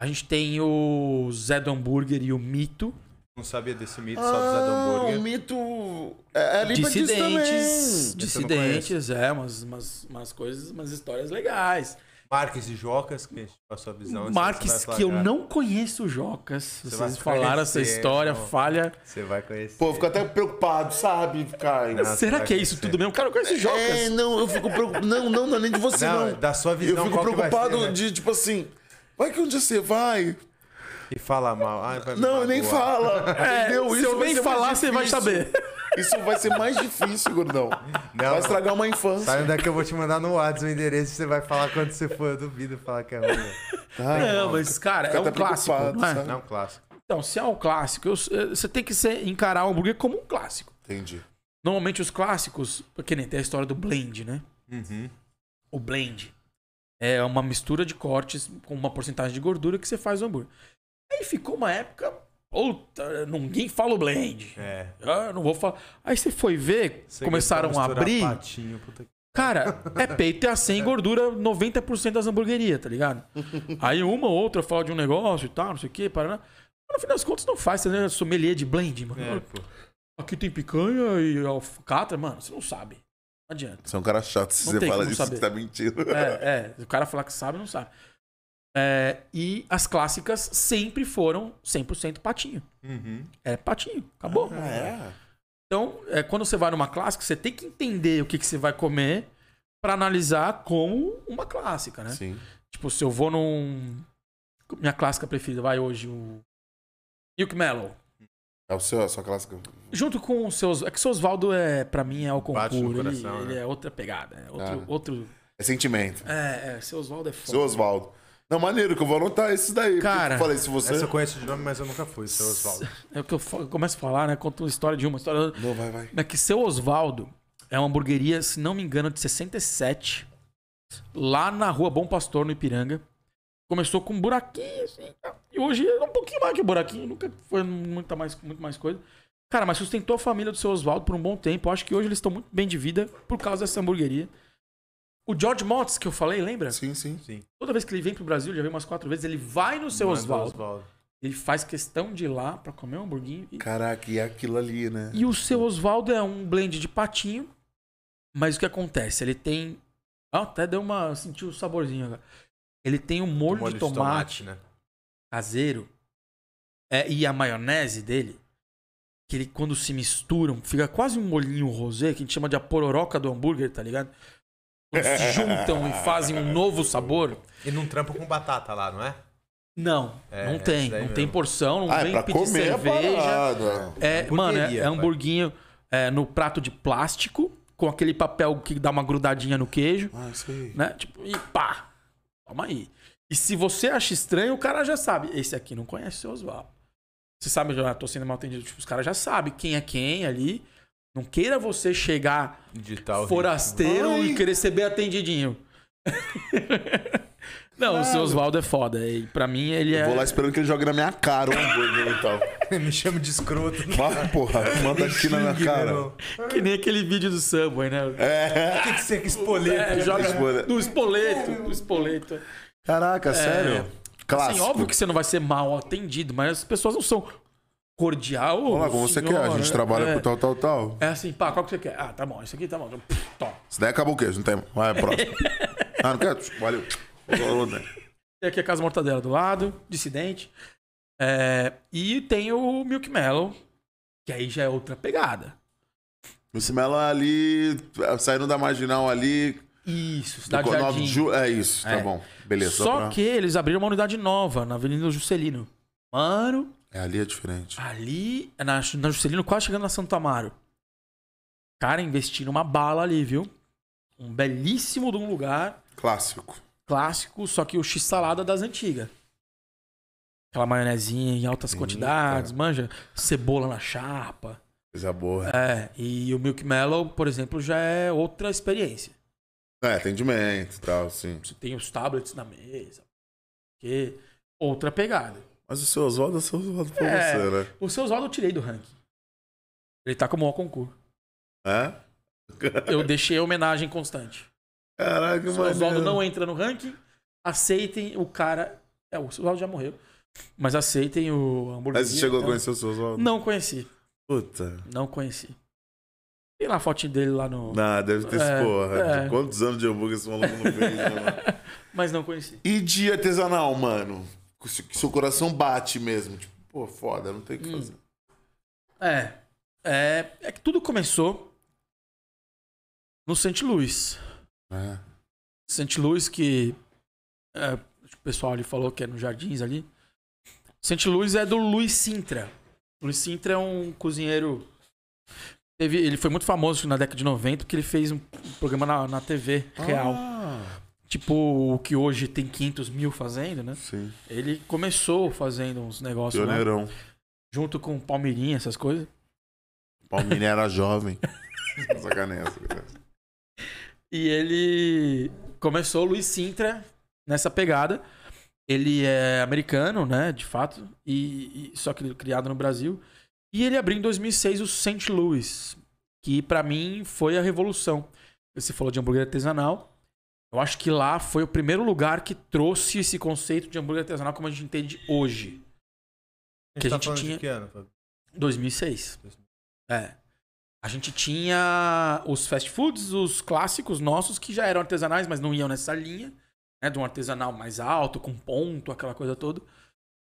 A gente tem o Zé do Hambúrguer e o Mito. Não sabia desse mito só do Zé do Ah, Hambúrguer. o mito. É, é dissidentes. Dissidentes, é, umas, umas, umas coisas, umas histórias legais. Marques e Jocas, que a sua visão. Marques, que eu não conheço o Jocas. Você Vocês vai falaram essa história, irmão. falha. Você vai conhecer. Pô, eu fico até preocupado, sabe? Nossa, Será que é isso tudo mesmo? Cara, eu conheço Jocas. É, não, eu fico preocupado. Não, não, não é nem de você, Não, não. da sua visão, Eu fico qual que vai preocupado ser, né? de, tipo assim, vai que um dia você vai. E fala mal. Ai, vai me Não, nem fala. É, entendeu? se Isso eu nem falar, você vai saber. Isso vai ser mais difícil, gordão. Não. Vai estragar uma infância. Sai daqui, eu vou te mandar no WhatsApp o endereço e você vai falar quando você for. Eu duvido falar que é ruim. Ai, Não, mas, cara, é um clássico. Não é? sabe? Não, clássico. Então, se é um clássico, eu- você tem que ser, encarar o hambúrguer como um clássico. Entendi. Normalmente os clássicos, porque nem tem a história do blend, né? Uhum. O blend é uma mistura de cortes com uma porcentagem de gordura que você faz o hambúrguer. Aí ficou uma época, puta, ninguém fala o blend. É. Ah, não vou falar. Aí você foi ver, Você começaram a abrir. Patinho, puta. Cara, é peito e a 100 gordura 90% das hamburguerias, tá ligado? Aí uma ou outra fala de um negócio e tal, não sei o que, paraná. Mas no final das contas não faz, você é sommelier de blend, mano. É, pô. Aqui tem picanha e alcatra, mano, você não sabe. Não adianta. Você é um cara chato se Não você fala disso, saber. você tá mentindo. É, é. O cara falar que sabe, não sabe. É, e as clássicas sempre foram 100% patinho. Uhum. É patinho, acabou. Ah, é? Então, é, quando você vai numa clássica, você tem que entender o que, que você vai comer pra analisar como uma clássica, né? Sim. Tipo, se eu vou num. Minha clássica preferida vai hoje o. Milk Mellow. É o seu, a sua clássica. Junto com os seus. É que o seu Oswaldo é, pra mim, é o concurso. Ele, coração, ele né? é outra pegada. É outro. Ah. outro É sentimento. é, é, seu Oswaldo é foda. Seu Oswaldo. Não, maneiro, que eu vou anotar esses daí. Cara, eu falei, se você. Essa eu conheço de nome, mas eu nunca fui, seu Osvaldo. É o que eu, eu começo a falar, né? Conto uma história de uma, história. Não, vai, vai. É que seu Oswaldo é uma hamburgueria, se não me engano, de 67, lá na rua Bom Pastor, no Ipiranga. Começou com um buraquinho, assim, e hoje é um pouquinho mais que buraquinho, nunca foi muita mais, muito mais coisa. Cara, mas sustentou a família do seu Oswaldo por um bom tempo. Eu acho que hoje eles estão muito bem de vida por causa dessa hamburgueria. O George Motz, que eu falei, lembra? Sim, sim. Sim. Toda vez que ele vem pro Brasil, já veio umas quatro vezes, ele vai no seu Oswaldo. Ele faz questão de ir lá pra comer um hamburguinho. E, Caraca, e é aquilo ali, né? e o seu Oswaldo é um blend de patinho. Mas o que acontece? Ele tem. Ah, até deu uma. Sentiu o saborzinho agora. Ele tem um molho, Molho de tomate, né? caseiro. É, e a maionese dele. Que ele, quando se misturam, fica quase um molhinho rosé, que a gente chama de a pororoca do hambúrguer, tá ligado? Se juntam e fazem um novo sabor. E não trampa com batata lá, não é? Não, É, não esse tem. Não mesmo. tem porção, não Ah, é vem pra pedir comer a cerveja. parada. É, mano, é, é hamburguinho é, no prato de plástico, com aquele papel que dá uma grudadinha no queijo, Ah, isso aí. né? Tipo, e pá! Toma aí. E se você acha estranho, o cara já sabe. Esse aqui não conhece o seu Oswaldo. Você sabe, eu já tô sendo mal atendido. Tipo, os caras já sabem quem é quem ali. Não queira você chegar Digital. forasteiro e querer ser bem atendidinho. não, o seu Oswaldo é foda. E pra mim, ele é. Eu vou lá esperando que ele jogue na minha cara o hambúrguer e tal. Me chama de escroto. Mas, porra, manda aqui na minha cara. meu. Que nem aquele vídeo do Subway, né? É. O que, que você quer espoleto? É, joga Espoleto. no espoleto, no espoleto. Caraca, sério? Clássico. Assim, óbvio que você não vai ser mal atendido, mas as pessoas não são cordial. Vamos lá, como você quer. A gente trabalha é, com tal, tal, tal. É assim, pá, qual que você quer? Ah, tá bom, isso aqui tá bom. Toma. Isso daí acabou o queijo, não tem. Vai, próximo. ah, não quer? Valeu. Tem aqui a Casa Mortadela do lado, Dissidente. É, e tem o Milk Mellow, que aí já é outra pegada. O Cimelo ali, saindo da marginal ali, Isso, Do Cidade nove Jardim. de Ju- É isso, tá É. bom. Beleza. Só pra- que eles abriram uma unidade nova na Avenida Juscelino. Mano, É, ali é diferente. ali, na, na Juscelino, quase chegando na Santo Amaro. Cara, investiram uma bala ali, viu? Um belíssimo de um lugar Clássico. clássico, só que o x-salada das antigas. Aquela maionezinha em altas quantidades, manja, cebola na chapa. Coisa boa. É, e o Milk Mellow, por exemplo, já é outra experiência. É, atendimento e tal, sim. Você tem os tablets na mesa. Que outra pegada. Mas o seu Oswaldo é o seu Oswaldo pra É. você, né? O seu Oswaldo eu tirei do ranking. Ele tá como o concurso. É? Eu deixei a homenagem constante. Caraca, Se o Oswaldo mano. não entra no ranking, aceitem o cara. É, o Oswaldo já morreu. Mas aceitem o hambúrguer. Mas você chegou a conhecer o seu Oswaldo? Não conheci. Puta. Não conheci. Tem lá a fotinho dele lá no. Não, deve ter É, porra. é. Quantos anos de hambúrguer esse maluco não fez, né, mano? Mas não conheci. E de artesanal, mano? Que seu coração bate mesmo. Tipo, pô, foda, não tem o que Hum. fazer. É. É, é que tudo começou no St. Louis. É. Louis, que é, que o pessoal ali falou que é nos Jardins ali. St. Louis é do Luiz Sintra. Luiz Sintra é um cozinheiro. Teve, ele foi muito famoso na década de 90 porque ele fez um programa na, na TV real. Ah, Tipo o que hoje tem 500 mil fazendo, né? sim. Ele começou fazendo uns negócios lá, Pioneirão. junto com Palmeirinha, essas coisas. Palmeirinha era jovem. Sacaneia. E ele começou, Luiz Sintra, nessa pegada. Ele é americano, né, de fato, e, e- só que criado no Brasil. E ele abriu em 2006 o St. Louis, que pra mim foi a revolução. Você falou de hambúrguer artesanal. Eu acho que lá foi o primeiro lugar que trouxe esse conceito de hambúrguer artesanal como a gente entende hoje. A Que gente a tá gente falando tinha- de que ano, Fábio? 2006. É. A gente tinha os fast foods, os clássicos nossos, que já eram artesanais, mas não iam nessa linha, né? De um artesanal mais alto, com ponto, aquela coisa toda.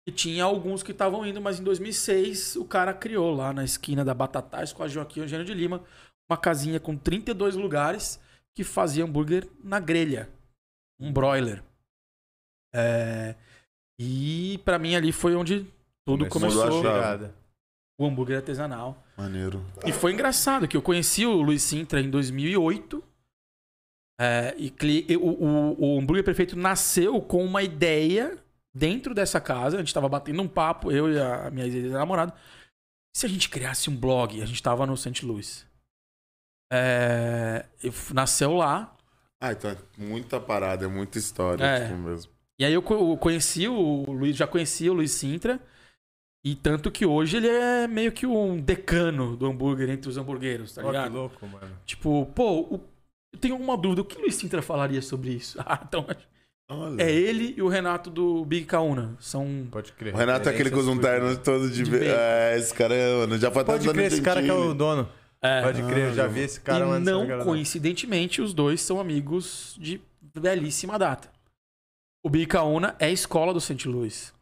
E tinha alguns que estavam indo, mas em 2006 o cara criou lá na esquina da Batatais com a Joaquim Eugênio de Lima uma casinha com 32 lugares que fazia hambúrguer na grelha. Um broiler. É, E pra mim ali foi onde tudo Começou a começou. O hambúrguer artesanal. Maneiro. E foi engraçado que eu conheci o Luiz Sintra em 2008. É, e cli- o, o, o hambúrguer perfeito nasceu com uma ideia dentro dessa casa. A gente tava batendo um papo, eu e a minha ex-namorada. Se a gente criasse um blog, a gente tava no St. Louis. É, nasceu lá. Ah, então é muita parada, é muita história, É. tipo mesmo. E aí eu co- eu conheci o Luiz, já conhecia o Luiz Sintra. E tanto que hoje ele é meio que um decano do hambúrguer entre os hamburgueiros, tá Ó, que ligado? louco, mano. Tipo, pô, o- eu tenho alguma dúvida. O que o Luiz Sintra falaria sobre isso? Ah, então Olha. é ele e o Renato do Big Kauna. São. Pode crer. O Renato é aquele que usa um terno todo de... De. É, esse cara é, mano, já foi Pode crer, esse cara que é o dono. É. Pode crer, eu já vi esse cara lá e não galera. coincidentemente, os dois são amigos de belíssima data. O Big Kauna é a escola do St. Louis.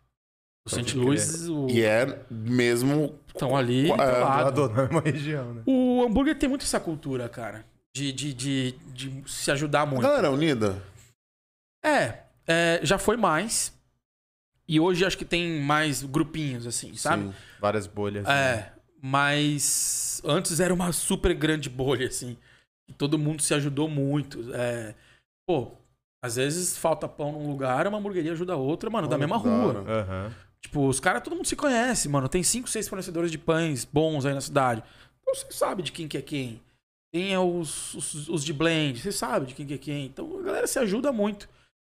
O St. Louis o- E é mesmo... estão ali É, do lado. na mesma região, né? O hambúrguer tem muito essa cultura, cara. De, de, de, de se ajudar A muito. galera unida. É, é, já foi mais. E hoje acho que tem mais grupinhos, assim, sabe? Sim. Várias bolhas. né? É, mas antes era uma super grande bolha, assim. E todo mundo se ajudou muito. É, pô, às vezes falta pão num lugar, uma hamburgueria ajuda a outra, mano, da Olha mesma da rua. hora. Aham. Tipo, os caras, todo mundo se conhece, mano. Tem cinco, seis fornecedores de pães bons aí na cidade. Então você sabe de quem que é quem. Tem os, os, os de blend, você sabe de quem que é quem. Então a galera se ajuda muito.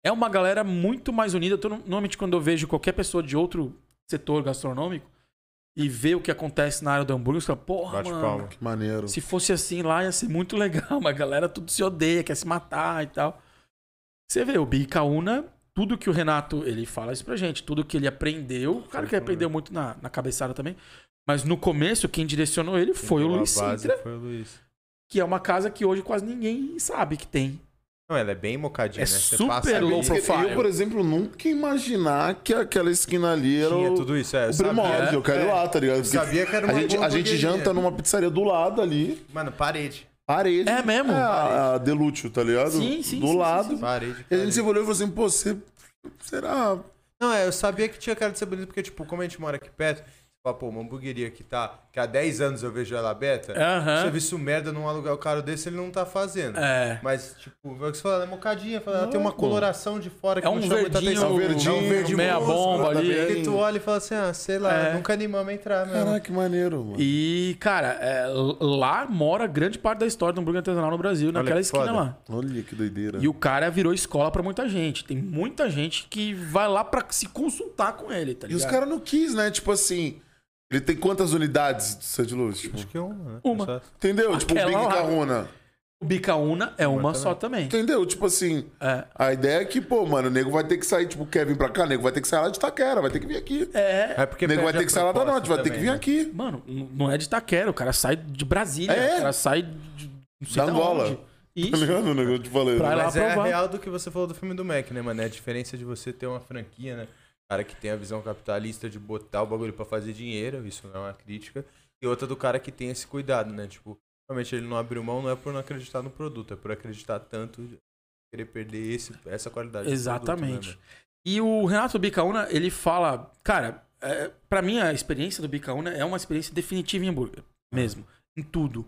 É uma galera muito mais unida. Normalmente, quando eu vejo qualquer pessoa de outro setor gastronômico e vê o que acontece na área do hambúrguer, você fala, porra, Bate mano. palma. Que maneiro. Se fosse assim lá, ia ser muito legal. Mas a galera tudo se odeia, quer se matar e tal. Você vê, o Big Kauna, tudo que o Renato, ele fala isso pra gente, tudo que ele aprendeu, o cara que aprendeu muito na, na cabeçada também. Mas no começo, quem direcionou ele foi o Luiz Sintra, Foi o Luiz. que é uma casa que hoje quase ninguém sabe que tem. Não, ela é bem mocadinha, É né? Você super passa ali, low profile. Eu, por exemplo, nunca ia imaginar que aquela esquina ali era Tinha o, tudo isso, é. eu o primórdio. Eu quero ir É. lá, tá ligado? Eu Porque sabia que era a uma gente, boa a gente janta numa pizzaria do lado ali. Mano, parede. parede. É mesmo? É, a, a Delúcio, tá ligado? Sim, sim, Do sim, lado. sim, sim. Parede, E a gente parede. se olhou e falou assim, pô, você. Será? Não, é, eu sabia que tinha cara de ser bonito, porque, tipo, como a gente mora aqui perto, você fala, pô, uma hamburgueria que tá. Que há 10 anos eu vejo ela aberta. Aham. Serviço merda num aluguel caro desse, ele não tá fazendo. É. Mas, tipo, é o que você fala, é mocadinha, fala, ela tem uma coloração de fora que É um não chama muita verdinho, atenção. um verdinho, é um verde meia bomba ali. ver, Que tu olha e fala assim, ah, sei lá, É. nunca animamos a entrar mesmo. Caraca, que maneiro, mano. E, cara, é, lá mora grande parte da história do hambúrguer artesanal no Brasil, Olha naquela que esquina foda. lá. Olha que doideira. E o cara virou escola pra muita gente. Tem muita gente que vai lá pra se consultar com ele, tá E os ligado? caras não quis, né? Tipo assim. Ele tem quantas unidades de Santa Luz? Tipo, Acho que é uma, né? Uma. Entendeu? Tipo, o Big lá. O Bicaúna é uma, só também. Entendeu? Tipo assim. É. A ideia é que, pô, mano, o nego vai ter que sair, tipo, quer vir pra cá, o nego vai ter que sair lá de Taquera, vai ter que vir aqui. É. É porque o nego vai ter que sair lá da norte, vai ter que também, vir né? aqui. Mano, não é de Taquera, o cara sai de Brasília. É? O cara sai de. Não sei Da Angola. onde. Tá Isso. ligado? O nego eu te falei. Pra né? lá Mas é provar. real do que você falou do filme do Mac, né, mano? É a diferença de você ter uma franquia, né? Cara que tem a visão capitalista de botar o bagulho pra fazer dinheiro, isso não é uma crítica. E outra do cara que tem esse cuidado, né? Tipo, realmente ele não abriu mão, não é por não acreditar no produto, é por acreditar tanto, querer perder esse, essa qualidade. Exatamente. produto, né, E o Renato Bicaúna, ele fala, cara, é, para mim a experiência do Bicaúna é uma experiência definitiva em hambúrguer, mesmo, em tudo.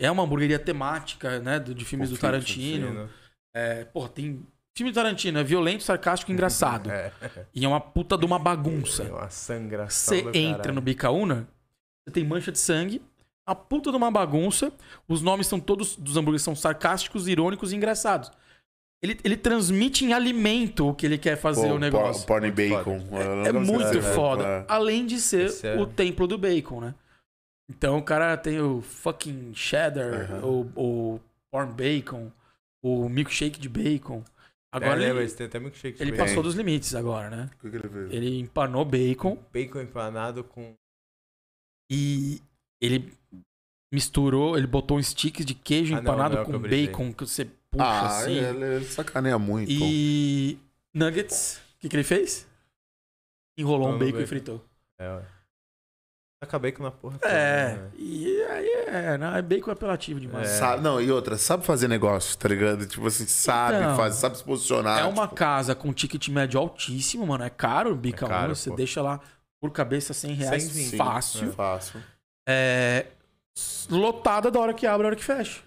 É uma hamburgueria temática, né, de filmes do Tarantino. mano? É, porra, tem filme do Tarantino, é violento, sarcástico e engraçado. É, E é uma puta de uma é bagunça. uma sangração. Você entra caralho. no Bicaúna, você tem mancha de sangue, a puta de uma bagunça, os nomes são todos dos hambúrgueres são sarcásticos, irônicos e engraçados. Ele, ele transmite em alimento o que ele quer fazer Pô, o negócio. Porn Muito bacon. É muito É, foda. é. Além de ser é- o templo do bacon, né? Então o cara tem o fucking cheddar, Aham. o, o porn bacon, o milkshake de bacon. Agora é, ele, tem até milkshake ele bacon. passou dos limites agora, né? O que que ele fez? Ele empanou bacon Bacon empanado com. e ele misturou, ele botou um stick de queijo Ah, não, empanado não é o que com brisei. bacon que você puxa Ah, assim. ele, ele sacaneia muito. E nuggets, o que, que ele fez? Enrolou um Enrolou bacon e bacon. fritou. É, ué. Acabei com na porra. toda, É, né? e aí é, né? Bacon é apelativo demais. É. Sabe- não, e outra, sabe fazer negócio, tá ligado? Tipo assim, sabe Então, fazer, sabe se posicionar. É uma tipo, casa com ticket médio altíssimo, mano. É caro o bica É caro, Você pô. deixa lá por cabeça 100 reais 120, fácil. fácil. É. lotada da hora que abre, da hora que fecha.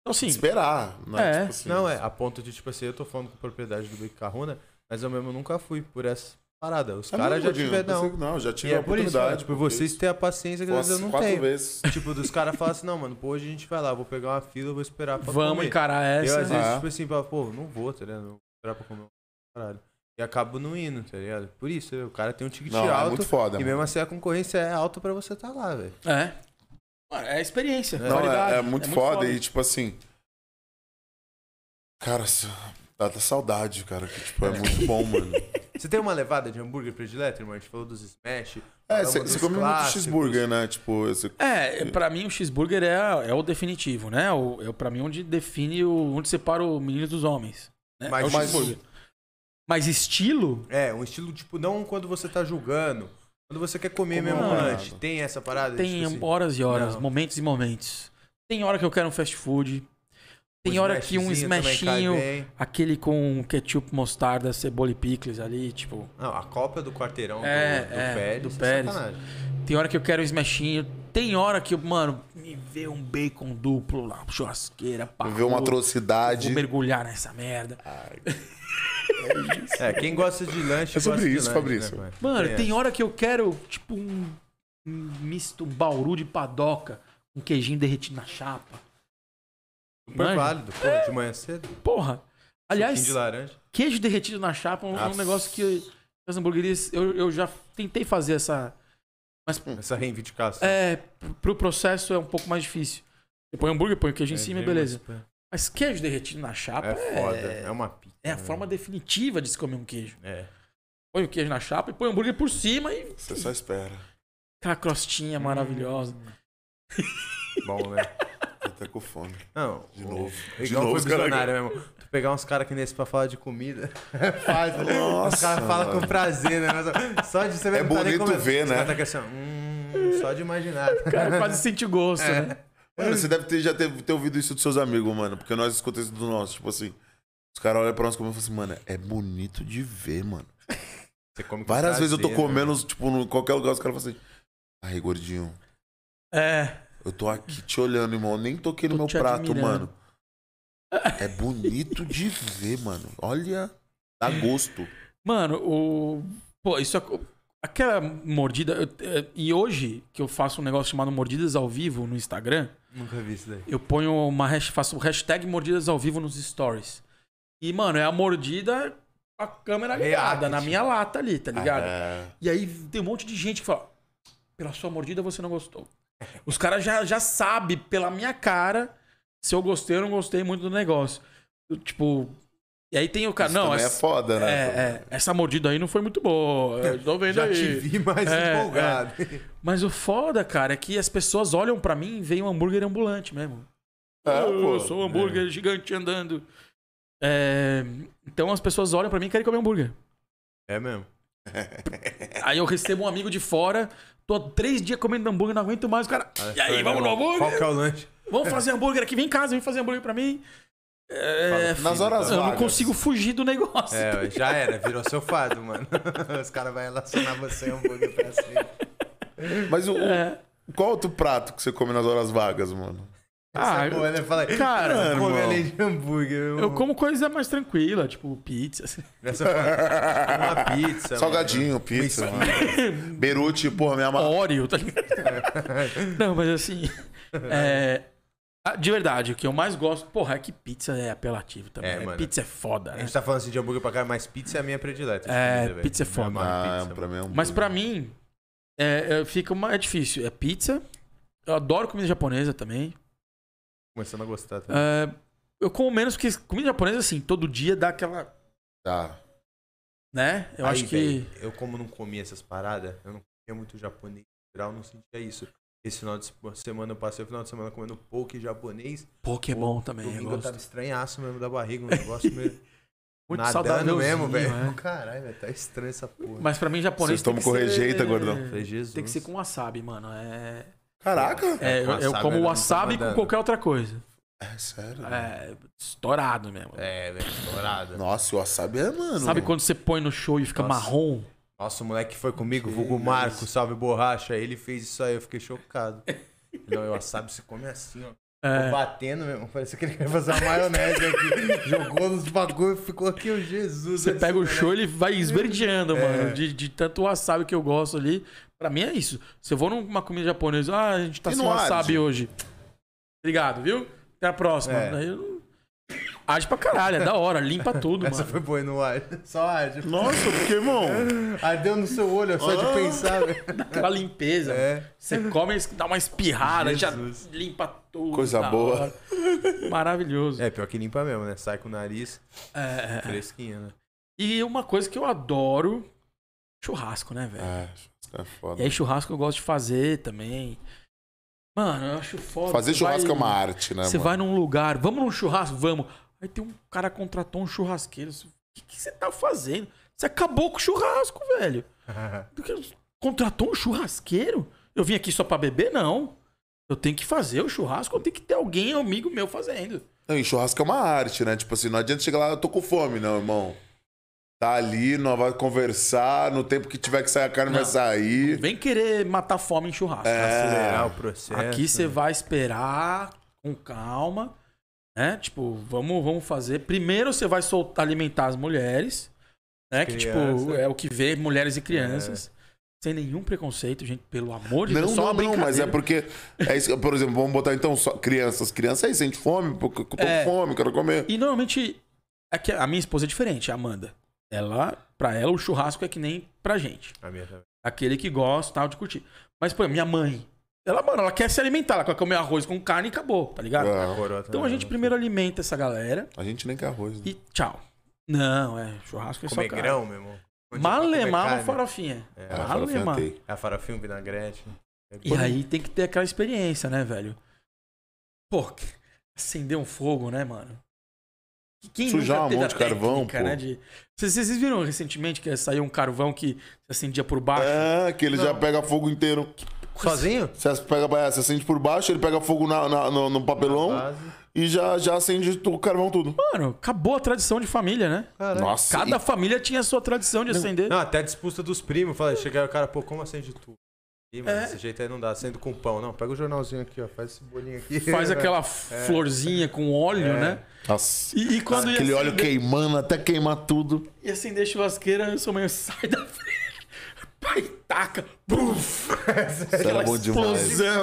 Então, assim, Esperar, né? É. Tipo assim, Não, é, a ponto de, tipo assim, eu tô falando com propriedade do Bacon Carruna, mas eu mesmo nunca fui por essa parada. Os É caras mesmo, já tiveram, não. Não, já E tive é a por isso, oportunidade. né? tipo, vocês têm a paciência que às vezes eu não quatro tenho. vezes. Tipo, dos caras falam assim, não, mano, pô, hoje a gente vai lá, vou pegar uma fila, eu vou esperar pra vamos comer. encarar Eu, essa. às vezes, Ah. tipo assim, falo, pô, não vou, tá ligado? Não vou esperar pra comer. Caralho. E acabo não indo, tá ligado? Por isso, o cara tem um ticket Não, é alto. muito foda. e mano. mesmo assim a concorrência é alta pra você tá lá, velho. É. Mano, É experiência. Não, qualidade. é, é muito foda e tipo assim. Cara, dá até saudade, cara. Que, tipo, é muito bom, mano. Você tem uma levada de hambúrguer predileto, irmão? A gente falou dos smash. É, você come muito cheeseburger, né? Tipo, esse... É, pra mim o cheeseburger é, é o definitivo, né? O, é pra mim onde define o, onde separa o menino dos homens. Né? Mas- é o mas- cheeseburger. Mas estilo, É, um estilo, tipo, não quando você tá julgando. Quando você quer comer Como mesmo uma- lanche. Tem essa parada? tem tipo assim, horas e horas, não. momentos e momentos. Tem hora que eu quero um fast food. Tem hora que um smashzinho smashinho, aquele com ketchup, mostarda, cebola e picles ali, tipo. Não, a cópia do quarteirão É, do, do é, Pérez. do é Pérez. sacanagem. Tem hora que eu quero um smashinho. Tem hora que eu, mano, me vê um bacon duplo lá, churrasqueira, pá. Ver uma atrocidade. Vou mergulhar nessa merda. É, quem gosta de lanche. É sobre gosta de isso, lanche, Fabrício. Né, Mano, É. tem hora que eu quero, tipo, um, um misto, um bauru de padoca, um queijinho derretido na chapa. Super Manja? válido, pô, de manhã cedo. Porra. Aliás, Suquinho de laranja. queijo derretido na chapa é um, é um Nossa. negócio que as hamburguerias, eu, eu já tentei fazer essa. Mas Essa reivindicação. é, pro processo é um pouco mais difícil. Você põe hambúrguer, põe o queijo em cima e beleza. Mas queijo derretido na chapa É é, foda. É uma pizza. é a né? forma definitiva de se comer um queijo. É. Põe o queijo na chapa e põe o hambúrguer por cima e Você só espera. aquela crostinha maravilhosa. Bom, né? Até com fome. Não, De novo. o De Igão novo, foi visionário mesmo. Tu pegar uns caras que nesse pra falar de comida. Faz, né? Nossa, Os caras falam com prazer, né? Mas, só de você ver É tá nem bonito comendo. ver, né? tá aqui assim, hum, só de imaginar. O cara quase sente o gosto, É. né? Mano, você deve ter, já ter, ter ouvido isso dos seus amigos, mano. Porque nós escutamos isso do nosso. Tipo assim, os caras olham pra nós comendo e falam assim, mano, é bonito de ver, mano. Você come com Várias vezes eu tô prazer, né? comendo, tipo, em qualquer lugar, os caras falam assim, aí, gordinho, É. eu tô aqui te olhando, irmão. Eu nem toquei no Tô meu te prato, admirando. mano. É bonito de ver, mano. Olha, dá gosto. Mano, o. Pô, isso é. Aquela mordida. eu- é, E hoje, que eu faço um negócio chamado Mordidas ao Vivo no Instagram, Nunca vi isso daí. eu ponho uma hash, faço o hashtag Mordidas ao Vivo nos stories. E, mano, é a mordida com a câmera ligada na minha lata ali, tá ligado? É. E aí tem um monte de gente que fala: pela sua mordida você não gostou. Os caras já, já sabem pela minha cara se eu gostei ou não gostei muito do negócio. Eu, tipo. E aí tem o cara. Isso não, é essa, foda, né? é, é, essa mordida aí não foi muito boa. Eu tô vendo Já aí. te vi mais É, empolgado. Mas o foda, cara, é que as pessoas olham pra mim e veem um hambúrguer ambulante mesmo. É, eu pô. sou um hambúrguer gigante andando. É, Então as pessoas olham pra mim e querem comer hambúrguer. É mesmo. Aí eu recebo um amigo de fora, tô três dias comendo hambúrguer, não aguento mais, o cara. E aí, vamos no hambúrguer? Qual que é o lanche? Vamos fazer hambúrguer aqui, vem em casa, vem fazer hambúrguer pra mim. É, Nas horas eu não vagas. consigo fugir do negócio. É, já era, virou seu fado, mano. Os caras vão relacionar você a hambúrguer pra sempre. Mas o, o- É. qual outro prato que você come nas horas vagas, mano? Ah, Essa boa, né? Fala cara, "Ah, come além de hambúrguer. eu como coisa mais tranquila, tipo pizza. assim. Essa uma pizza. Salgadinho, pizza, mano. Berute, porra, minha ma... Oreo, tá ligado? Não, mas assim. é, ah, De verdade, o que eu mais gosto. Porra, é que pizza é apelativo também. É, né? mano. Pizza é foda, A né? gente tá falando assim de hambúrguer pra cá, mas pizza é a minha predileta. de É, velho. pizza é foda. Ah, pizza, pra mim é um Mas pra mim, é, é, fica uma, é difícil. É pizza. Eu adoro comida japonesa também. Começando a gostar também. É, eu como menos porque comida japonesa, assim, todo dia dá aquela. Tá. Né? Eu Aí, acho que. velho, eu, como não comia essas paradas, eu não comia muito japonês. Em geral, não sentia isso. Esse final de semana eu passei o final de semana comendo poke japonês. Que é bom também. Eu Domingo eu, gosto. tava estranhaço mesmo da barriga, um negócio meio. Muito nadando saudável mesmo, velho. é. Caralho, velho, tá estranho essa porra. Mas pra mim, japonês. Vocês tomam que com ser- rejeita, gordão? Falei, Jesus. Tem que ser com wasabi, mano. É. Caraca. É, com eu, eu como tô wasabi com qualquer outra coisa. É sério. É, estourado mesmo. É, velho, estourada. Nossa, o wasabi é, mano. Sabe quando você põe no show e fica Nossa. marrom? Nossa, o moleque que foi comigo, Que vulgo isso. Marco, salve borracha, ele fez isso aí, eu fiquei chocado. Não, eu wasabi se come assim, ó. É. Ficou batendo mesmo. Parecia que ele queria fazer uma maionese aqui. Jogou nos bagulho e ficou aqui, o Jesus. Você esse pega o moleque. show, ele vai esverdeando, É. mano. De, de tanto wasabi que eu gosto ali. Pra mim é isso. Se eu vou numa comida japonesa, ah, a gente tá E sem wasabi hoje. Obrigado, viu? Até a próxima. É. Daí eu... Age pra caralho, é da hora, limpa tudo, Essa mano. foi boa no ar. Só arde. Nossa, porque, irmão. Ardeu no seu olho, só de Ah. pensar, velho. Aquela limpeza. É. Você come, dá uma espirrada, Jesus. já limpa tudo. Coisa boa. hora. Maravilhoso. É, pior que limpa mesmo, né? Sai com o nariz É, é. fresquinho, né? E uma coisa que eu adoro, churrasco, né, velho? É, isso é foda. E aí churrasco eu gosto de fazer também. Mano, eu acho foda. Fazer Você churrasco vai- é uma arte, né, Você mano? vai num lugar, vamos num churrasco? Vamos. Aí tem um cara contratou um churrasqueiro. O que, que você tá fazendo? Você acabou com o churrasco, velho. Do que- Contratou um churrasqueiro? Eu vim aqui só pra beber? Não. Eu tenho que fazer o churrasco, eu tenho que ter alguém, amigo meu, fazendo. Não, e churrasco é uma arte, né? Tipo assim, não adianta chegar lá, eu tô com fome, não, irmão. Tá ali, nós vai conversar, no tempo que tiver que sair a carne Não. vai sair. Vem querer matar fome em churrasco. É. Acelerar o processo. Aqui você né? vai esperar com calma, né? Tipo, vamos, vamos fazer. Primeiro você vai soltar, alimentar as mulheres, né? Que tipo Criança. é o que vê mulheres e crianças. Sem nenhum preconceito, gente, pelo amor de Não, Deus, não, não, mas é porque. É isso, por exemplo, vamos botar então só crianças. Crianças aí sente fome, porque eu tô É. com fome, quero comer. E normalmente é que a minha esposa é diferente, a Amanda. Ela, pra ela, o churrasco é que nem pra gente. A minha também. Aquele que gosta tal de curtir. Mas, pô, minha mãe, ela, mano, ela quer se alimentar, ela quer comer arroz com carne e acabou, tá ligado? É, Coroa Então a gente né? primeiro alimenta essa galera a gente nem quer arroz. Né? e tchau. Não, é, churrasco é só Comer carne. grão, meu irmão. Onde é Malemar uma farofinha. É, Ah, farofinha Malemar. tem. A farofinha, um vinagrete. E aí tem que ter aquela experiência, né, velho? Pô, acender um fogo, né, mano? Quem Sujar um monte de carvão, técnica, pô. Né, de... vocês, vocês viram recentemente que saiu um carvão que se acendia por baixo? É, que ele já Não. pega fogo inteiro. Sozinho? Você pega, é, você acende por baixo, ele pega fogo na, na- no, no papelão e já, já acende o carvão tudo. Mano, acabou a tradição de família, né? Caralho. Nossa. Cada família tinha a sua tradição de acender. Não, até a disputa dos primos. Falei, chegaram o cara, pô, como acende tu? Ih, mano, É. desse jeito aí não dá, acendo com pão. Não, pega o jornalzinho aqui, ó, faz esse bolinho aqui. Faz aquela florzinha com óleo, É. né? Nossa. E, e quando Aquele óleo queimando até queimar tudo. ia acender a churrasqueira, sua mãe sai da frente. Pai, taca. Puf, Isso era bom explosão.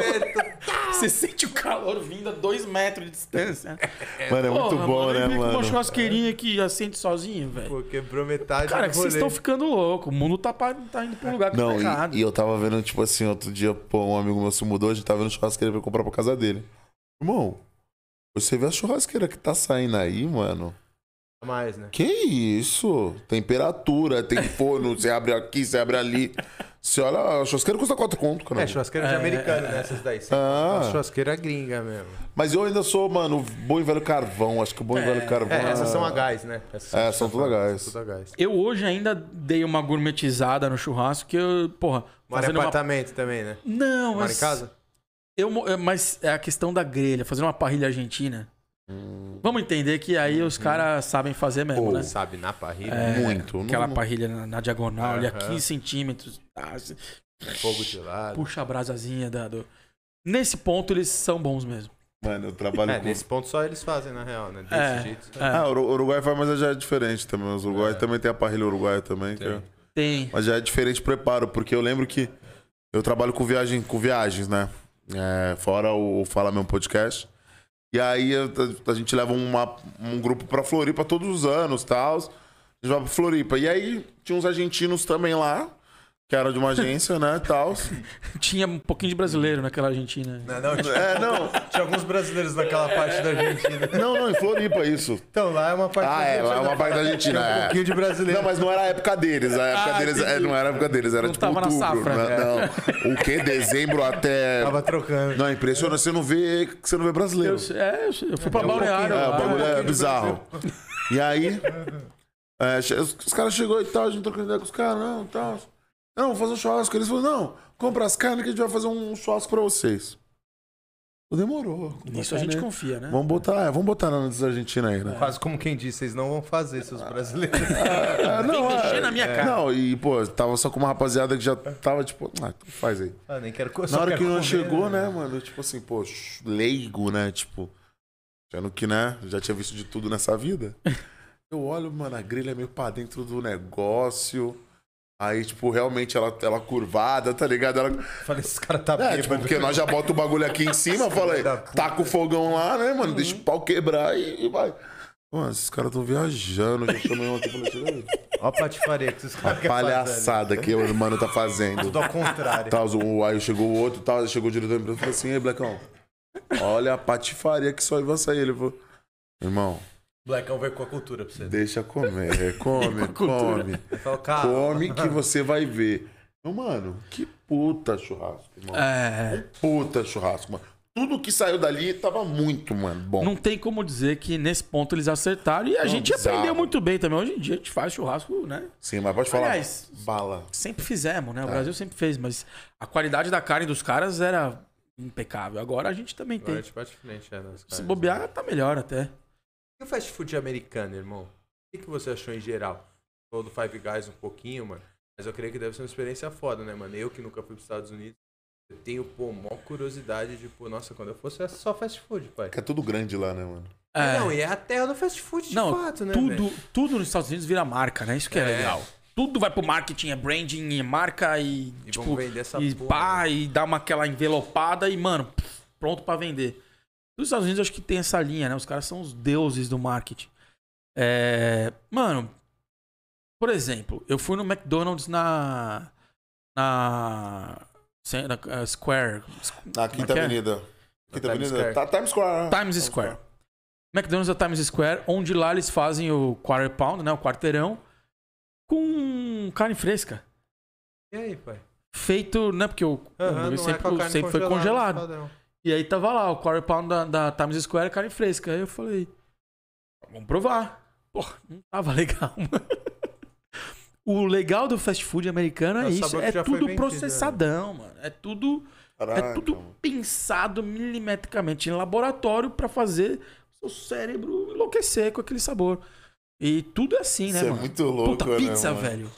Você sente o calor vindo a dois metros de distância. Mano, é muito Porra, bom, mano, né, com Uma mano? churrasqueirinha que acende sozinho, velho. Pô, quebrou metade Cara, do vocês rolê. estão ficando loucos. O mundo tá, tá indo pra um lugar que Não, tá errado. e, e eu tava vendo, tipo assim, outro dia, pô, um amigo meu se mudou, a gente tava vendo churrasqueira pra comprar pra casa dele. Irmão, você vê a churrasqueira que tá saindo aí, mano. Mais, né? Que isso? Temperatura, tem forno, você abre aqui, você abre ali. Você olha, a churrasqueira custa 4 conto, cara. É, churrasqueira de É, americano, é, né? Essas daí. Ah. Nossa, churrasqueira gringa mesmo. Mas eu ainda sou, mano, bom e velho carvão. Acho que o bom e velho carvão. É, essas são a gás, né? Essas É, que são tudo a gás. são tudo a gás. Eu hoje ainda dei uma gourmetizada no churrasco que eu, porra, Mora em fazendo uma... apartamento também, né? Não, Mora mas... em casa? Eu, é, mas é a questão da grelha, fazer uma parrilha argentina. Hum. Vamos entender que aí os caras sabem fazer mesmo, Pô, né? Sabe, na parrilha, É, Muito. Aquela Não- parrilha na, na diagonal, ali a Aham. 15 centímetros. você fogo de lado. puxa a brasazinha da, do... Nesse ponto eles são bons mesmo. Mano, eu trabalho É, com. nesse ponto só eles fazem, na real, né? Desse É, jeito. é. Ah, o Uru- Uruguai faz, mas já é diferente também. Os Uruguai É. também tem a parrilha uruguaia também. que é- Tem. Tem. Mas já é diferente o preparo, porque eu lembro que eu trabalho com, viagem, com viagens, né? É, fora o Fala Meu Podcast. E aí eu- a, gente leva uma- um grupo pra Floripa todos os anos tal. A gente vai pra Floripa. E aí tinha uns argentinos também lá, que era de uma agência, né? Tal. Tinha um pouquinho de brasileiro naquela Argentina. Não, não, tinha, É, não. tinha alguns brasileiros naquela parte da Argentina. Não, não, em Floripa isso. Então, lá é uma parte Ah, da é, Argentina. lá é uma parte da Argentina. Tinha um é. pouquinho de brasileiro. Não, mas não era a época deles. A época Ah, deles é, não era a época deles, era Não tipo tava na outubro. safra. né? Não. O quê? Dezembro até. Tava trocando. Não, é impressionante. Você não vê, você não vê brasileiro. Eu, é, eu fui pra um Balneário. É, o bagulho é do bizarro. E aí, é, os caras chegou e tal, a gente trocando ideia com os caras, não, tal. Não, vamos fazer um churrasco. Eles falaram, não, compra as carnes que a gente vai fazer um churrasco pra vocês. Demorou. Nisso a gente carne. confia, né? Vamos botar, é, vamos botar na da Argentina aí, né? Quase como quem disse, vocês não vão fazer, seus brasileiros. É, não, mexer é, na minha é, cara. Não, e, pô, tava só com uma rapaziada que já tava, tipo, ah, faz aí. Ah, nem quero Na hora que quero não chegou, né, mano? Tipo assim, pô, leigo, né? Tipo, achando que, né, já tinha visto de tudo nessa vida. Eu olho, mano, a grelha é meio pra dentro do negócio. Aí, tipo, realmente ela, ela curvada, tá ligado? Ela... Falei, esses caras tá É, tipo, porque nós já bota o bagulho aqui em cima, eu falei, taca o fogão lá, né, mano? Deixa o pau quebrar e, e vai. Mano, esses caras tão viajando. Já chamei um aqui e falei. Ó a patifaria que esses caras fazer. palhaçada que o mano tá fazendo. Tudo ao contrário. Tal, o- aí chegou o outro, tal, chegou o diretor da empresa e falou assim, ei, Blackão, olha a patifaria que só vai sair. Ele falou, irmão, Blackão veio com a cultura pra você. deixa comer, come, come. Falou, cara, Come que você vai ver. Meu, mano, que puta churrasco, irmão. É. Puta churrasco, mano. Tudo que saiu dali tava muito, mano, bom. Não tem como dizer que nesse ponto eles acertaram e a gente bizarro. aprendeu muito bem também. Hoje em dia a gente faz churrasco, né? Sim, mas pode falar. Aliás, bala. Sempre fizemos, né? O Brasil sempre fez, mas a qualidade da carne dos caras era impecável. Agora a gente também Agora a tem. gente bate frente, é, Se bobear, tá melhor até. E o fast food americano, irmão? O que, que você achou em geral? Falou do Five Guys um pouquinho, mano. Mas eu creio que deve ser uma experiência foda, né, mano? Eu que nunca fui pros Estados Unidos, eu tenho, pô, maior curiosidade de, pô, nossa, quando eu fosse era só fast food, pai. Que é tudo grande lá, né, mano? É. Não, e é a terra do fast food de Não, fato, né? tudo, velho? tudo nos Estados Unidos vira marca, né? Isso que é, É. legal. Tudo vai pro marketing, é branding, é marca e, E tipo, vamos vender essa e porra, pá, né? e dá uma aquela envelopada e, mano, pronto pra vender. Nos Estados Unidos eu acho que tem essa linha, né? Os caras são os deuses do marketing. É, mano, por exemplo, eu fui no McDonald's na na, na, uh, Square, Na Quinta que é? Avenida. Quinta Times Avenida. Square. Tá, Times Square. né? Times Square. McDonald's da Times Square, onde lá eles fazem o quarter pound, né, o quarteirão, com carne fresca. E aí, pai? Feito, né, porque o, hambúrguer não é sempre, sempre foi congelado. E aí tava lá, o quarter pound da, da Times Square, carne fresca. Aí eu falei, vamos provar. Porra, não tava legal, mano. o legal do fast food americano É é, isso. É tudo processadão, mano. É tudo, é Caraca, tudo mano. pensado milimetricamente em laboratório pra fazer o seu cérebro enlouquecer com aquele sabor. E tudo é assim, né, Isso é mano? muito louco, Puta né, pizza, mano? velho.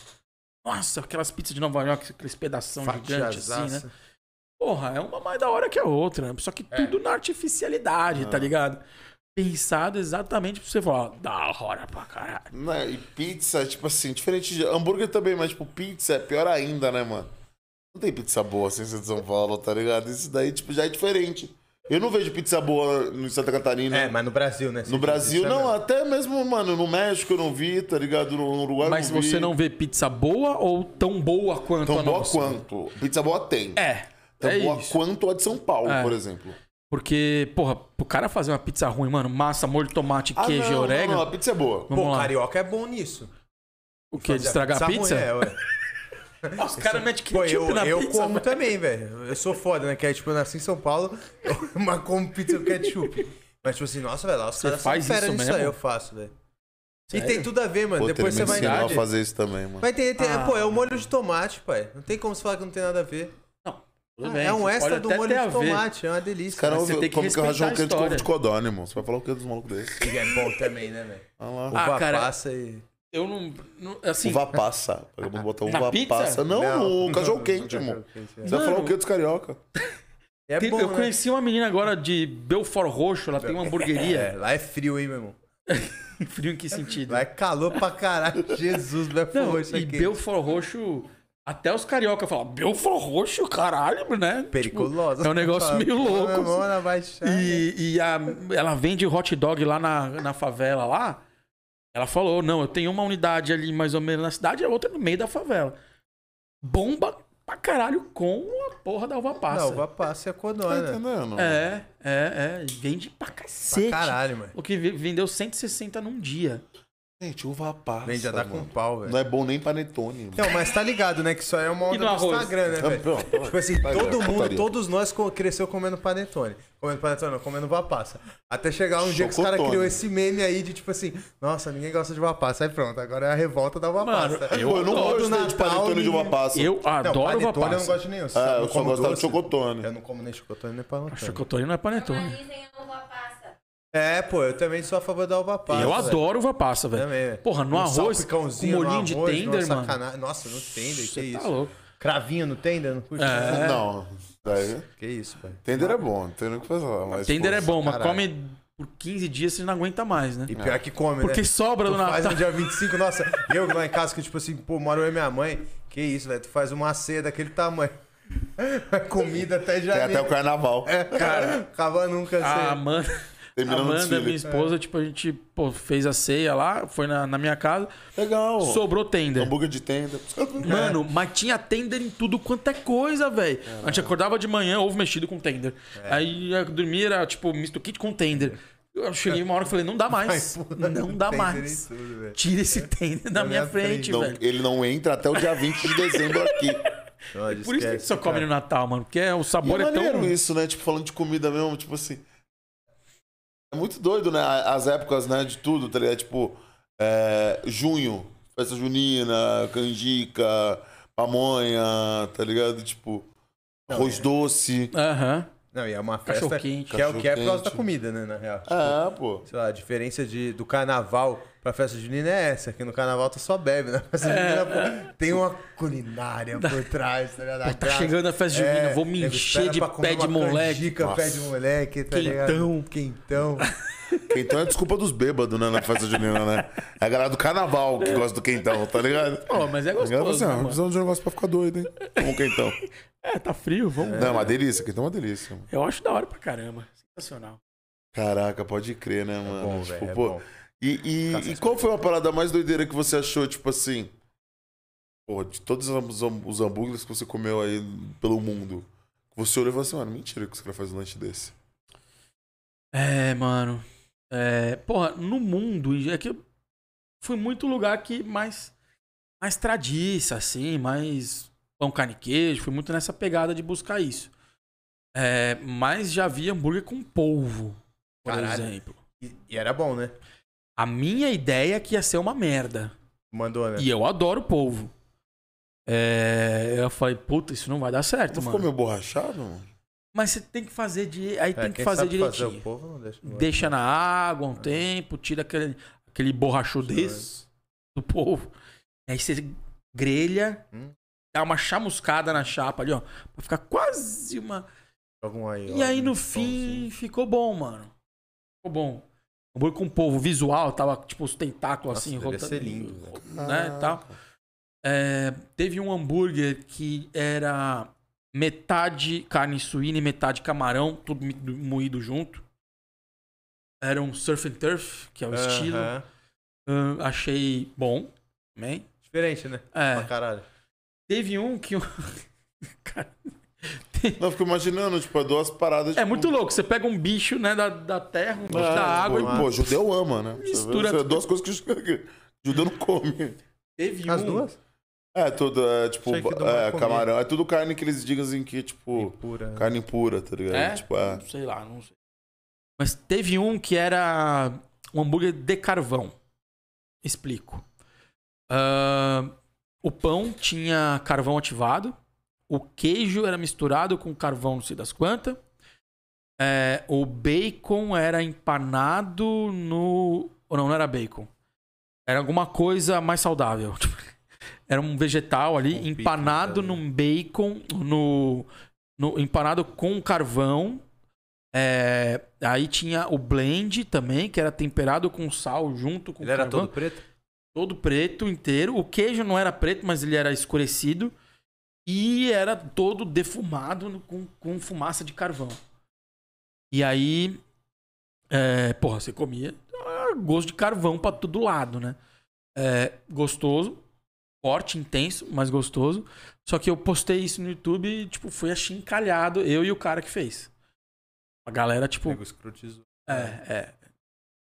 Nossa, aquelas pizzas de Nova York, aqueles pedação gigante assim, né? Porra, é uma mais da hora que a outra. Só que tudo na artificialidade, Ah. tá ligado? Pensado exatamente pra você falar, da hora pra caralho. Né, e pizza, tipo assim, diferente de. Hambúrguer também, mas, tipo, pizza é pior ainda, né, mano? Não tem pizza boa sem ser de São Paulo, tá ligado? Isso daí, tipo, já é diferente. Eu não vejo pizza boa no Santa Catarina. É, mas no Brasil, né? No Brasil, não, até mesmo, mano, no México eu não vi, tá ligado? No, Uruguai Mas eu não vi. você não vê pizza boa ou tão boa quanto Tão a boa nossa? quanto. Pizza boa tem. É. Tão é boa isso. quanto a de São Paulo, É. por exemplo. Porque, porra, pro cara fazer uma pizza ruim, mano, massa, molho de tomate, Ah, queijo não, e não, orégano. não, a pizza é boa. Vamos Pô, lá. carioca é bom nisso. O quê? De estragar a pizza? é, ué. Os caras metem Pô, ketchup eu, na eu pizza. como velho. também, velho. Eu sou foda, né? Que é tipo, eu nasci em São Paulo, mas como pizza com ketchup. Mas tipo assim, nossa, velho, lá os caras faz são fera isso nisso mesmo? aí, eu faço, velho. E tem tudo a ver, mano. Pô, Depois você vai a entender. fazer isso também, mano. Mas tem, tem Ah. pô, é o molho de tomate, pai. Não tem como você falar que não tem nada a ver. Tudo Ah, bem, é um extra do molho de ver. tomate, é uma delícia. Mas você tem que como que eu rajo um respeitar a queijo de codorna, irmão. Você vai falar o que dos malucos desses? Que é bom também, né, velho? Olha lá. Ah, Uva cara, passa e... Eu não. não- assim, Uva passa. Vamos botar Na uva pizza? passa. Não, no cachorro quente, irmão. é. Você vai falar o que dos carioca? É tem- bom, eu né? conheci uma menina agora de Belfort Roxo, ela tem uma É, hamburgueria. lá é frio, hein, meu irmão? Frio em que sentido? Lá é calor pra caralho. Jesus, Não, for isso e aqui. Belfort Roxo, até os carioca falam, Belfort Roxo, caralho, né? Periculosa. Tipo, é um negócio meio louco, assim. baixada. E, e a, ela vende hot dog lá na, na favela lá. Ela falou, não, eu tenho uma unidade ali mais ou menos na cidade e a outra no meio da favela. Bomba pra caralho com a porra da uva passa. Não, uva passa é Tá codona. entendendo? É, é, é. Vende pra Pra cacete. caralho, mano. O que ve- vendeu 160 num dia. Gente, uva passa. Vem já dá com pau, velho. Não é bom nem panetone. mano. Não, mas tá ligado, né? Que isso aí é uma onda do arroz? Instagram, né, velho? Tipo assim, Vai, todo mundo, putaria. todos nós cresceu comendo panetone. Comendo panetone, não, comendo uva passa. Até chegar um dia que os caras Chocotone. criou esse meme aí de tipo assim, nossa, ninguém gosta de uva passa. Aí pronto, agora é a revolta da uva Mano, passa. Pô, eu não gosto de Natal, panetone de uva passa. Eu Não, adoro uva panetone eu não passa. gosto de nenhum. Ah, eu só gosto de chocotone. Eu não como nem chocotone nem panetone. Chocotone não é panetone. A uva passa. É, pô, eu também sou a favor da uva passa. eu adoro uva passa, velho. Também. Porra, no Um arroz, com molhinho de arroz, tender, mano. sacanagem. Nossa, no tender, que Você isso? tá louco. Cravinho no tender? Não curte? É. Não. Daí, Que isso, pai. tender é bom, não tem nem o que fazer. Mas, Tender pô, é bom, mas caralho. come por 15 dias você não aguenta mais, né? E pior que come, Porque né? sobra Tu do faz Natal. no dia 25, nossa, eu lá em casa que, tipo assim, pô, moro eu e minha mãe. Que isso, velho? Tu faz uma ceia daquele tamanho. Comida até Tem janeiro. até o carnaval. É, cara, acaba nunca A Amanda, Terminando o Amanda desfile. minha esposa, tipo, a gente pô, fez a ceia lá, foi na, na minha casa, Legal. sobrou tender. Hambúrguer de tender. Mano, mas tinha tender em tudo quanto é coisa, velho. A gente acordava de manhã, ovo mexido com tender. Aí eu dormia, era tipo misto kit com tender. Eu cheguei uma hora e falei, não dá mais. Não dá mais. tudo. Tira esse tender da minha minha frente, frente. Não, velho. ele não entra até o dia 20 de dezembro aqui. Por isso que só come no Natal, mano. Porque o E sabor é é, tão. isso, né? Tipo, falando de comida mesmo, tipo assim. É muito doido, né? As épocas, né? De tudo, tá ligado? Tipo, é, junho, festa junina, canjica, pamonha, tá ligado? Tipo, arroz doce. Aham. Não, e é uma festa Cachorro quente. que é o que é por causa da comida, né, na real. Tipo, É, pô. Sei lá, a diferença de, do carnaval pra festa junina é essa, que no carnaval tu só bebe, né? Festa junina, pô, tem uma culinária por trás, tá ligado? É. Pô, tá graça- chegando a festa junina, vou me encher de pé de moleque. canjica, pé de moleque, tá Quentão. ligado? Quentão. Quentão é desculpa dos bêbados, né? Na festa junina, né? É a galera do carnaval que gosta do quentão, tá ligado? Pô, mas é A galera fala gostoso. assim, né, ah, precisamos de um negócio pra ficar doido, hein? Como quentão. É, tá frio, vamos. Não, é uma delícia, quentão é uma delícia. mano. Eu acho da hora pra caramba. Sensacional. Caraca, pode crer, né, mano? Bom, tipo, velho, é pô, bom. E, e- e qual foi a parada mais doideira que você achou, tipo assim? Pô, de todos os, ham- os hambúrgueres que você comeu aí pelo mundo, você olhou e falou assim, mano, mentira que os caras fazem um lanche desse. É, mano. É, porra, no mundo, é que eu fui muito lugar que mais mais tradiça, assim, mais pão, carne e queijo, fui muito nessa pegada de buscar isso. É, mas já vi hambúrguer com polvo, por Caralho. exemplo. E, e era bom, né? A minha ideia é que ia ser uma merda. Mandou, né? E eu adoro polvo. É, eu falei, puta, isso não vai dar certo, Não mano. ficou meio borrachado, mano? Mas você tem que fazer de. Aí É, tem que fazer direitinho. Fazer, o povo não deixa. ar. Deixa na água um tempo, tira aquele, aquele borrachudez do polvo. Aí você grelha, Hum. dá uma chamuscada na chapa ali, ó. Pra ficar quase uma. Um aí, E ó, aí no fim pãozinho. ficou bom, mano. Ficou bom. Hambúrguer com polvo visual, tava tipo os tentáculos Nossa, assim, deve rotando. ser lindo, velho. Né, e tal. É, teve um hambúrguer que era metade carne suína e metade camarão, tudo moído junto. Era um surf and turf, que é o estilo. Aham. Ahn, achei bom também. Diferente, né? É. Pra caralho. Teve um que. Cara, Não, eu fico imaginando, tipo, duas paradas. é tipo, muito louco. Você pega um bicho né, da, da terra, um bicho é, da água tipo, e. Pô, judeu ama, né? Mistura é tudo. duas coisas que judeu não come. Teve As um. duas? É, tudo, é, tipo, é, camarão. É tudo carne que eles digam assim que, tipo, Pura. carne pura, tá ligado? É? Tipo, é. Sei lá, não sei. Mas teve um que era um hambúrguer de carvão. Explico. Ah, o pão tinha carvão ativado. O queijo era misturado com carvão, não sei das quantas. É, o bacon era empanado no. Ou não, não era bacon. Era alguma coisa mais saudável. Era um vegetal ali, pique, empanado num bacon, no, no- empanado com carvão. É, aí tinha o blend também, que era temperado com sal junto com Ele era carvão. todo preto? Todo preto inteiro. O queijo não era preto, mas ele era escurecido. E era todo defumado com, com fumaça de carvão. E aí. É, porra, você comia ah, gosto de carvão pra todo lado, né? É, gostoso. Forte, intenso, mas gostoso. Só que eu postei isso no YouTube e, tipo, fui achincalhado, eu e o cara que fez. A galera, tipo, Pega o escrotizou. é, é.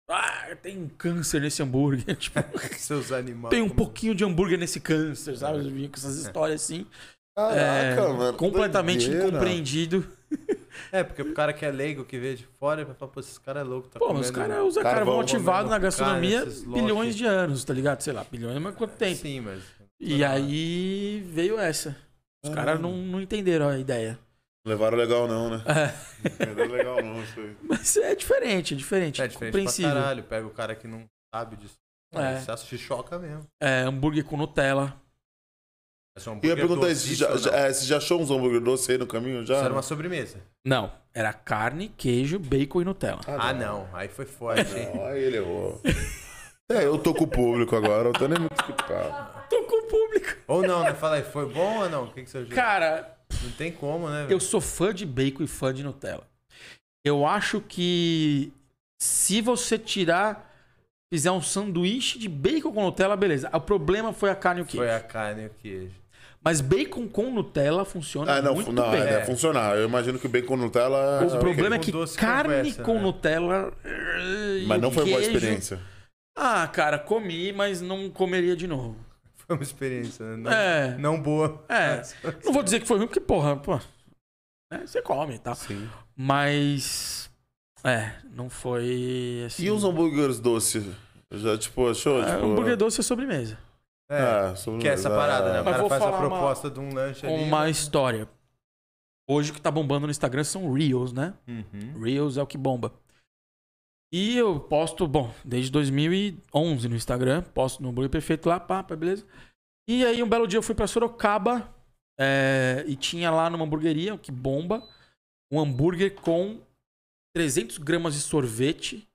Ah, tem um câncer nesse hambúrguer. Tipo, Seus animais. tem um pouquinho de hambúrguer nesse câncer, sabe? Eu vinha com essas histórias assim. Caraca, é, mano. completamente doideira. incompreendido. É, porque o cara que é leigo, que vê de fora, ele vai falar, pô, esse cara é louco. Tá Pô, mas os comendo- caras usam carvão ativado comendo na gastronomia esses bilhões de anos, tá ligado? Sei lá, bilhões, mas quanto tempo? Sim, mas... E aí veio essa. Os caras não, não entenderam a ideia. Levaram legal, não, né? É, Não é legal, não, isso aí. mas é diferente, é diferente. É diferente pra caralho. Pega o cara que não sabe disso. É. Você se choca mesmo. É, hambúrguer com Nutella. É um eu ia hambúrguer perguntar doce, se já, isso já, não? é, você já achou uns hambúrguer doce aí no caminho já? Isso era uma sobremesa. Não, era carne, queijo, bacon e Nutella. Ah, não. Aí foi forte, hein? Não, aí ele errou. É, eu tô com o público agora, eu tô nem muito escutado. Tô com o público. ou não, né? Fala aí, foi bom ou não? O que, que você achou? Cara, Não tem como, né? Eu sou fã de bacon e fã de Nutella. Eu acho que se você tirar, fizer um sanduíche de bacon com Nutella, beleza. O problema foi a carne e o queijo. Foi a carne e o queijo. Mas bacon com Nutella funciona Ah, não, muito não, bem. é, deve É. funcionar. Eu imagino que o bacon Nutella. O ok. problema é Com que carne conversa, com né? Nutella. eh, Mas não o foi uma boa queijo- experiência. Ah, cara, comi, mas não comeria de novo. Foi uma experiência, né? Não, É. não boa. É. Não vou dizer que foi ruim, porque, porra, pô. né, Você come, tá? Sim. Mas. É, não foi. Assim, E os hambúrgueres doces? Já, tipo, achou? É, tipo, hambúrguer doce é sobremesa. É. Sobre- Que é essa parada, né? O Mas cara vou faz a falar uma- proposta de um lanche ali. uma né? história. Hoje o que tá bombando no Instagram são Reels, né? Uhum. Reels é o que bomba. E eu posto, bom, desde 2011 no Instagram, posto no hambúrguer perfeito lá, pá, pá, beleza. E aí um belo dia eu fui pra Sorocaba é, e tinha lá numa hamburgueria, o que bomba, um hambúrguer com 300 gramas de sorvete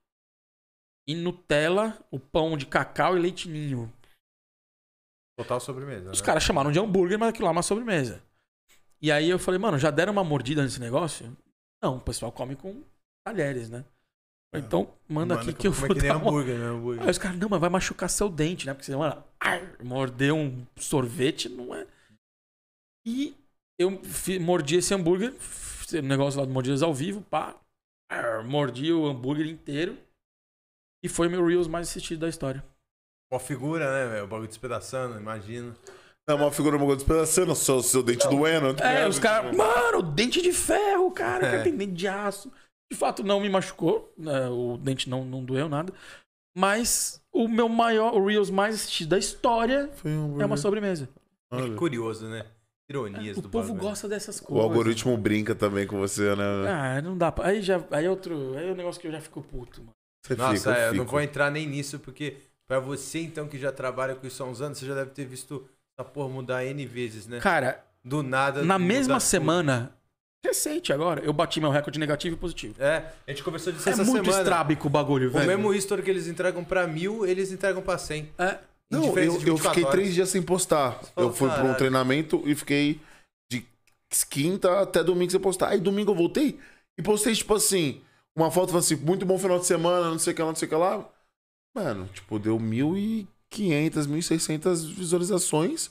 e Nutella, o pão de cacau e leite ninho. Total sobremesa. Os né? caras chamaram de hambúrguer, mas aquilo lá é uma sobremesa. E aí eu falei, mano, já deram uma mordida nesse negócio? Não, o pessoal come com talheres, né? Falei, Então, manda, aqui que eu como vou é que dar uma... hambúrguer, né? Hambúrguer. Aí os caras, não, mas vai machucar seu dente, né? Porque você, mano, ar, morder um sorvete não é... E eu mordi esse hambúrguer, f- negócio lá do Mordidas ao vivo, pá. ar, mordi o hambúrguer inteiro. E foi meu Reels mais assistido da história. Uma figura, né, velho? O bagulho despedaçando, imagina. É uma figura uma coisa despedaçando, seu, seu dente doendo. tá É, os caras, Tipo, mano, dente de ferro, cara, o cara É. tem dente de aço. De fato, não me machucou, né, o dente não, não doeu nada. Mas o meu maior, o Reels mais assistido da história Foi um é uma sobremesa. É curioso, né? Ironias O do povo bagulho. gosta dessas O coisas. algoritmo brinca também com você, né? Ah, não dá pra. Aí já. Aí é outro. Aí é um negócio que eu já fico puto, mano. Você Nossa, fica, é, eu não vou entrar nem nisso, porque pra você, então, que já trabalha com isso há uns anos, você já deve ter visto essa porra mudar N vezes, né? Cara, Do nada. na mesma tudo. semana, recente agora, eu bati meu recorde negativo e positivo. É, a gente conversou disso É essa muito semana. estrábico o bagulho, O velho. mesmo history que eles entregam pra mil, eles entregam pra 100. É. Não, eu, eu 24 fiquei horas. três dias sem postar. falou, Eu fui pra um treinamento e fiquei de quinta até domingo sem postar. Aí domingo eu voltei e postei, tipo assim, uma foto falando assim, muito bom final de semana, não sei o que lá, não sei o que lá. Mano, tipo, deu 1.500, 1.600 visualizações.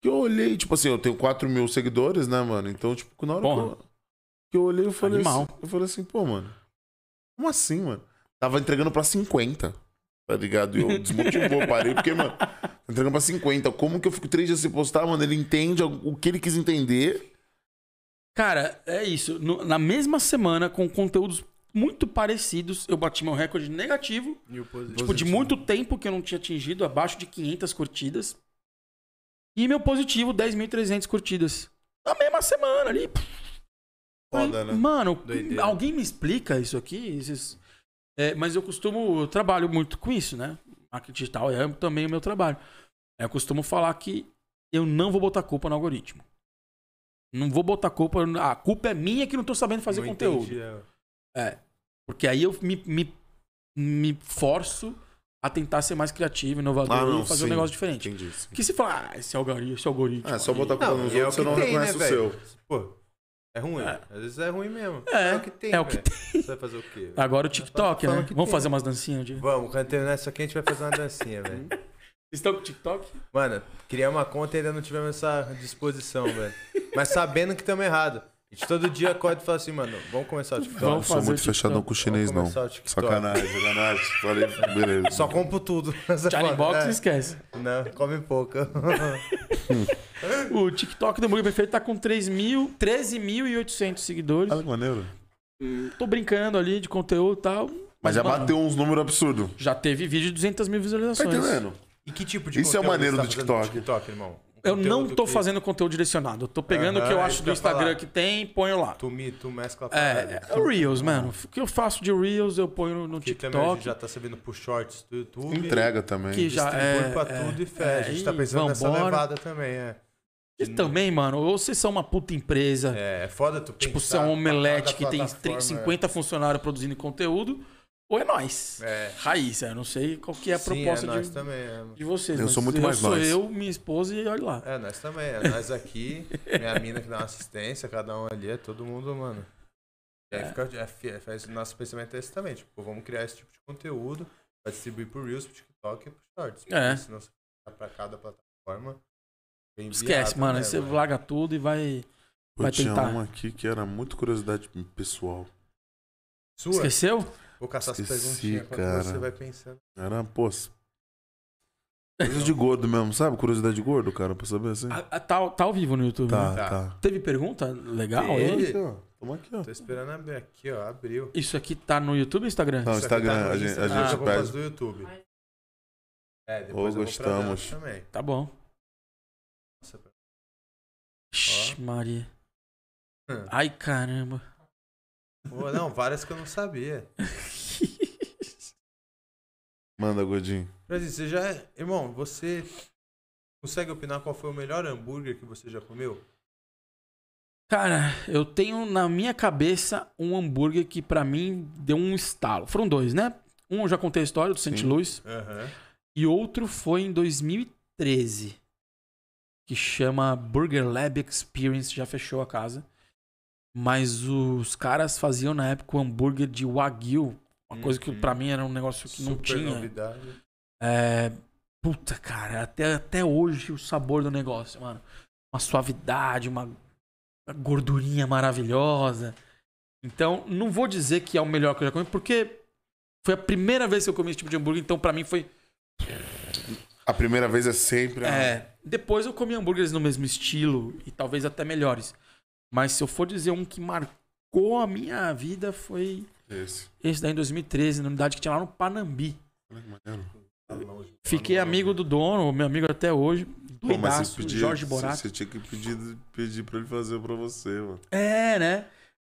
Que eu olhei, tipo assim, eu tenho 4 mil seguidores, né, mano? Então, tipo, na hora que eu, que eu olhei, eu falei Animal. assim, eu falei assim, pô, mano, como assim, mano? Tava entregando pra 50, tá ligado? E eu desmotivou, parei, porque, mano, entregando pra 50. Como que eu fico três dias sem postar, mano? Ele entende o que ele quis entender. Cara, é isso. No- na mesma semana, com conteúdos muito parecidos, eu bati meu recorde negativo. E o positivo. Tipo, de muito tempo que eu não tinha atingido, abaixo de 500 curtidas. E meu positivo, 10.300 curtidas. Na mesma semana ali. Foda, né? Mano, Doideira. alguém me explica isso aqui? Esses- É, mas eu costumo, eu trabalho muito com isso, né? Marketing digital é também o meu trabalho. Eu costumo falar que eu não vou botar culpa no algoritmo. Não vou botar culpa. A culpa é minha que não tô sabendo fazer Não conteúdo. entendi, é. É. Porque aí eu me, me, me forço a tentar ser mais criativo, inovador Ah, não, e fazer um sim. negócio diferente. Entendi. sim. Porque se falar, ah, esse algoritmo, esse algoritmo. É, só botar culpa nos e é o outros, você que não tem, né, reconhece o seu. Pô, é ruim. É. Às vezes é ruim mesmo. É, o que tem, é o que velho. Você vai fazer o quê? Agora o TikTok, Fala né? que Vamos tem. fazer umas dancinhas de. Vamos, quando terminar isso aqui, a gente vai fazer uma dancinha, velho. Vocês estão com o TikTok? Mano, criar uma conta e ainda não tivemos essa disposição, velho. Mas sabendo que estamos errado. A gente todo dia acorda e fala assim, mano, vamos começar o TikTok. Não Vamos sou fazer muito o fechadão com o chinês, Vamos não. começar o TikTok. Sacanagem, sacanagem. Falei, beleza. Só compro tudo. Charlie. Box, É. esquece. Não, come pouco. O TikTok do Hambúrguer Perfeito tá com 3 mil- 13.800 seguidores. Olha que maneiro. Tô brincando ali de conteúdo e tal. Mas já bateu uns números absurdos. Já teve vídeo de 200 mil Tá visualizações. entendendo? E que tipo de Isso é o conteúdo maneiro você do tá TikTok. TikTok, irmão? Eu não tô que fazendo conteúdo direcionado. Eu tô pegando o que eu Aham, acho do Instagram falar. que tem e ponho lá. Tu, me, tu mescla a parada. É, é o Reels, mano. O que eu faço de Reels eu ponho no, Que também a gente TikTok. já tá sabendo pro shorts do YouTube. Entrega também. Que já Distribui é. pra é, tudo e fecha. é, a gente tá pensando nessa vambora. levada também, é. E também, mano, ou vocês são uma puta empresa. É, é foda tu Tipo, você é um pra omelete que tem plataforma, 30, 50 funcionários produzindo conteúdo, ou é nós. É. Raiz, eu não sei qual que é a Sim, proposta é nós de, também, é. de vocês. Eu mas sou muito mais sou nós. eu, minha esposa e olha lá. É, nós também. É nós aqui, minha mina que dá uma assistência, cada um ali, é todo mundo, mano. E aí É. fica, é, fi- faz, nosso pensamento é esse também. Tipo, vamos criar esse tipo de conteúdo pra distribuir pro Reels, pro TikTok e pro Shorts. É. Senão você vai pra cada plataforma. bem Esquece, viável, mano. né, Aí você larga tudo e vai. Eu Vai tinha tentar. uma aqui que era muito curiosidade pessoal. Sua? Esqueceu? Vou caçar as Esqueci, perguntinhas enquanto cara. você vai pensando. Era, pô. Coisa de gordo mesmo, sabe? Curiosidade de gordo, cara, pra saber assim. Ah, ah, Tá, tá ao vivo no YouTube. Tá, né? Tá. tá. Teve pergunta legal Teve. aí? Toma aqui, ó. Toma aqui, ó. Tô esperando abrir aqui, ó. Abriu. Isso aqui tá no YouTube ou Instagram? Não, Isso aqui Instagram, tá no a gente- a Instagram, gente fazer pede. do YouTube. É, depois Ô, eu vou pra gostamos. também. Tá bom. Nossa, Ixi, Maria. Hum. Ai, caramba. Pô, não, várias que eu não sabia. Manda, Godinho. Brasil, você já. é- Irmão, você consegue opinar qual foi o melhor hambúrguer que você já comeu? Cara, eu tenho na minha cabeça um hambúrguer que pra mim deu um estalo. Foram dois, né? Um eu já contei a história do St. Louis. Aham. E outro foi em 2013. Que chama Burger Lab Experience. Já fechou a casa. Mas os caras faziam na época o hambúrguer de Wagyu. Uma coisa que Uhum. pra mim era um negócio que não Super tinha. novidade. É. Puta, cara, até, até hoje o sabor do negócio, mano. Uma suavidade, uma, uma gordurinha maravilhosa. Então, não vou dizer que é o melhor que eu já comi, porque foi a primeira vez que eu comi esse tipo de hambúrguer, então pra mim foi. A primeira vez é sempre. a- É. Depois eu comi hambúrgueres no mesmo estilo e talvez até melhores. Mas se eu for dizer um que marcou a minha vida, foi Esse. esse daí em 2013, na unidade que tinha lá no Panambi. Fiquei amigo do dono, meu amigo até hoje. Pô, mas você, podia, Jorge Borato. você tinha que pedir, pedir pra ele fazer pra você, mano. É, né?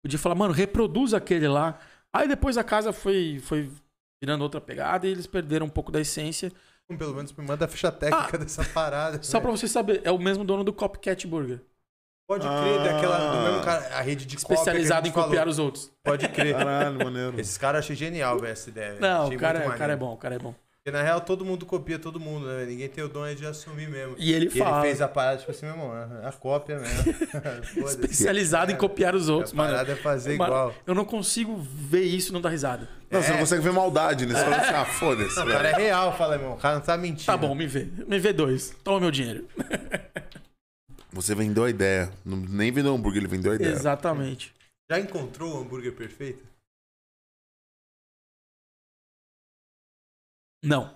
Podia falar, mano, reproduz aquele lá. Aí depois a casa foi, foi virando outra pegada e eles perderam um pouco da essência. Pelo menos me manda a ficha técnica dessa parada. Ah. Só né? pra você saber, é o mesmo dono do Copycat Burger. Pode crer, Ah. daquela, do mesmo cara, a rede de cópia Especializado que a em copiar falou. os outros. Pode crer. Caralho, maneiro. Esses caras achei genial, velho, essa ideia. Não, Achei o cara, muito o cara é bom, o cara é bom. Porque na real todo mundo copia todo mundo, né? Ninguém tem o dom de assumir mesmo. E ele E fala. ele fez a parada, tipo assim, meu irmão, a a cópia mesmo. Especializado em É, copiar os outros, A mano. parada é fazer Mano, igual. Eu não consigo ver isso e não dar risada. Não, você não É. consegue ver maldade nisso. Você fala assim, ah, foda-se, o cara é real, fala, irmão. O cara não tá mentindo. Tá bom, me vê. Me vê dois. Toma meu dinheiro. Você vendeu a ideia. Não- Nem vendeu um hambúrguer, ele vendeu a ideia. Exatamente. Já encontrou o hambúrguer perfeito? Não.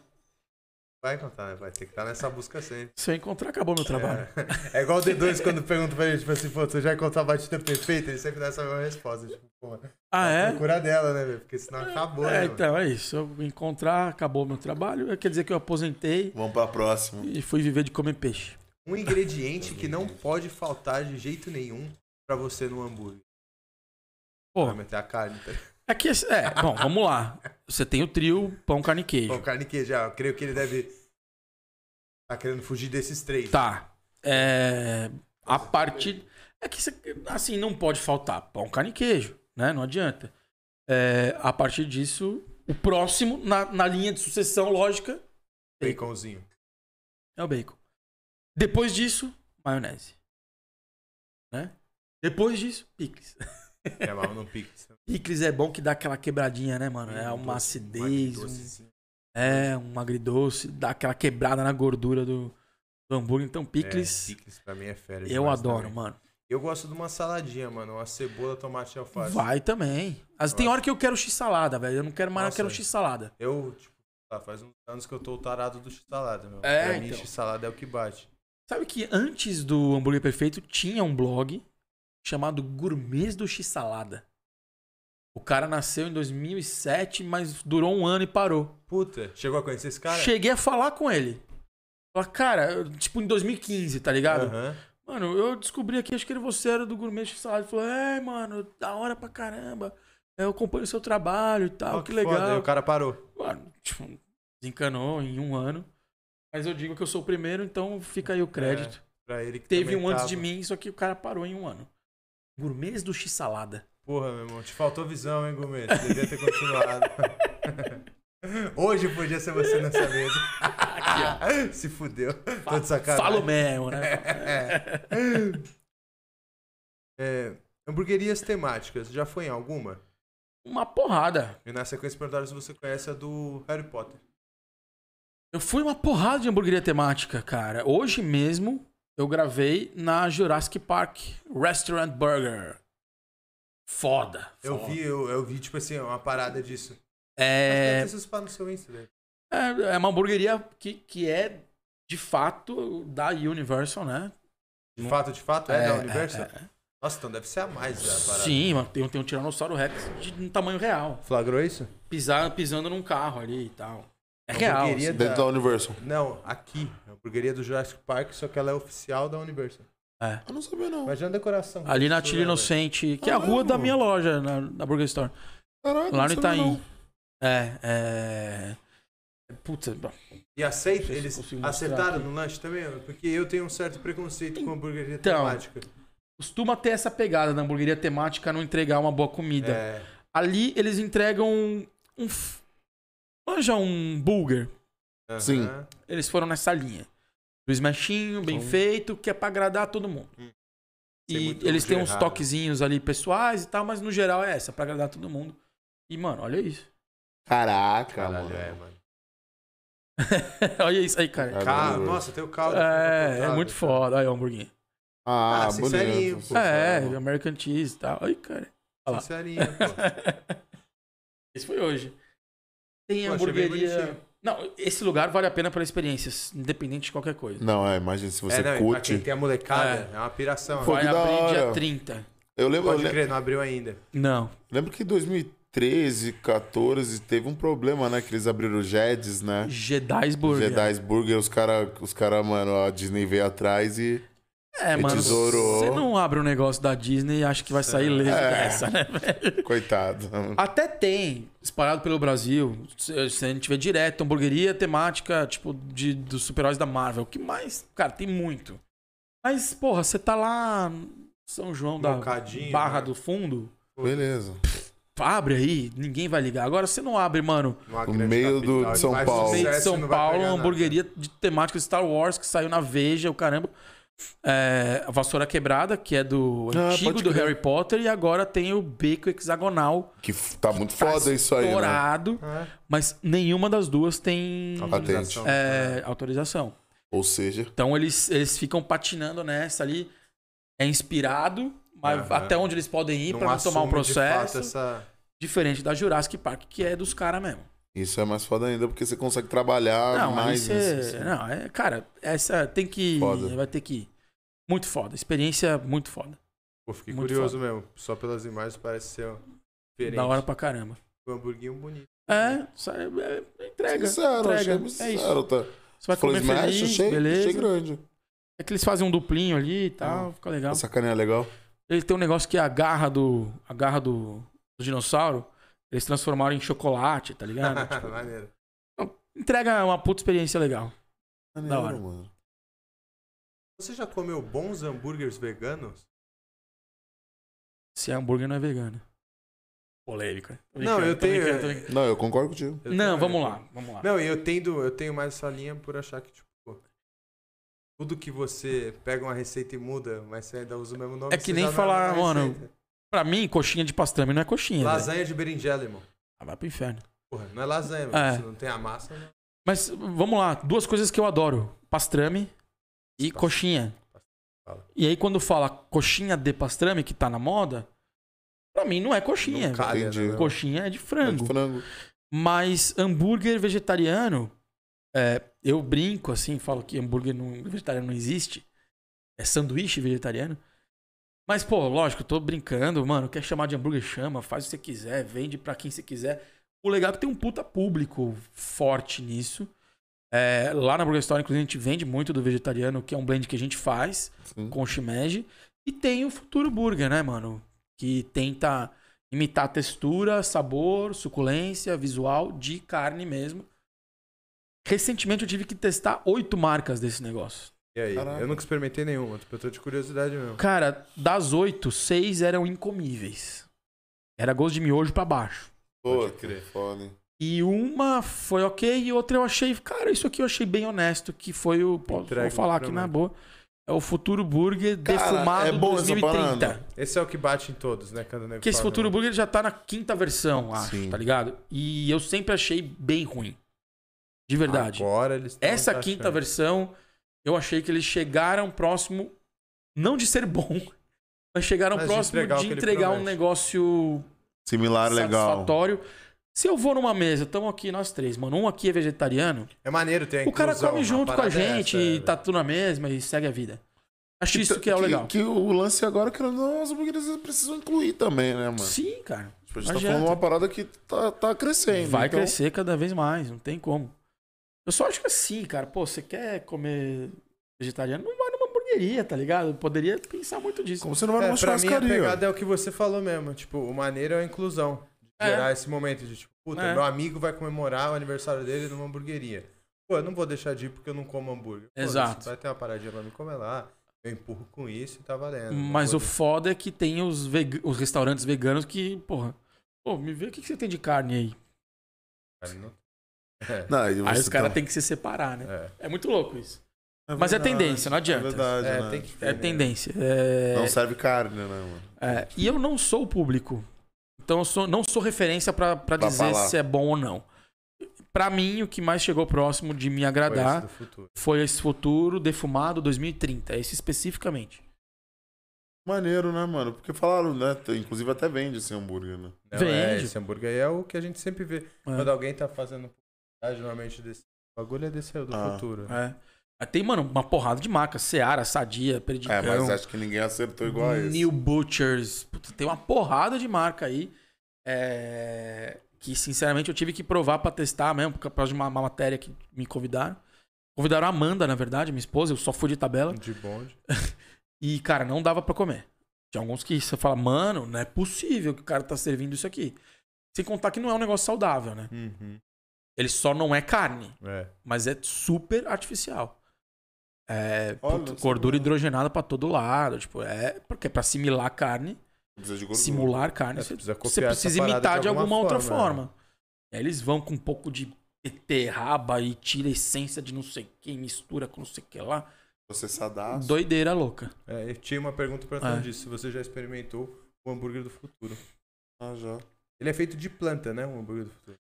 Vai encontrar, né? Vai ter que estar nessa busca sempre. Se eu encontrar, acabou meu trabalho. É, é igual o D2 quando pergunta pra ele, tipo assim, pô, você já encontrou a batida perfeita? Ele sempre dá essa mesma resposta. Tipo, pô, Ah, é? procura dela, né, velho? Porque senão acabou, né? É, mano? então é isso. Se eu encontrar, acabou meu trabalho. Quer dizer que eu aposentei Vamos pra próxima. e fui viver de comer peixe. Um ingrediente que não pode faltar de jeito nenhum pra você no hambúrguer. Pô, Vai meter a carne, tá? é que. É, bom, vamos lá. Você tem o trio, pão, carne e queijo. Bom, carne e queijo, já, eu creio que ele deve tá querendo fugir desses três. Tá. É. A partir. É que, assim, não pode faltar pão, carne e queijo, né? Não adianta. É, a partir disso, o próximo, na, na linha de sucessão lógica, Baconzinho. é o bacon. Depois disso, maionese. Né? Depois disso, picles. É mal no pix. Picles é bom que dá aquela quebradinha, né, mano? É uma acidez, um- é um agridoce, dá aquela quebrada na gordura do, do hambúrguer. Então, picles, É, picles pra mim é fera. eu adoro, também. mano. Eu gosto de uma saladinha, mano. Uma cebola, tomate e alface. Vai também. As, tem hora que eu quero x-salada, velho. Eu não quero mais, eu Nossa, quero velho. x-salada. Eu, tipo, tá, faz uns anos que eu tô tarado do x-salada, meu. É, pra mim, então. x-salada é o que bate. Sabe que antes do Hambúrguer Perfeito tinha um blog chamado Gourmets do X-Salada. O cara nasceu em 2007, mas durou um ano e parou. Puta, chegou a conhecer esse cara? Cheguei a falar com ele. Falar, cara, eu- tipo em 2015, tá ligado? Aham. Mano, eu descobri aqui, acho que você era do Gourmet X-Salada. Ele falou, é, mano, da hora pra caramba. Eu acompanho o seu trabalho e tal, Ó, que, foda, legal. aí o cara parou. Mano, tipo, desencanou em um ano. Mas eu digo que eu sou o primeiro, então fica aí o crédito. Pra ele que Teve um antes tava. de mim, só que o cara parou em um ano. Gourmets do X-Salada. Porra, meu irmão, te faltou visão, hein, Gomes? Devia ter continuado. Hoje podia ser você nessa mesa. Se fudeu. Tô de sacanagem. Falo mesmo, né? É, hamburguerias temáticas, já foi em alguma? Uma porrada. E na sequência perguntaram se você conhece a do Harry Potter. Eu fui uma porrada de hamburgueria temática, cara. Hoje mesmo eu gravei na Jurassic Park Restaurant Burger. Foda. Eu foda. vi, eu, eu vi, tipo assim, uma parada disso. É, Mas no seu Insta, velho. é, é uma hamburgueria que, que é de fato da Universal, né? De fato, de fato, é, da É, Universal? é, é. Nossa, então deve ser a mais da parada. Sim, mano, tem, tem um Tiranossauro Rex de um tamanho real. Flagrou isso? Pisar, pisando num carro ali e tal. É real. Hamburgueria assim. Dentro da Universal. Não, aqui. A hamburgueria do Jurassic Park, só que ela é oficial da Universal. É. Eu não sabia, não. Imagina a decoração. Ali na Tila né, Inocente, que é a rua da minha loja, na, na Burger Store. Caralho, Lá não no sabia, Itaim. não. É, é. Puta? E aceita? Eles acertaram aqui. no lanche também? Porque eu tenho um certo preconceito com hamburgueria Então, temática. costuma ter essa pegada da hamburgueria temática não entregar uma boa comida. É, Ali eles entregam um. um manja um burger. aham. Sim. Eles foram nessa linha. Do smashinho, bem Sim. feito, que é pra agradar todo mundo. Hum. E eles têm uns errado. toquezinhos ali pessoais e tal, mas no geral é essa, pra agradar todo mundo. E, mano, olha isso. Caraca, Caralho, mano. é, mano. olha isso aí, cara. Caralho. Ca- Nossa, tem o caldo. É, é muito foda. Olha o hamburguinho. Ah, Ah, sincerinho, bonito. pô. É. American Cheese e tal. Ai, cara. Olha lá. Sincerinho, pô. Esse foi hoje. Tem Pô, achei bem hamburgueria. Não, esse lugar vale a pena pela experiência, independente de qualquer coisa. Não, é, imagina se você é, não, pra curte. quem tem a molecada, É. é, uma piração. Pô? Vai abrir dia hora. 30. Eu lembro, eu Pode le- crer, não abriu ainda. Não. lembro que em 2000, 2013, 14, teve um problema, né? Que eles abriram o Jed's, né? Jedi's Burger. Jedi's Burger, os caras, os cara, mano, a Disney veio atrás e. É, mano. Tesourou. Você não abre um negócio da Disney e acha que vai sair leso É. dessa, né, velho? Coitado. Até tem, espalhado pelo Brasil. Se a gente vê direto, hamburgueria temática, tipo, de, dos super-heróis da Marvel. O que mais? Cara, tem muito. Mas, porra, você tá lá São João da Mocadinho, Barra né? do Fundo. Beleza. Abre aí, ninguém vai ligar. Agora você não abre, mano. No meio do- capital, São Paulo. No meio de e São Paulo, uma nada. hamburgueria de temática Star Wars que saiu na Veja, o caramba. É, a Vassoura Quebrada, que é do Ah, antigo do. Harry Potter, e agora tem o Beco Hexagonal. Que tá muito tá foda isso aí, né? estourado, É. mas nenhuma das duas tem Autorização. é, autorização. Ou seja, Então eles, eles ficam patinando nessa ali. É inspirado, mas até onde eles podem ir não tomar um processo. fato, essa... Diferente da Jurassic Park, que é dos caras mesmo. Isso é mais foda ainda, porque você consegue trabalhar Não, mais você. nisso. assim. Não, é, cara, essa tem que. Foda. Vai ter que ir. Muito foda. Experiência muito foda. Pô, fiquei Muito curioso mesmo. Só pelas imagens parece ser ó, diferente. Da hora pra caramba. Um hamburguinho bonito. É, isso é, é- entrega. Sincero, entrega. achei é sincero, isso. tá? Você vai Falou comer feliz, achei, beleza. achei grande. É que eles fazem um duplinho ali e tal, fica legal. Essa carinha é legal. Ele tem um negócio que é a garra do. A garra do, do dinossauro. Eles transformaram em chocolate, tá ligado? Tipo, Maneiro. entrega uma puta experiência legal. Maneiro, hora. mano. Você já comeu bons hambúrgueres veganos? Se hambúrguer não é vegano. Polêmica. Tô Não, brincando, eu tô tenho- brincando, tô brincando. Não, eu concordo contigo. Eu Não, também. vamos lá, vamos lá. Não, e eu tenho, eu tenho mais essa linha por achar que, tipo, tudo que você pega uma receita e muda, mas você ainda usa o mesmo nome. É que você nem já não falar, mano, receita. Pra mim, coxinha de pastrame não é coxinha. velho. Lasanha de berinjela, irmão. Ah, vai pro inferno. Porra, não é lasanha, É. Se não tem a massa, não. Mas vamos lá, duas coisas que eu adoro: pastrame e coxinha. E aí, quando fala coxinha de pastrame, que tá na moda, pra mim não é coxinha. Não calha, né? Coxinha é de É frango. de frango. Mas hambúrguer vegetariano, é, eu brinco assim, falo que hambúrguer não- vegetariano não existe. É sanduíche vegetariano. Mas, pô, lógico, tô brincando, mano. Quer chamar de hambúrguer, chama, faz o que você quiser, vende pra quem você quiser. O legal é que tem um puta público forte nisso. É, lá na Burger Store, inclusive, a gente vende muito do vegetariano, que é um blend que a gente faz Sim. com shimeji. E tem o Futuro Burger, né, mano? Que tenta imitar textura, sabor, suculência, visual de carne mesmo. Recentemente eu tive que testar oito marcas desse negócio. E aí? Caraca. Eu nunca experimentei nenhuma, tipo, eu tô de curiosidade mesmo. Cara, das oito, seis eram incomíveis. Era gosto de miojo pra baixo. Pô, Pode que crer. foda. E uma foi ok e outra eu achei. Cara, isso aqui eu achei bem honesto, que foi o. Vou falar aqui mim. na boa. É o Futuro Burger Cara, defumado é bom essa 2030. parada. Esse é o que bate em todos, né? Quando Porque esse Futuro? Burger já tá na quinta versão, acho, Sim. tá ligado? E eu sempre achei bem ruim. De verdade. Agora eles Essa quinta versão, eu achei que eles chegaram próximo, não de ser bom, mas chegaram Mas de próximo entregar de que ele entregar um negócio Similar, legal. satisfatório. Se eu vou numa mesa, estamos aqui nós três, mano. Um aqui é vegetariano. É maneiro ter a o cara come junto com a gente dessa, e é, tá tudo na mesma e segue a vida. Acho isso que é o legal. Que, o lance agora, que não, as hamburguerias precisam incluir também, né, mano? Sim, cara. Tipo, a gente tá falando uma parada que tá, tá crescendo. Vai então- crescer cada vez mais, não tem como. Eu só acho que assim, cara, pô, você quer comer vegetariano, não vai numa hamburgueria, tá ligado? Eu poderia pensar muito disso. Como você não vai É, numa pra mim a pegada é o que você falou mesmo. Tipo, o maneiro é a inclusão. De É. gerar esse momento de tipo, puta, É. meu amigo vai comemorar o aniversário dele numa hamburgueria. Pô, eu não vou deixar de ir porque eu não como hambúrguer. Pô, Exato. Vai ter uma paradinha pra me comer lá. Eu empurro com isso e tá valendo. Mas Não o foda é que tem os, vega- os restaurantes veganos que, porra, pô, me vê o que, que você tem de carne aí. deixar, não- Não, e Aí os caras tá- têm que se separar, né? é. É muito louco isso. Mas é tendência, não adianta. É verdade, É, né? tem que É né? tendência. É... Não serve carne, né, mano? É, e eu não sou o público. Então eu sou- não sou referência pra pra Pra dizer falar. se é bom ou não. Pra mim, o que mais chegou próximo de me Foi esse agradar futuro. foi esse futuro defumado 2030. Esse especificamente. Maneiro, né, mano? Porque falaram, né? Inclusive até vende esse hambúrguer, né? Não, Vende. É, esse hambúrguer aí é o que a gente sempre vê. É. Quando alguém tá fazendo normalmente desse bagulho é desse aí, do Ah. futuro. É. Aí Tem, mano, uma porrada de marcas. Seara, Sadia, Perdigão, É, mas acho que ninguém acertou igual a esse. New Butchers. Puta, tem uma porrada de marca aí. É, que, sinceramente, eu tive que provar pra testar mesmo, por causa de uma, uma matéria que me convidaram. Convidaram a Amanda, na verdade, minha esposa, eu só fui de tabela. De bonde. E, cara, não dava pra comer. Tinha alguns que você fala, mano, não é possível que o cara tá servindo isso aqui. Sem contar que não é um negócio saudável, né? Uhum. Ele só não é carne, É. mas é super artificial. É não gordura hidrogenada pra todo lado. Tipo, é porque é pra assimilar carne, Precisa de gordura. simular carne, É, você, precisa você precisa imitar de de alguma, alguma outra forma, forma. Aí eles vão com um pouco de beterraba e tira a essência de não sei o que, mistura com não sei o que lá. Processadaço. Doideira louca. É, eu tinha uma pergunta pra tu disso. Se você já experimentou o hambúrguer do futuro. Ah, já. Ele é feito de planta, né? O hambúrguer do futuro.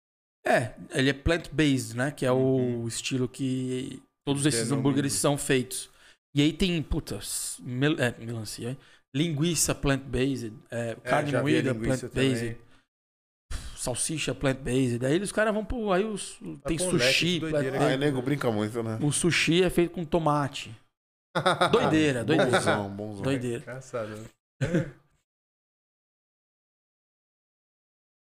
É, ele é plant-based, né? Que é Uhum. o estilo que todos esses hambúrgueres são feitos. E aí tem, putas, mel é, melancia, hein? linguiça plant-based, é, carne vi a moída plant-based, salsicha plant-based. Aí os caras vão pro. Aí os, tem pô, um sushi. Ai, plant-based. nego brinca muito, né? O sushi é feito com tomate. Doideira, doideira. Bonzão, bonzão. Doideira. Engraçado, né?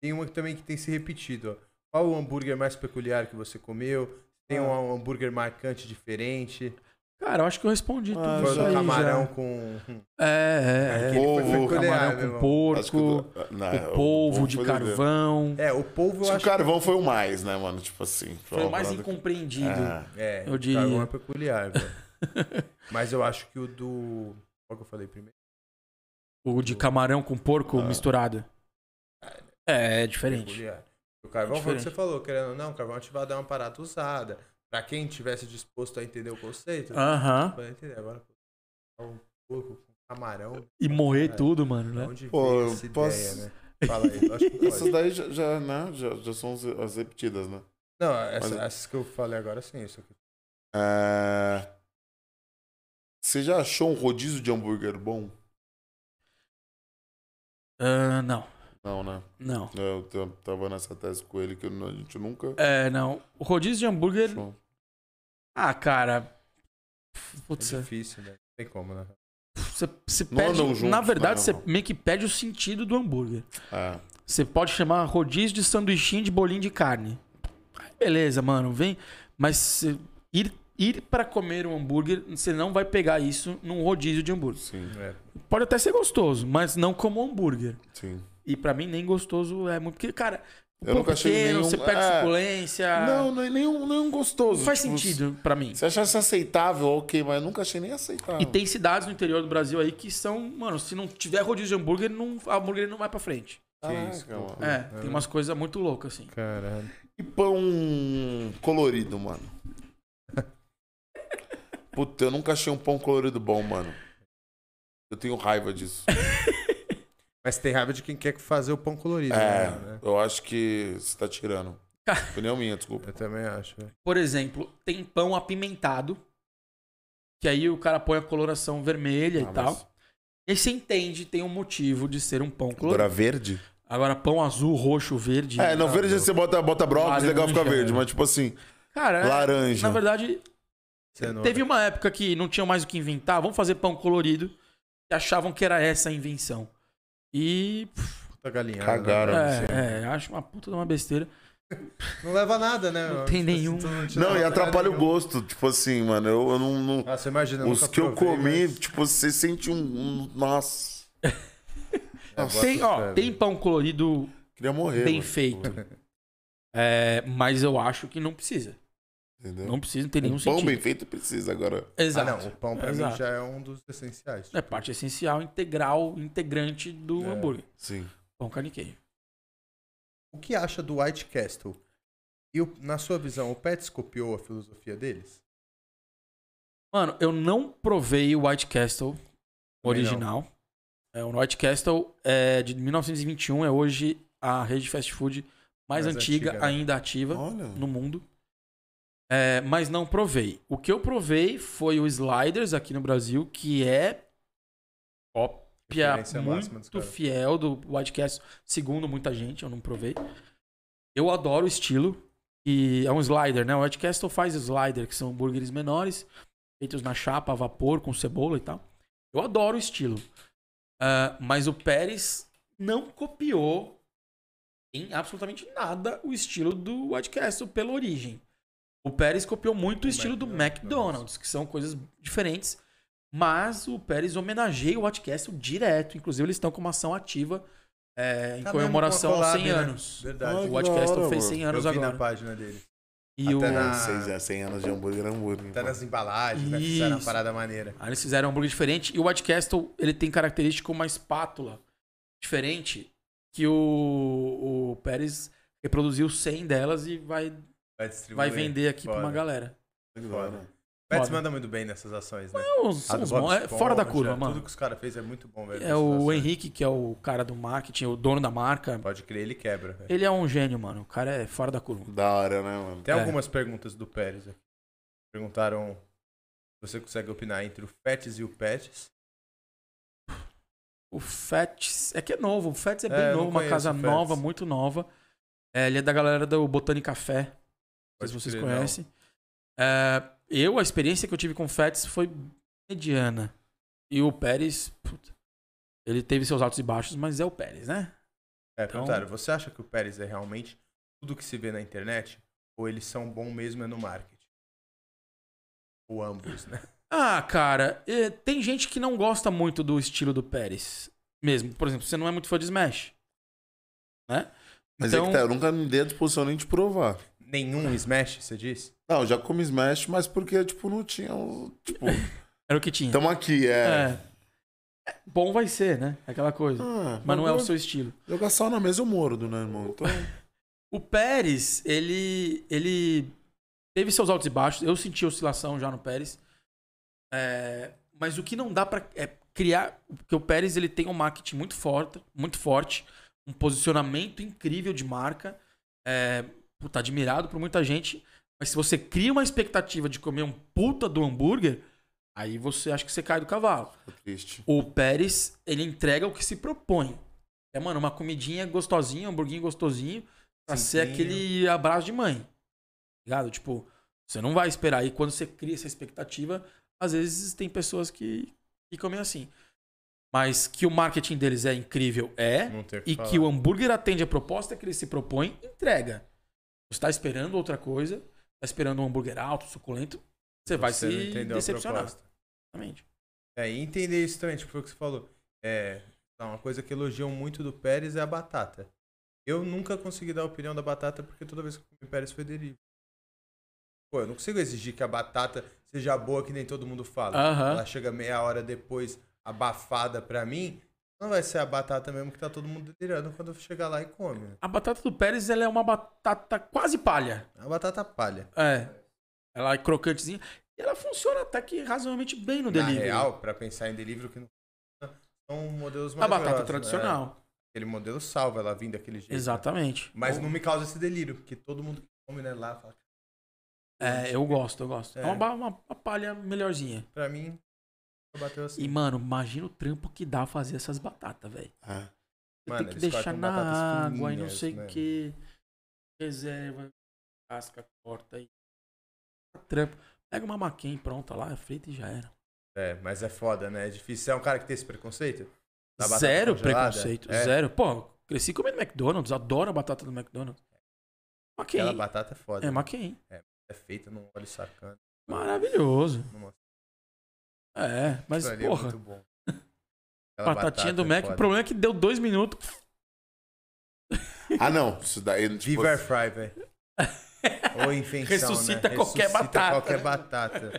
Tem uma que também que tem se repetido, ó. Qual o hambúrguer mais peculiar que você comeu? Tem Ah. um hambúrguer marcante diferente? Cara, eu acho que eu respondi Ah, tudo Foi do camarão já. com. É, é, é. Aquele foi Polvo, peculiar, Camarão meu com irmão. Acho que porco, o- não, o polvo de foi carvão. É, o polvo eu Acho que o carvão foi o mais, né, mano? Tipo assim. Foi o mais incompreendido. É. É, Eu o diria. carvão é peculiar, velho. Mas eu acho que o do. Qual que eu falei primeiro? O de camarão com porco Ah. misturado. É, é diferente. Peculiar. O carvão É foi o que você falou, querendo ou não, o carvão ativado é uma parada usada. Pra quem tivesse disposto a entender o conceito, Aham. vai entender. Agora, um porco com camarão, E morrer É. tudo, mano, de né? onde Pô, veio essa posso- ideia, né? Fala aí, lógico que Essas pode. daí já, já, né, já, já são as- as repetidas, né? Não, essa- Mas- essas que eu falei agora sim, isso aqui. É... Você já achou um rodízio de hambúrguer bom? Ah, não, Não, né? não. Eu t- tava nessa tese com ele que eu- a gente nunca É, não. O rodízio de hambúrguer. achou. Ah, cara. É Putz, difícil, né? Não tem como, né? você, você Não perde. andam juntos, na verdade, mas você não. meio que perde o sentido do hambúrguer. É. Você pode chamar rodízio de sanduichinho de bolinho de carne. Beleza, mano, vem. Mas ir, ir para comer um hambúrguer, você não vai pegar isso num rodízio de hambúrguer. Sim, É. Pode até ser gostoso, mas não como hambúrguer. sim. E pra mim, nem gostoso é muito. Porque, cara, Eu nunca achei pequeno, nenhum- você perde é. suculência. Não, não é nenhum, nenhum gostoso. Não faz tipo, sentido pra mim. Se achasse aceitável, ok, mas eu nunca achei nem aceitável. E tem cidades no interior do Brasil aí que são, mano, se não tiver rodízio de hambúrguer, não, a hambúrguer não vai pra frente. Caraca, isso, mano. loucura. É, tem umas coisas muito loucas, assim. Caralho. E pão colorido, mano. Puta, eu nunca achei um pão colorido bom, mano. Eu tenho raiva disso. Mas tem raiva de quem quer fazer o pão colorido, É, né? eu acho que você tá tirando. Opinião minha, desculpa. Eu também acho. velho. Por exemplo, tem pão apimentado, que aí o cara põe a coloração vermelha Ah, e mas- tal. E você entende, tem um motivo de ser um pão colorido. Agora verde? Agora, pão azul, roxo, verde. É, no verde você bota, bota brócolis, legal fica verde. Mas tipo assim, Cara, é- laranja. na verdade, Cenoura. teve uma época que não tinham mais o que inventar. Vamos fazer pão colorido. E achavam que era essa a invenção. E. Puta galinhada, Cagaram. né? É, é, acho uma puta de uma besteira. Não leva a nada, né? Não tem nenhum. não e atrapalha o gosto. Tipo assim, mano, eu, eu não. não- Nossa, imagina. os que eu provei, comi, mas- tipo, você sente um. um- nossa. É, bota Tem, ó, tem pão colorido Queria morrer. bem mano. feito. É, mas eu acho que não precisa. Entendeu? Não precisa, um nenhum pão sentido. bem feito precisa agora. Ah, Exato. não. O pão pra mim Exato. já é um dos essenciais. É parte essencial, integral, integrante do É. hambúrguer. Sim. Pão carne e queijo. O que acha do White Castle? E o- na sua visão, o Pets copiou a filosofia deles? Mano, eu não provei o White Castle original. É, o White Castle é de 1921, é hoje a rede de fast food mais, Mais antiga, antiga, né? ainda ativa Olha. no mundo. É, mas não provei. O que eu provei foi o Sliders aqui no Brasil, que é cópia muito fiel do White Castle, segundo muita gente, eu não provei. Eu adoro o estilo. E é um slider, né? O White Castle faz slider, que são hambúrgueres menores, feitos na chapa, a vapor, com cebola e tal. Eu adoro o estilo. Ah, mas o Pérez não copiou em absolutamente nada o estilo do White Castle pela origem. O Pérez copiou muito o, estilo do McDonald's. McDonald's, que são coisas diferentes. Mas o Pérez homenageia o Castle direto. Inclusive, eles estão com uma ação ativa é, em Tá comemoração aos 100 collab, né? anos. Verdade. Ah, O hora, fez mano. 100 Eu anos vi na agora. página dele. E Até o... na- Seis, é, 100 anos de hambúrguer, hambúrguer. Até nas embalagens, né? Fizeram uma parada maneira. Aí eles fizeram um hambúrguer diferente. E o White Castle, ele tem característica uma espátula diferente que o, o Pérez reproduziu 100 delas e vai, Vai distribuir. vai vender aqui pra Foda. uma galera. Foda. Pets Foda. manda muito bem nessas ações, né? Não, são os bons, é fora da curva, mano. Tudo que os caras fez é muito bom, velho. É o ações. Henrique, que é o cara do marketing, o dono da marca. Pode crer, ele quebra. velho. Ele é um gênio, mano. O cara é fora da curva. Da hora, né, mano? Tem É. algumas perguntas do Pérez aqui. Perguntaram se você consegue opinar entre o Fets e o Pets. O Fats. É que é novo. O Fats é bem É, novo, uma casa o nova, muito nova. É, ele é da galera do Botânica Café. Sei Pode se vocês conhecem. É, eu, a experiência que eu tive com o Fats foi mediana. E o Pérez, puta, ele teve seus altos e baixos, mas é o Pérez, né? É, Então- perguntaram, você acha que o Pérez é realmente tudo que se vê na internet? Ou eles são bom mesmo é no marketing? Ou ambos, né? Ah, cara, é, tem gente que não gosta muito do estilo do Pérez. Mesmo. Por exemplo, você não é muito fã de Smash. Né? Mas Então- é que tá, eu nunca me dei a disposição nem de provar. Nenhum Smash, você disse? Não, eu já comi Smash, mas porque, tipo, não tinha. o- Tipo, Era o que tinha. tamo aqui, é. É. Bom vai ser, né? Aquela coisa. Ah, Mas não é o seu estilo. Jogar sal na mesa eu mordo, né, irmão? Então. O Pérez, ele, ele teve seus altos e baixos. Eu senti oscilação já no Pérez. É, mas o que não dá pra é criar, porque o Pérez ele tem um marketing muito forte, muito forte, um posicionamento incrível de marca, é, puta, admirado por muita gente. Mas se você cria uma expectativa de comer um puta do hambúrguer, aí você acha que você cai do cavalo. O Pérez, ele entrega o que se propõe. É, mano, uma comidinha gostosinha, um hamburguinho gostosinho, pra ser Simplinho. aquele abraço de mãe. Ligado? Tipo, você não vai esperar. E quando você cria essa expectativa, às vezes tem pessoas que, que comem assim. Mas que o marketing deles é incrível, é. Não que E falar. que o hambúrguer atende a proposta que ele se propõe, entrega. Você está esperando outra coisa, está esperando um hambúrguer alto, suculento, você vai Você não se decepcionar. Exatamente. É, e entender isso também, tipo, foi o que você falou. É, tá, uma coisa que elogiam muito do Pérez é a batata. Eu nunca consegui dar a opinião da batata porque toda vez que eu comi Pérez foi delivery. Pô, eu não consigo exigir que a batata seja boa que nem todo mundo fala. Aham. Ela chega meia hora depois abafada pra mim, não vai ser a batata mesmo que tá todo mundo delirando quando chegar lá e come. né? A batata do Pérez ela é uma batata quase palha. A batata palha. É. Ela é crocantezinha. E ela funciona até que razoavelmente bem no Na delivery. real, pra pensar em delivery, que não são modelos mais a batata grossos, tradicional. é. Aquele modelo salva ela vindo daquele jeito. né? Exatamente. Mas eu, não me causa esse delírio, porque todo mundo que come né, lá fala. É, eu gosto, eu gosto. É, É. uma, uma, uma palha melhorzinha. Pra mim, assim. E, mano, imagina o trampo que dá fazer essas batatas, velho. É. Você Mano, tem que deixar na água e não sei o né? que. Reserva, casca, corta aí. Trampo. Pega uma maquinha pronta lá, frita e já era. É, mas é foda, né? É difícil. Você é um cara que tem esse preconceito? Zero congelada? preconceito, É. zero. Pô, cresci comendo McDonald's, adoro a batata do McDonald's. Aquela McCain. batata é foda. É, né? McCain. É feita num óleo sacando. Maravilhoso. Nossa, É, mas, é porra, muito bom. Aquela batatinha do é Mac, o problema é que deu dois minutos. Ah, não. Isso daí. Tipo, Viva Air Fry, velho. Ou invenção, Ressuscita né? qualquer Ressuscita batata. qualquer batata.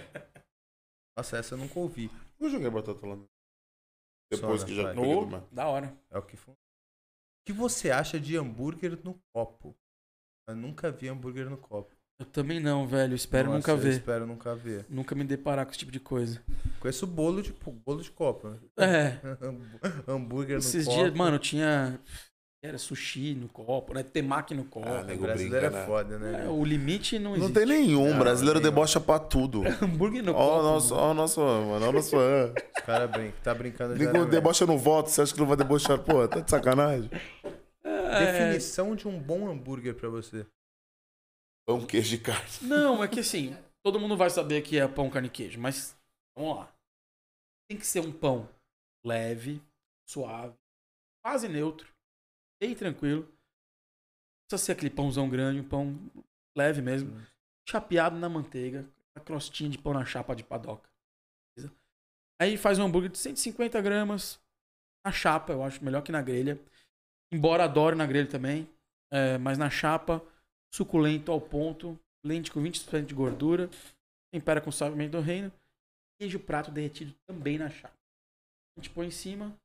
Nossa, essa eu nunca ouvi. eu joguei batata lá. no- Depois Só que já praia. peguei Ô, do mar. da hora. É o que foi. O que você acha de hambúrguer no copo? Eu nunca vi hambúrguer no copo. Eu também não, velho. Espero Nossa, nunca eu ver. Espero nunca ver. Nunca me deparar com esse tipo de coisa. Conheço bolo de, bolo de copo. né? É. hambúrguer no Esses copo. dias, mano, tinha. Era sushi no copo, né? Temaki no copo. Ah, O brasileiro brinca, é né? foda, né? É, o limite não Não existe. tem nenhum. Não, brasileiro nenhum. debocha pra tudo. Hambúrguer no Ó, copo. o nosso, mano. ó, o nosso, mano. Ó, o nosso. é. Os caras brincam. Tá brincando já. Velho? debocha no voto, você acha que não vai debochar? Pô, tá de sacanagem? É, Definição de um bom hambúrguer pra você. Pão, queijo de carne. Não, é que assim, todo mundo vai saber que é pão, carne e queijo, mas vamos lá. Tem que ser um pão leve, suave, quase neutro, bem tranquilo. precisa ser aquele pãozão grande, um pão leve mesmo. Chapeado na manteiga, a crostinha de pão na chapa de padoca. beleza? Aí faz um hambúrguer de 150 gramas na chapa, eu acho melhor que na grelha. Embora adore na grelha também, é, mas na chapa, suculento ao ponto, lente com 20% de gordura, tempera com sal pimenta do reino, queijo prato derretido também na chapa. A gente põe em cima.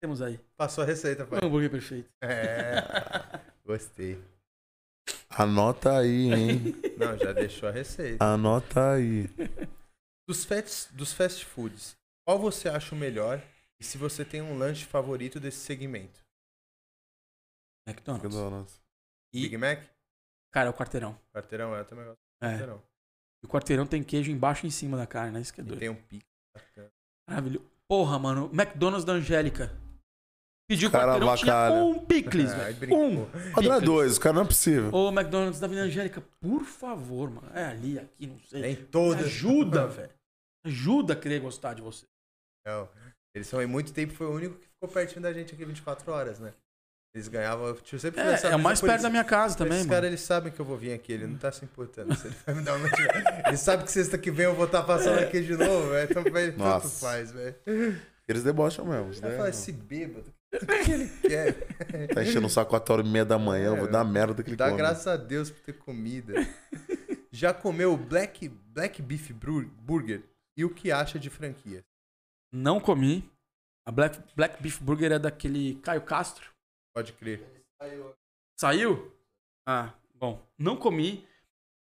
Temos aí. Passou a receita, pai. Um hambúrguer perfeito. É. Gostei. Anota aí, hein? Não, já deixou a receita. Anota aí. Dos fast, dos fast foods, qual você acha o melhor? E se você tem um lanche favorito desse segmento? McDonald's. McDonald's. E- Big Mac? Cara, é o quarteirão. Quarteirão, eu também gosto É. quarteirão. E o quarteirão tem queijo embaixo e em cima da carne, né? Isso que é E doido. tem um pico. bacana. Maravilhoso. Porra, mano. McDonald's da Angélica. Pediu Cara quarteirão, tinha um picles, Ai, velho. Um. É picles. dois, cara, não é possível. Ô, McDonald's da Avenida Angélica, por favor, mano. É ali, aqui, não sei. Tem todas. Ajuda, velho. Ajuda a querer gostar de você. Não, eles são em muito tempo, foi o único que ficou pertinho da gente aqui 24 horas, né? Eles ganhavam. Tipo, eu sempre É, é mais perto da minha casa também, Esse mano. cara, ele sabe que eu vou vir aqui, ele não tá se importando. Se ele vai me dar um lanche. Ele sabe que sexta que vem eu vou estar passando aqui de novo, velho. Então pra ele tanto Nossa. faz, velho. Eles debocham mesmo. isso Vai daí falar, é- esse bêbado, o que ele quer? Tá enchendo o saco 4 horas e meia da manhã, eu vou dar merda que ele Dá come. graças a Deus por ter comida. Já comeu Black, Black Beef Burger? E o que acha de franquia? Não comi. A Black, Black Beef Burger é daquele Caio Castro. Pode crer. Saiu? Ah, bom. Não comi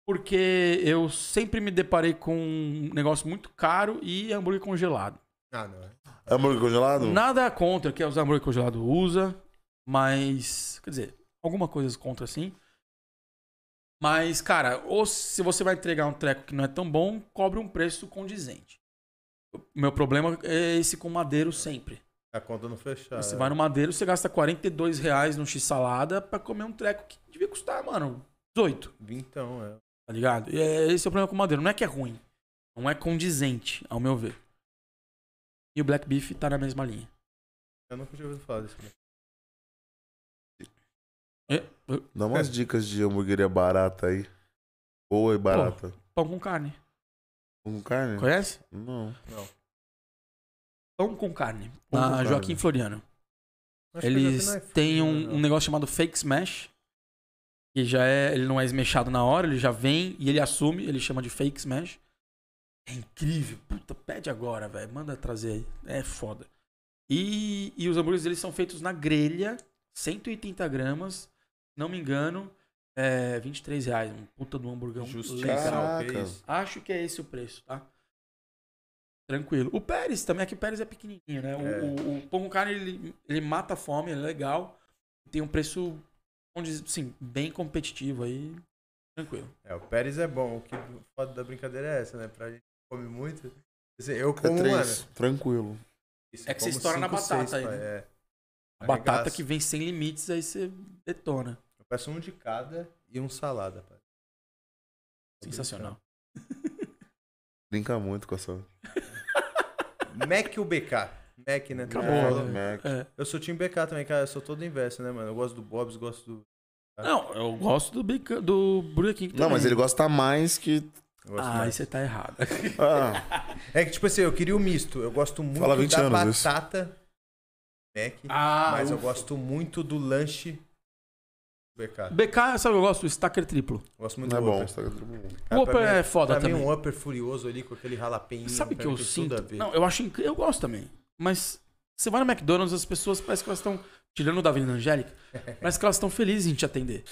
porque eu sempre me deparei com um negócio muito caro e hambúrguer congelado. Ah, não é. Hambúrguer congelado? Nada contra que os hambúrguer congelado usa, mas. Quer dizer, alguma coisa contra sim. Mas, cara, ou se você vai entregar um treco que não é tão bom, cobre um preço condizente. O meu problema é esse com madeiro sempre. A conta não fechar. Você vai no madeiro, você gasta 42 reais no x-salada pra comer um treco que devia custar, mano, 18, Vintão, é. tá ligado? E é, esse é o problema com o madeiro. Não é que é ruim, não é condizente, ao meu ver. E o Black Beef tá na mesma linha. Eu nunca tinha ouvido falar disso. né? É, é, Dá umas dicas de hamburgueria barata aí. Boa e barata. pão com carne. Com carne? Conhece? Não. Não. Pão com carne. Pão com na carne. Joaquim Floriano. Acho Eles iFood, têm um, um negócio chamado fake smash. Que já é. Ele não é esmechado na hora, ele já vem e ele assume, ele chama de fake smash. É incrível. Puta, pede agora, velho. Manda trazer aí. É foda. E, e os hambúrgueres eles são feitos na grelha, 180 gramas. Não me engano, é 23 reais. Um puta do legal. Caraca. isso. Acho que é esse o preço, tá? Tranquilo. O Pérez também, aqui o Pérez é pequenininho, né? O, É. o, o pão com carne, ele, ele mata a fome, ele é legal. Tem um preço, dizer, assim, bem competitivo aí. Tranquilo. É, o Pérez é bom. O que o foda da brincadeira é essa, né? Pra gente que come muito. Assim, eu É como, três. mano. Tranquilo. isso, É que você como estoura na cinco, batata seis, aí, né? É. A batata Arregaça. que vem sem limites, aí você detona. Eu peço um de cada e um salada, pai. Sensacional. Brinca muito com essa. Mac ou BK? Mac, né? Acabou, mundo Mac. É. Eu sou time BK também, cara. Eu sou todo inverso, né, mano? Eu gosto do Bob's, gosto do. Não, eu gosto do, Big- do Burger King também. Não, mas ele gosta mais que. eu Ah, aí mais. você tá errado. Ah, É que, tipo assim, eu queria o misto. Eu gosto muito Fala 20 da anos isso. batata Mac, Ah, mas eu ufa. gosto muito do lanche BK. BK, sabe o que eu gosto? O Stacker triplo. Eu gosto muito é do bom. Upper. tudo bom. Cara, O Upper pra mim- é foda pra mim, também. um Upper furioso ali com aquele jalapeno. Sabe o que eu tem sinto? Não, eu acho incrível. Eu gosto também. Mas você vai no McDonald's, as pessoas parece que elas estão. Tirando o da Avenida Angélica, parece que elas estão felizes em te atender.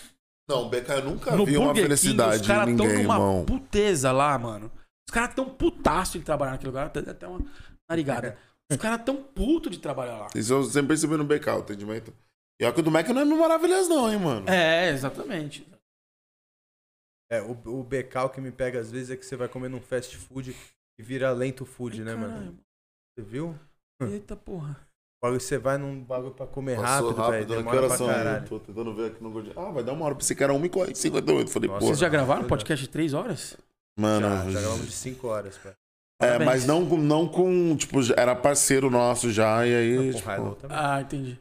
Não, BK, eu nunca no vi uma Burger King, felicidade os em caras estão ninguém, numa irmão. puteza lá, mano. Os caras tão putaço em trabalhar naquele lugar. Até, até uma narigada. Os caras tão puto de trabalhar lá. Isso eu sempre percebi no BK, o atendimento. E a que o do Mac não é mil maravilhas, não, hein, mano. É, exatamente. É, o, o o que me pega às vezes é que você vai comer num fast food e vira lento food, né, mano? Caralho. Você viu? Eita porra. Você vai num bagulho pra comer Passou rápido, velho. rápido, né? que Demora horas pra caralho. Tô tentando ver aqui no Gordinho. Ah, vai dar uma hora. Pensei que era 1h58. Falei, Nossa, pô. Vocês já gravaram um Olha. podcast de três horas? Mano, Já, já gravamos de 5 horas, pai. é, Parabéns. mas não, com- não com. Tipo, era parceiro nosso já, e aí. Com tipo, Hilo também. Ah, entendi.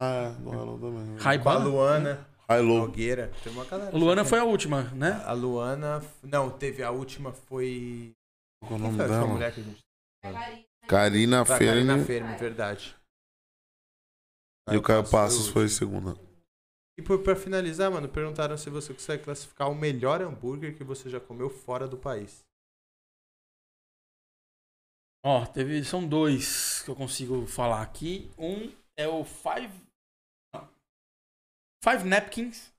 Ah, não, não também. Com a Ray-Ban? Luana. High Low. Nogueira. Tem uma galera. A Luana foi a última, né? A Luana. Não, teve a última foi. Qual é o nome foi dela? mulher que a gente. Karina Foi a Karina Ferni Fermi, verdade. e o Caio Passos foi segunda. E por, pra finalizar, mano, perguntaram se você consegue classificar o melhor hambúrguer que você já comeu fora do país. Ó, teve, são dois que eu consigo falar aqui. Um é o Five. Five Napkins.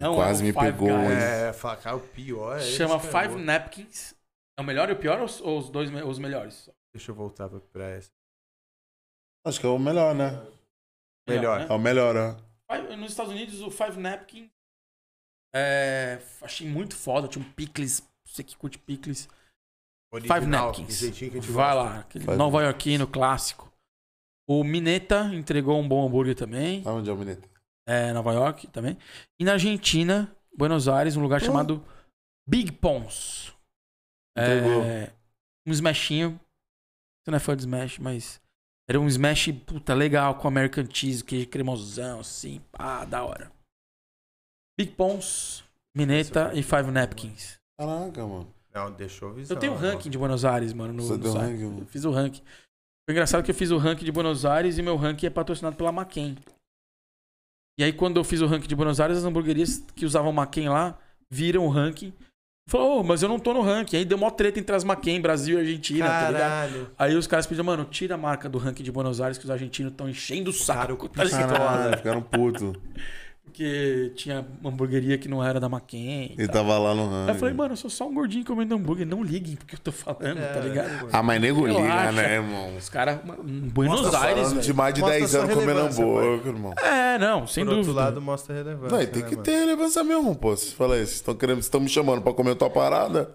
Não Quase é o me Five pegou, Guys. hein? É, falar o pior é Chama. Five Napkins. É o melhor e o pior ou os, ou os dois os melhores? Deixa eu voltar pra- pra essa. Acho que é o melhor, né? Melhor. né? É o melhor? Five- Nos Estados Unidos, o Five Napkins. É, achei muito foda. Tinha um picles. Você que curte picles. Five Original, Napkins. a gente Vai gosta. lá. Aquele Five nova iorquino clássico. O Mineta entregou um bom hambúrguer também. Onde é o Mineta? É, Nova York também. E na Argentina, Buenos Aires, um lugar Oh. chamado Big Pons. É, um smashinho. Você não é fã de smash, mas era um smash, puta, legal, com American cheese, queijo cremosão, assim, pá, da hora. Big Pons, Mineta e Five Napkins. Caraca, mano. Não, deixou visão. Eu tenho um ranking de Buenos Aires, mano, no, Você no deu site. ranking, mano? Eu fiz o ranking. Foi engraçado que eu fiz o ranking de Buenos Aires e meu ranking é patrocinado pela Maquin. E aí, quando eu fiz o ranking de Buenos Aires, as hamburguerias que usavam Maquin lá viram o ranking. Falou, "Ô, mas eu não tô no ranking. Aí deu mó treta entre as Maquin, Brasil e Argentina, tá ligado? Caralho. Aí os caras pediram, mano, tira a marca do ranking de Buenos Aires que os argentinos estão enchendo o saco. Cara, tá? Caralho, ficaram putos. Porque tinha uma hamburgueria que não era da Maquin. Ele tava lá no Aí ranking. eu falei, mano, eu sou só um gordinho comendo hambúrguer. Não liguem porque eu tô falando, É, tá ligado? Ah, mas nego liga, né, irmão? Os caras, Buenos Mostra Aires, velho. de mais de Mostra 10 sua anos comendo hambúrguer, irmão. É, não, sem Por dúvida. outro lado, mostra relevância. Não, e tem né, que mano? ter relevância mesmo, pô. Você fala aí, vocês estão querendo, vocês estão me chamando pra comer tua parada.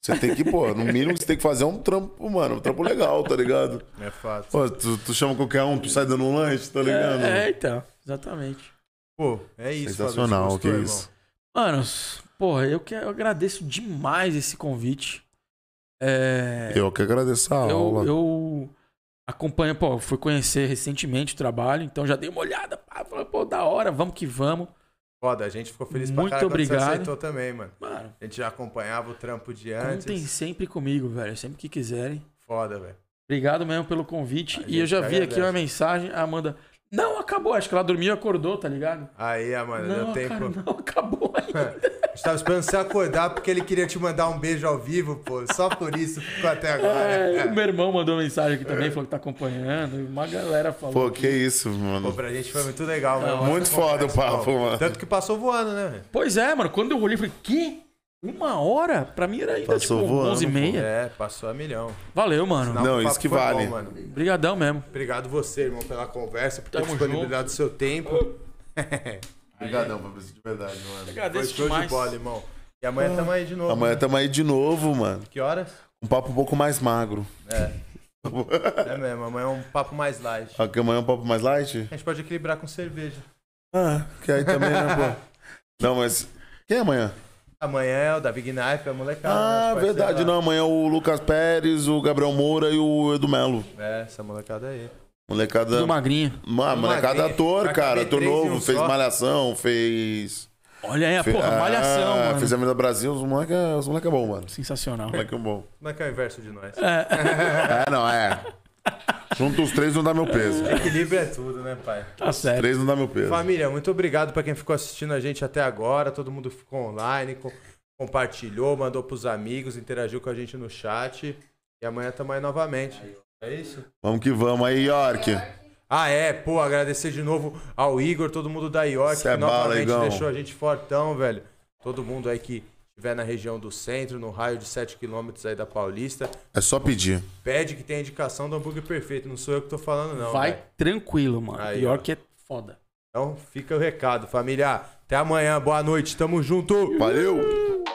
Você tem que, pô, no mínimo você tem que fazer um trampo, mano, um trampo legal, tá ligado? É fato. Pô, tu, tu chama qualquer um, tu sai dando um lanche, tá ligado? É, é, então, exatamente. Pô, é isso. Sensacional, que gostou, isso. Manos, porra, eu, que, eu agradeço demais esse convite. É, Eu que agradeço a eu, aula. eu acompanho, pô, fui conhecer recentemente o trabalho, então já dei uma olhada, pá, falei, pô, da hora, vamos que vamos. Foda, a gente ficou feliz Muito pra caralho obrigado. você aceitou também, mano. Mano, A gente já acompanhava o trampo de antes. contem sempre comigo, velho, sempre que quiserem. Foda, velho. Obrigado mesmo pelo convite. A E eu já vi aqui uma mensagem, a Amanda. Não, acabou. Acho que ela dormiu e acordou, tá ligado? Aí, Amanda, não, deu tempo. cara, não acabou ainda. A gente tava esperando você acordar porque ele queria te mandar um beijo ao vivo, pô. Só por isso ficou até agora. É, o meu irmão mandou mensagem aqui também, falou que tá acompanhando. e Uma galera falou. Pô, que isso, Pô, mano. pra gente foi muito legal, mano. muito foda o papo, pô. mano. Tanto que passou voando, né, velho? Pois é, mano. Quando eu olhei, eu falei, que? Uma hora? Pra mim era ainda Passou tipo voando, 11 e meia. É, passou a milhão. Valeu, mano. Sinal Não, isso que foi vale. bom, mano. Obrigadão mesmo. Obrigado você, irmão, pela conversa, por ter Tamo disponibilidade do seu tempo. Obrigadão, Fabrício, de verdade, mano. Foi Agradeço show de demais. bola, irmão. E amanhã tamo aí de novo. Amanhã né? tamo aí de novo, mano. Que horas? Um papo um pouco mais magro. É. É mesmo, amanhã é um papo mais light. Aqui amanhã é um papo mais light? A gente pode equilibrar com cerveja. Ah, que aí também, né, pô? Não, mas. Quem é amanhã? Amanhã é o Davi Knife, a molecada. Ah, né? Os verdade, lá. não. Amanhã é o Lucas Pérez, o Gabriel Moura e o Edu Melo. É, essa molecada aí. Molecada. Do magrinho. Mano, Do molecada magrinho. ator, cara. Ator novo, um fez só. Malhação, fez. Olha aí, fe- porra, ah, malhação, mano. Fez Avenida Brasil, os moleques os moleque é bom, mano. Sensacional. Os moleque é bom. Como é que é o inverso de nós? É, não, é. Junto os três não dá meu peso. Equilíbrio é tudo, né, pai? Tá certo. Três não dá meu peso. Família, muito obrigado pra quem ficou assistindo a gente até agora. Todo mundo ficou online, co- compartilhou, mandou pros amigos, interagiu com a gente no chat. E amanhã tamo aí novamente. É isso? Vamos que vamos aí, York. Ah, é, pô, agradecer de novo ao Igor, todo mundo da York, Cê é que bala, novamente Igão. deixou a gente fortão, velho. Todo mundo aí que estiver na região do centro, no raio de 7 km aí da Paulista, É só pedir. pede que tem a indicação do hambúrguer perfeito. Não sou eu que tô falando, não. Vai velho. tranquilo, mano. Aí, York é foda. Então fica o recado, família. Até amanhã, boa noite, tamo junto! Valeu!